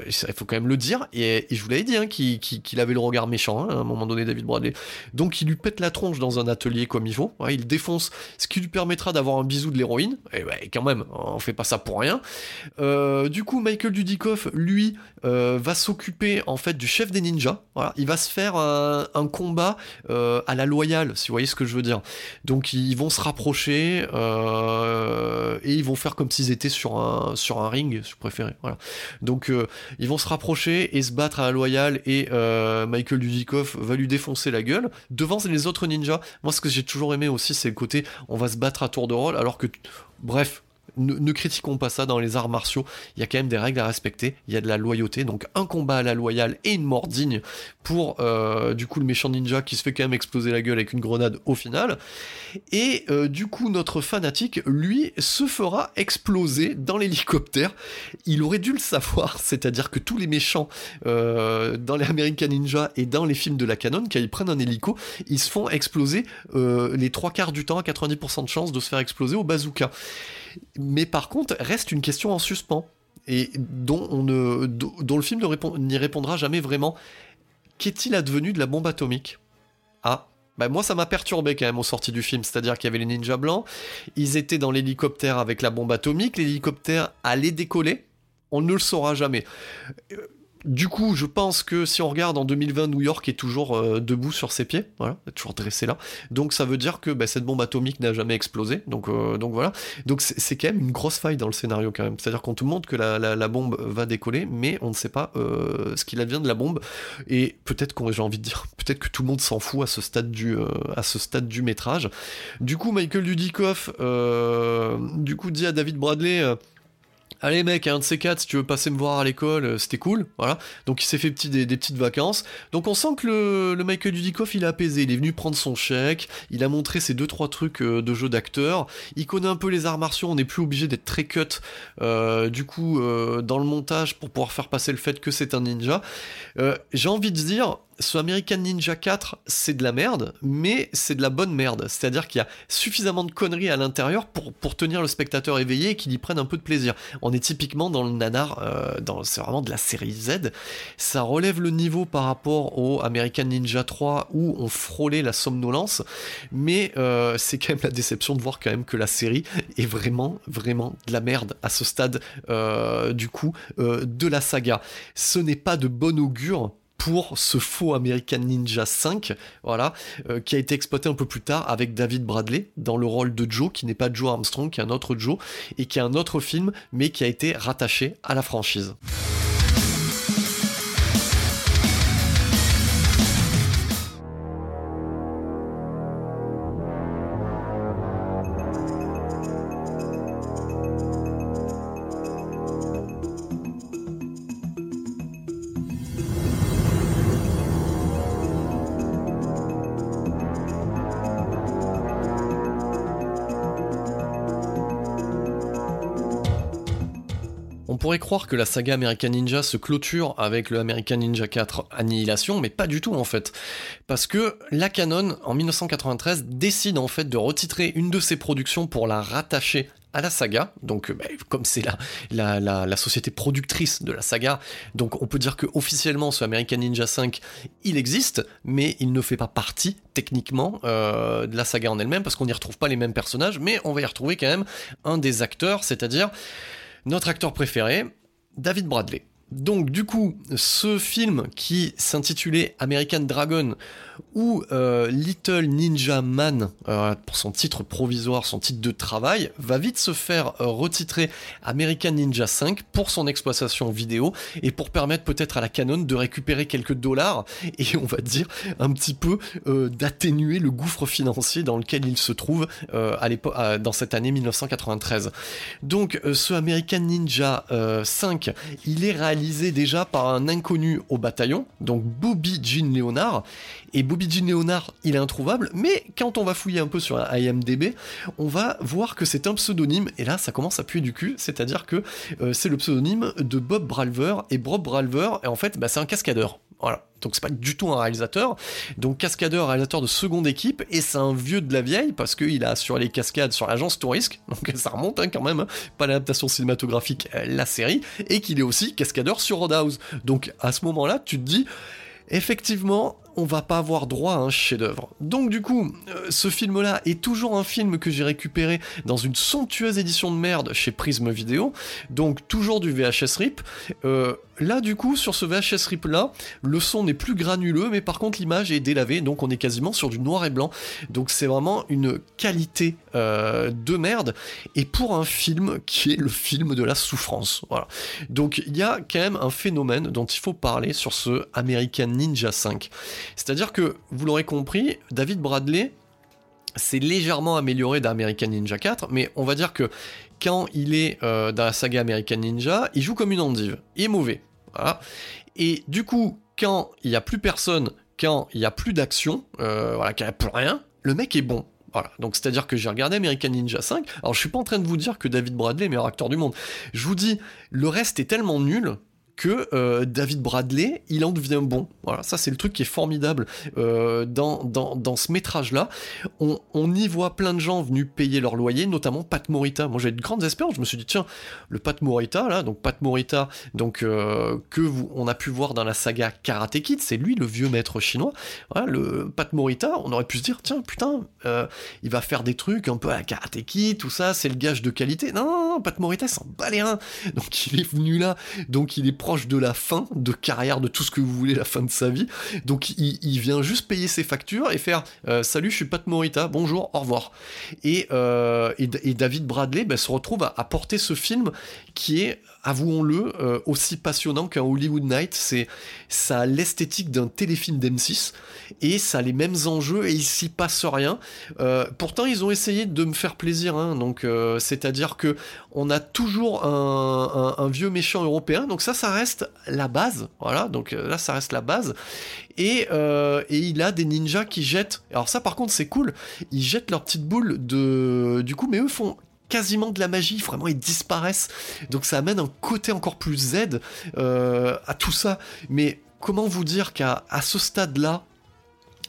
il faut quand même le dire. Et, je vous l'avais dit, hein, qu'il avait le regard méchant, hein, à un moment donné, David Bradley. Donc, il lui pète la tronche dans un atelier comme il faut. il défonce, ce qui lui permettra d'avoir un bisou de l'héroïne. Et quand même, on fait pas ça pour rien. du coup, Michael Dudikoff, lui, va s'occuper, en fait, du chef des ninjas. Voilà, il va se faire un, combat euh, à la loyale, si vous voyez ce que je veux dire. Donc ils vont se rapprocher euh, et ils vont faire comme s'ils étaient sur un, sur un ring, si vous préférez. Voilà. Donc euh, ils vont se rapprocher et se battre à la loyale et Michael Dudikoff va lui défoncer la gueule devant les autres ninjas. Moi ce que j'ai toujours aimé aussi c'est le côté on va se battre à tour de rôle alors que bref Ne, critiquons pas ça dans les arts martiaux. Il y a quand même des règles à respecter. Il y a de la loyauté. Donc un combat à la loyale et une mort digne pour euh, du coup le méchant ninja qui se fait quand même exploser la gueule avec une grenade au final. Et euh, du coup notre fanatique, lui, se fera exploser dans l'hélicoptère. Il aurait dû le savoir. C'est-à-dire que tous les méchants euh, dans les American Ninja et dans les films de la canon, quand ils prennent un hélico, ils se font exploser les trois quarts du temps à 90% de chance de se faire exploser au bazooka. Mais par contre, reste une question en suspens et dont, on ne, dont le film n'y répondra jamais vraiment. Qu'est-il advenu de la bombe atomique? Ah, bah moi ça m'a perturbé quand même au sorti du film, c'est-à-dire qu'il y avait les ninjas blancs, ils étaient dans l'hélicoptère avec la bombe atomique, l'hélicoptère allait décoller, on ne le saura jamais. Du coup, je pense que si on regarde en 2020, New York est toujours euh, debout sur ses pieds, voilà, toujours dressé là. Donc ça veut dire que bah, cette bombe atomique n'a jamais explosé. Donc, euh, donc voilà. Donc c'est quand même une grosse faille dans le scénario quand même. C'est-à-dire qu'on te montre que la, bombe va décoller, mais on ne sait pas euh, ce qu'il advient de la bombe. Et peut-être qu'on, peut-être que tout le monde s'en fout à ce stade du, à ce stade du métrage. Du coup, Michael Dudikoff, du coup, dit à David Bradley Allez mec, un de ces quatre, si tu veux passer me voir à l'école, euh, c'était cool, voilà. Donc il s'est fait petit, des, petites vacances. Donc on sent que le, Michael Dudikoff, il a apaisé, il est venu prendre son chèque, il a montré ses deux trois trucs euh, de jeu d'acteur, il connaît un peu les arts martiaux, on n'est plus obligé d'être très cut, euh, du coup, dans le montage pour pouvoir faire passer le fait que c'est un ninja. J'ai envie de dire, ce American Ninja 4, c'est de la merde, mais c'est de la bonne merde. C'est-à-dire qu'il y a suffisamment de conneries à l'intérieur pour, tenir le spectateur éveillé et qu'il y prenne un peu de plaisir. On est typiquement dans le nanar, euh, c'est vraiment de la série Z. Ça relève le niveau par rapport au American Ninja 3 où on frôlait la somnolence, mais euh, c'est quand même la déception de voir quand même que la série est vraiment, vraiment de la merde à ce stade euh, du coup de la saga. Ce n'est pas de bon augure pour ce faux American Ninja 5, voilà, euh, qui a été exploité un peu plus tard avec David Bradley dans le rôle de Joe, qui n'est pas Joe Armstrong, qui est un autre Joe, et qui est un autre film, mais qui a été rattaché à la franchise. Croire que la saga American Ninja se clôture avec le American Ninja 4 Annihilation, mais pas du tout en fait. Parce que la Canon, en 1993, décide en fait de retitrer une de ses productions pour la rattacher à la saga, donc bah, comme c'est la, la, société productrice de la saga, donc on peut dire que officiellement ce American Ninja 5 il existe, mais il ne fait pas partie techniquement euh, de la saga en elle-même parce qu'on n'y retrouve pas les mêmes personnages, mais on va y retrouver quand même un des acteurs, c'est-à-dire notre acteur préféré, David Bradley. Donc du coup, ce film qui s'intitulait American Dragon ou euh, Little Ninja Man, euh, pour son titre provisoire, son titre de travail, va vite se faire euh, retitrer American Ninja 5 pour son exploitation vidéo et pour permettre peut-être à la Canon de récupérer quelques dollars et on va dire un petit peu d'atténuer le gouffre financier dans lequel il se trouve dans cette année 1993. Donc ce American Ninja 5, il est réalisé déjà par un inconnu au bataillon, donc Bobby Jean Leonard. Et Bobby Jean Leonard, il est introuvable, mais quand on va fouiller un peu sur IMDB, on va voir que c'est un pseudonyme, et là ça commence à puer du cul, c'est-à-dire que euh, c'est le pseudonyme de Bob Bralver, et Bob Bralver, en fait, bah, c'est un cascadeur. Voilà. Donc c'est pas du tout un réalisateur. Donc cascadeur, réalisateur de seconde équipe, et c'est un vieux de la vieille parce qu'il a assuré les cascades sur l'agence Tourisque, donc ça remonte hein, quand même, hein. pas l'adaptation cinématographique, euh, la série, et qu'il est aussi cascadeur sur Roadhouse. Donc à ce moment-là, tu te dis, effectivement, on va pas avoir droit à un chef-d'œuvre. Donc du coup, euh, ce film-là est toujours un film que j'ai récupéré dans une somptueuse édition de merde chez Prism Video, donc toujours du VHS RIP. Euh, là du coup, sur ce VHS RIP là, le son n'est plus granuleux, mais par contre l'image est délavée, donc on est quasiment sur du noir et blanc. Donc c'est vraiment une qualité euh, de merde, et pour un film qui est le film de la souffrance. Donc il y a quand même un phénomène dont il faut parler sur ce American Ninja 5. C'est-à-dire que, vous l'aurez compris, David Bradley c'est légèrement amélioré d'American Ninja 4, mais on va dire que quand il est dans la saga American Ninja, il joue comme une endive. Il est mauvais. Et du coup, quand il n'y a plus personne, quand il n'y a plus d'action, voilà, qu'il n'y a plus rien, le mec est bon. Voilà, donc c'est-à-dire que j'ai regardé American Ninja 5. Alors je suis pas en train de vous dire que David Bradley est meilleur acteur du monde. Je vous dis, le reste est tellement nul que euh, David Bradley, il en devient bon. Voilà, ça c'est le truc qui est formidable euh, dans, dans, ce métrage-là. On, y voit plein de gens venus payer leur loyer, notamment Pat Morita. Moi j'ai de grandes espérances, je me suis dit, tiens, le Pat Morita, là, donc Pat Morita, donc, euh, que vous, on a pu voir dans la saga Karate Kid, c'est lui le vieux maître chinois. Voilà, le Pat Morita, on aurait pu se dire, tiens, putain, il va faire des trucs un peu à la Karate Kid, tout ça, c'est le gage de qualité. Non Pat Morita s'en bat les reins. Donc il est venu là, donc il est proche de la fin de carrière, de tout ce que vous voulez, la fin de sa vie. Donc il, vient juste payer ses factures et faire euh, Salut, je suis Pat Morita, bonjour, au revoir. Et, euh, et, David Bradley ben, se retrouve à, porter ce film qui est, avouons-le, euh, aussi passionnant qu'un Hollywood Night. C'est ça a l'esthétique d'un téléfilm d'M6 et ça a les mêmes enjeux et il s'y passe rien. pourtant, ils ont essayé de me faire plaisir, hein. donc c'est-à-dire que on a toujours un, vieux méchant européen, donc ça, ça reste la base, voilà, donc euh, là, ça reste la base. Et, euh, et, il a des ninjas qui jettent, alors ça par contre c'est cool, ils jettent leur petite boule de... Du coup, mais eux font quasiment de la magie, vraiment ils disparaissent. Donc ça amène un côté encore plus Z euh, à tout ça. Mais comment vous dire qu'à ce stade-là,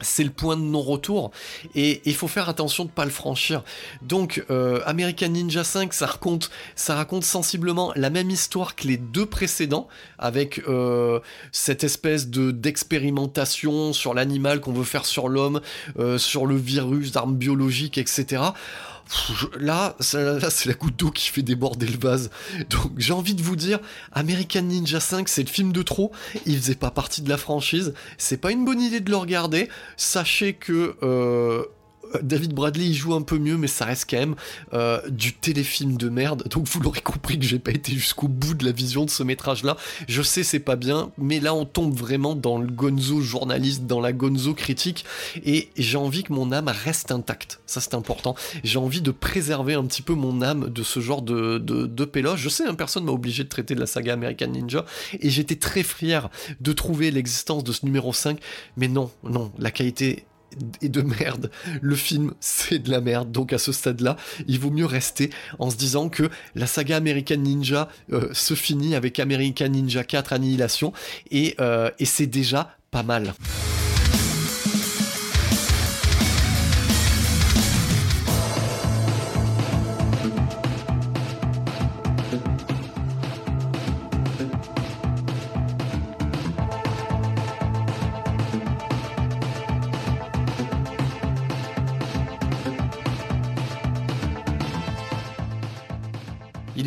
c'est le point de non-retour et il faut faire attention de ne pas le franchir. Donc euh, American Ninja 5, ça raconte, sensiblement la même histoire que les deux précédents, avec euh, cette espèce de d'expérimentation sur l'animal qu'on veut faire sur l'homme, sur le virus, d'armes biologiques, etc là, c'est la goutte d'eau qui fait déborder le vase. Donc j'ai envie de vous dire, American Ninja 5, c'est le film de trop. Il faisait pas partie de la franchise. C'est pas une bonne idée de le regarder. Sachez que euh, David Bradley il joue un peu mieux, mais ça reste quand même euh, du téléfilm de merde. Donc vous l'aurez compris que j'ai pas été jusqu'au bout de la vision de ce métrage-là. Je sais c'est pas bien, mais là on tombe vraiment dans le gonzo journaliste, dans la gonzo critique, et j'ai envie que mon âme reste intacte. Ça c'est important. J'ai envie de préserver un petit peu mon âme de ce genre de, de, de péloche. Je sais, un hein, personne m'a obligé de traiter de la saga American Ninja, et j'étais très fier de trouver l'existence de ce numéro 5, mais non, non, la qualité et de merde. Le film, c'est de la merde. Donc à ce stade-là, il vaut mieux rester en se disant que la saga American Ninja euh, se finit avec American Ninja 4 Annihilation euh, et c'est déjà pas mal.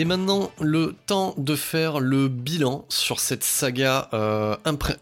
Est maintenant le temps de faire le bilan sur cette saga euh,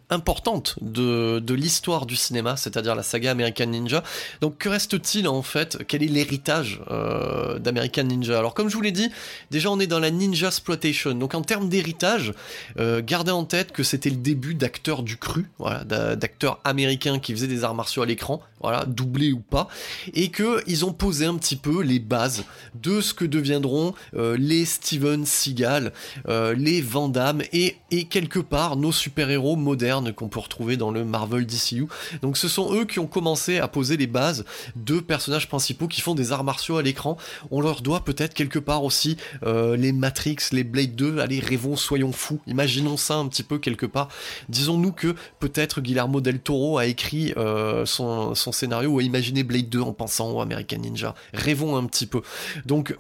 importante de, l'histoire du cinéma, c'est-à-dire la saga American Ninja. Donc que reste-t-il en fait? Quel est l'héritage euh, d'American Ninja? Alors comme je vous l'ai dit, déjà on est dans la Ninja Exploitation. Donc en termes d'héritage, euh, gardez en tête que c'était le début d'acteurs du cru, d'acteurs américains qui faisaient des arts martiaux à l'écran, voilà, doublés ou pas, et que ils ont posé un petit peu les bases de ce que deviendront les Steven Seagal, euh, les Van Damme et, et quelque part nos super-héros modernes qu'on peut retrouver dans le Marvel DCU. Donc ce sont eux qui ont commencé à poser les bases de personnages principaux qui font des arts martiaux à l'écran. On leur doit peut-être quelque part aussi euh, les Matrix, les Blade 2, allez rêvons, soyons fous, imaginons ça un petit peu quelque part. Disons-nous que peut-être Guillermo del Toro a écrit euh, son, scénario ou a imaginé Blade 2 en pensant au American Ninja. Rêvons un petit peu. Donc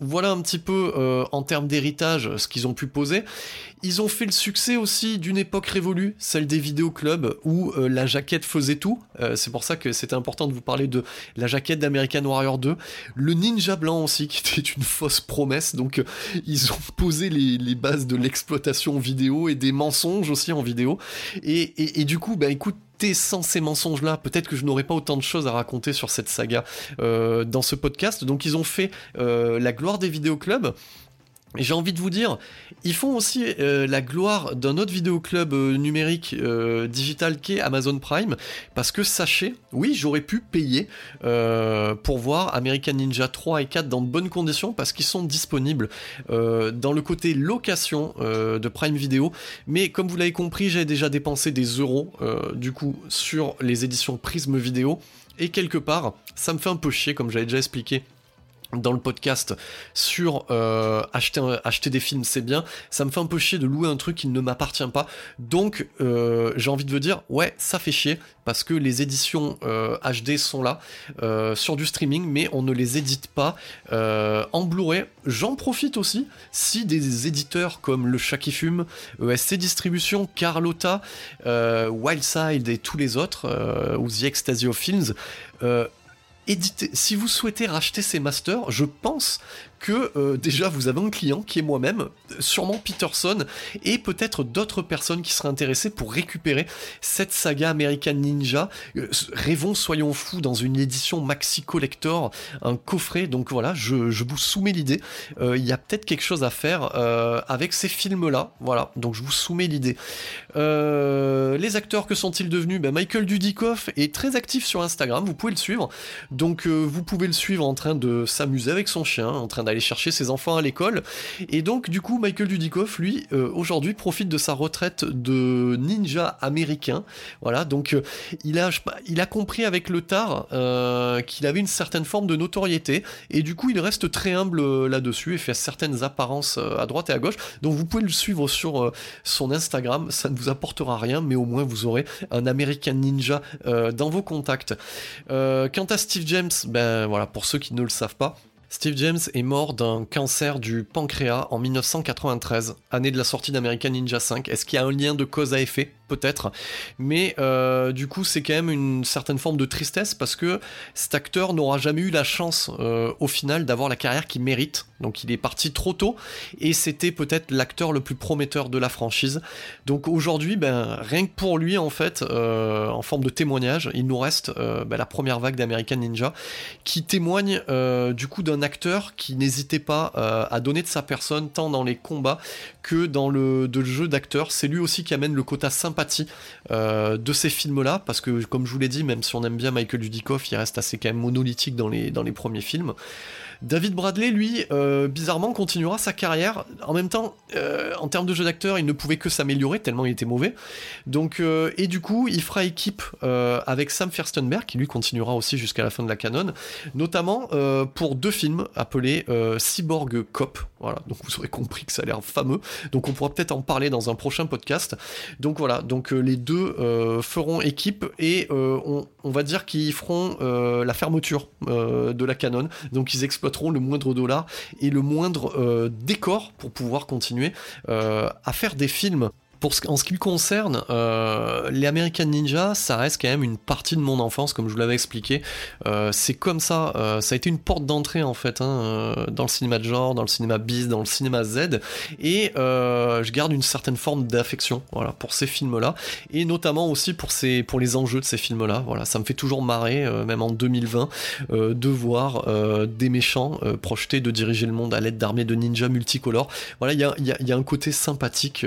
voilà un petit peu euh, en termes d'héritage ce qu'ils ont pu poser. Ils ont fait le succès aussi d'une époque révolue, celle des vidéoclubs, où euh, la jaquette faisait tout. Euh, c'est pour ça que c'était important de vous parler de la jaquette d'American Warrior 2. Le ninja blanc aussi, qui était une fausse promesse. Donc ils ont posé les, bases de l'exploitation vidéo et des mensonges aussi en vidéo. Et, du coup, bah écoute, sans ces mensonges-là, peut-être que je n'aurais pas autant de choses à raconter sur cette saga dans ce podcast. Donc ils ont fait la gloire des vidéoclubs j'ai envie de vous dire, ils font aussi euh, la gloire d'un autre vidéoclub euh, numérique euh, digital qu'est Amazon Prime, parce que sachez, oui, j'aurais pu payer pour voir American Ninja 3 et 4 dans de bonnes conditions, parce qu'ils sont disponibles dans le côté location de Prime Video, mais comme vous l'avez compris, j'ai déjà dépensé des euros, du coup, sur les éditions Prism Vidéo, et quelque part, ça me fait un peu chier, comme j'avais déjà expliqué dans le podcast sur euh, acheter, acheter des films c'est bien, ça me fait un peu chier de louer un truc qui ne m'appartient pas. Donc euh, j'ai envie de vous dire ouais ça fait chier parce que les éditions HD euh, sont là sur du streaming mais on ne les édite pas en Blu-ray. J'en profite aussi si des éditeurs comme le Chat qui fume, ESC Distribution, Carlotta, Wildside et tous les autres ou The Ecstasy of Si vous souhaitez racheter ces masters, je pense que euh, déjà vous avez un client qui est moi-même, sûrement Peterson, et peut-être d'autres personnes qui seraient intéressées pour récupérer cette saga American Ninja. Euh, rêvons, soyons fous, dans une édition Maxi Collector, un coffret. Donc voilà, je, vous soumets l'idée. Euh, il y a peut-être quelque chose à faire avec ces films-là. Voilà, donc je vous soumets l'idée. les acteurs, que sont-ils devenus? Ben, Michael Dudikoff est très actif sur Instagram, vous pouvez le suivre. Donc vous pouvez le suivre en train de s'amuser avec son chien, en train d'aller chercher ses enfants à l'école. Et donc, du coup, Michael Dudikoff, lui, euh, aujourd'hui, profite de sa retraite de ninja américain. Voilà, donc euh, il, a, il a compris avec le tard euh, qu'il avait une certaine forme de notoriété. Et du coup, il reste très humble là-dessus et fait certaines apparences à droite et à gauche. Donc, vous pouvez le suivre sur son Instagram. Ça ne vous apportera rien, mais au moins, vous aurez un American Ninja dans vos contacts. quant à Steve James, ben voilà, pour ceux qui ne le savent pas, Steve James est mort d'un cancer du pancréas en 1993, année de la sortie d'American Ninja 5. Est-ce qu'il y a un lien de cause à effet? Peut-être. Mais euh, du coup, c'est quand même une certaine forme de tristesse parce que cet acteur n'aura jamais eu la chance euh, au final d'avoir la carrière qu'il mérite. Donc il est parti trop tôt et c'était peut-être l'acteur le plus prometteur de la franchise. Donc aujourd'hui, ben, rien que pour lui, en fait, euh, en forme de témoignage, il nous reste ben, la première vague d'American Ninja qui témoigne du coup d'un acteur qui n'hésitait pas à donner de sa personne tant dans les combats que dans le, jeu d'acteur. C'est lui aussi qui amène le quota sympathie euh, de ces films-là, parce que comme je vous l'ai dit, même si on aime bien Michael Dudikoff, il reste assez quand même monolithique dans les premiers films. David Bradley, lui, euh, bizarrement, continuera sa carrière. En même temps, euh, en termes de jeu d'acteur, il ne pouvait que s'améliorer tellement il était mauvais. Donc, euh, et du coup, il fera équipe avec Sam Firstenberg, qui lui continuera aussi jusqu'à la fin de la canon, notamment pour deux films appelés Cyborg Cop. Voilà, donc vous aurez compris que ça a l'air fameux. Donc on pourra peut-être en parler dans un prochain podcast. Donc voilà, donc les deux feront équipe et on, va dire qu'ils feront la fermeture de la canon. Donc ils exploiteront le moindre dollar et le moindre euh, décor pour pouvoir continuer euh, à faire des films en ce qui me concerne, euh, les American Ninja, ça reste quand même une partie de mon enfance, comme je vous l'avais expliqué. Euh, c'est comme ça, euh, ça a été une porte d'entrée en fait, hein, dans le cinéma de genre, dans le cinéma bis, dans le cinéma Z, et je garde une certaine forme d'affection, voilà, pour ces films-là, et notamment aussi pour ces, pour les enjeux de ces films-là. Voilà, ça me fait toujours marrer, même en 2020, de voir des méchants projetés de diriger le monde à l'aide d'armées de ninjas multicolores. Voilà, il y a, un côté sympathique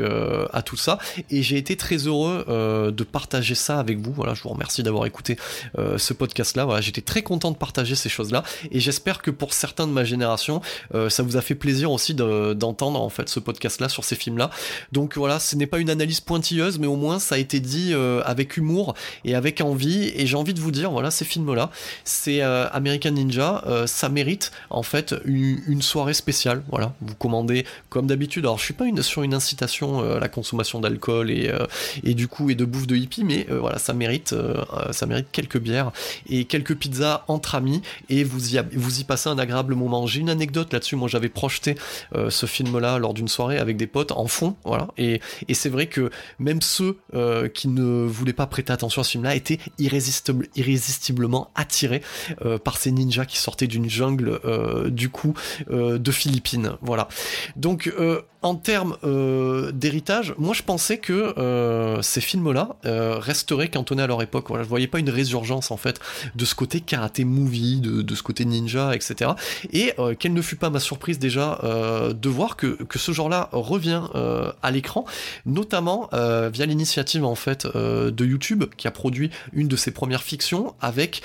à tout ça et j'ai été très heureux euh, de partager ça avec vous. Voilà, je vous remercie d'avoir écouté euh, ce podcast-là. Voilà, j'étais très content de partager ces choses-là et j'espère que pour certains de ma génération, euh, ça vous a fait plaisir aussi d'entendre en fait ce podcast-là sur ces films-là. Donc voilà, ce n'est pas une analyse pointilleuse, mais au moins ça a été dit avec humour et avec envie. Et j'ai envie de vous dire, voilà, ces films-là, c'est American Ninja, ça mérite en fait une, soirée spéciale. Voilà, vous commandez comme d'habitude. Alors je suis pas une, sur une incitation à la consommation d'alcool et, euh, et du coup et de bouffe de hippie, mais euh, voilà, ça mérite, euh, ça mérite quelques bières et quelques pizzas entre amis et vous y, vous y passez un agréable moment. J'ai une anecdote là-dessus, moi j'avais projeté ce film-là lors d'une soirée avec des potes en fond, voilà, et, et c'est vrai que même ceux qui ne voulaient pas prêter attention à ce film-là étaient irrésistible, irrésistiblement attirés par ces ninjas qui sortaient d'une jungle du coup de Philippines, voilà. Donc en termes d'héritage, moi je pensais que ces films-là resteraient cantonnés à leur époque. Voilà, je voyais pas une résurgence en fait de ce côté karaté movie, de, ce côté ninja, etc. Et quelle ne fut pas ma surprise déjà de voir que, que ce genre-là revient à l'écran, notamment via l'initiative en fait de YouTube qui a produit une de ses premières fictions avec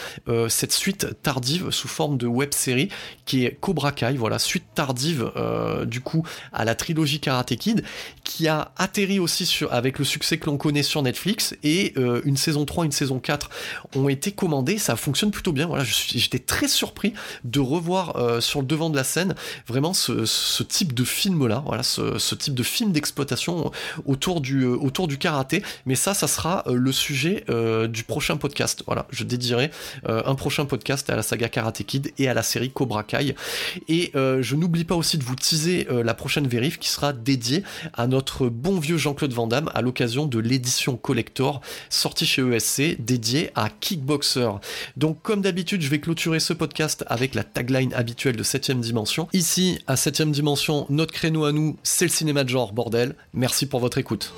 cette suite tardive sous forme de web série qui est Cobra Kai, voilà, suite tardive euh, du coup à la trilogie Karate Kid, qui a atterri aussi sur, avec le succès que l'on connaît sur Netflix, et euh, une saison 3, une saison 4 ont été commandées, ça fonctionne plutôt bien, voilà, j'étais très surpris de revoir euh, sur le devant de la scène vraiment ce, type de film-là, voilà, ce, type de film d'exploitation autour du, autour du karaté, mais ça, ça sera le sujet du prochain podcast, voilà, je dédierai un prochain podcast à la saga Karate Kid et à la série Cobra Kai. Et euh, je n'oublie pas aussi de vous teaser euh, la prochaine vérif qui sera dédiée à notre bon vieux Jean-Claude Van Damme à l'occasion de l'édition collector sortie chez ESC dédiée à Kickboxer. Donc comme d'habitude, je vais clôturer ce podcast avec la tagline habituelle de 7ème dimension. Ici, à 7ème dimension, notre créneau à nous, c'est le cinéma de genre, bordel. Merci pour votre écoute.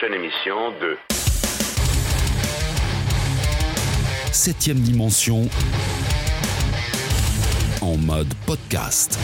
Prochaine émission de Septième dimension en mode podcast.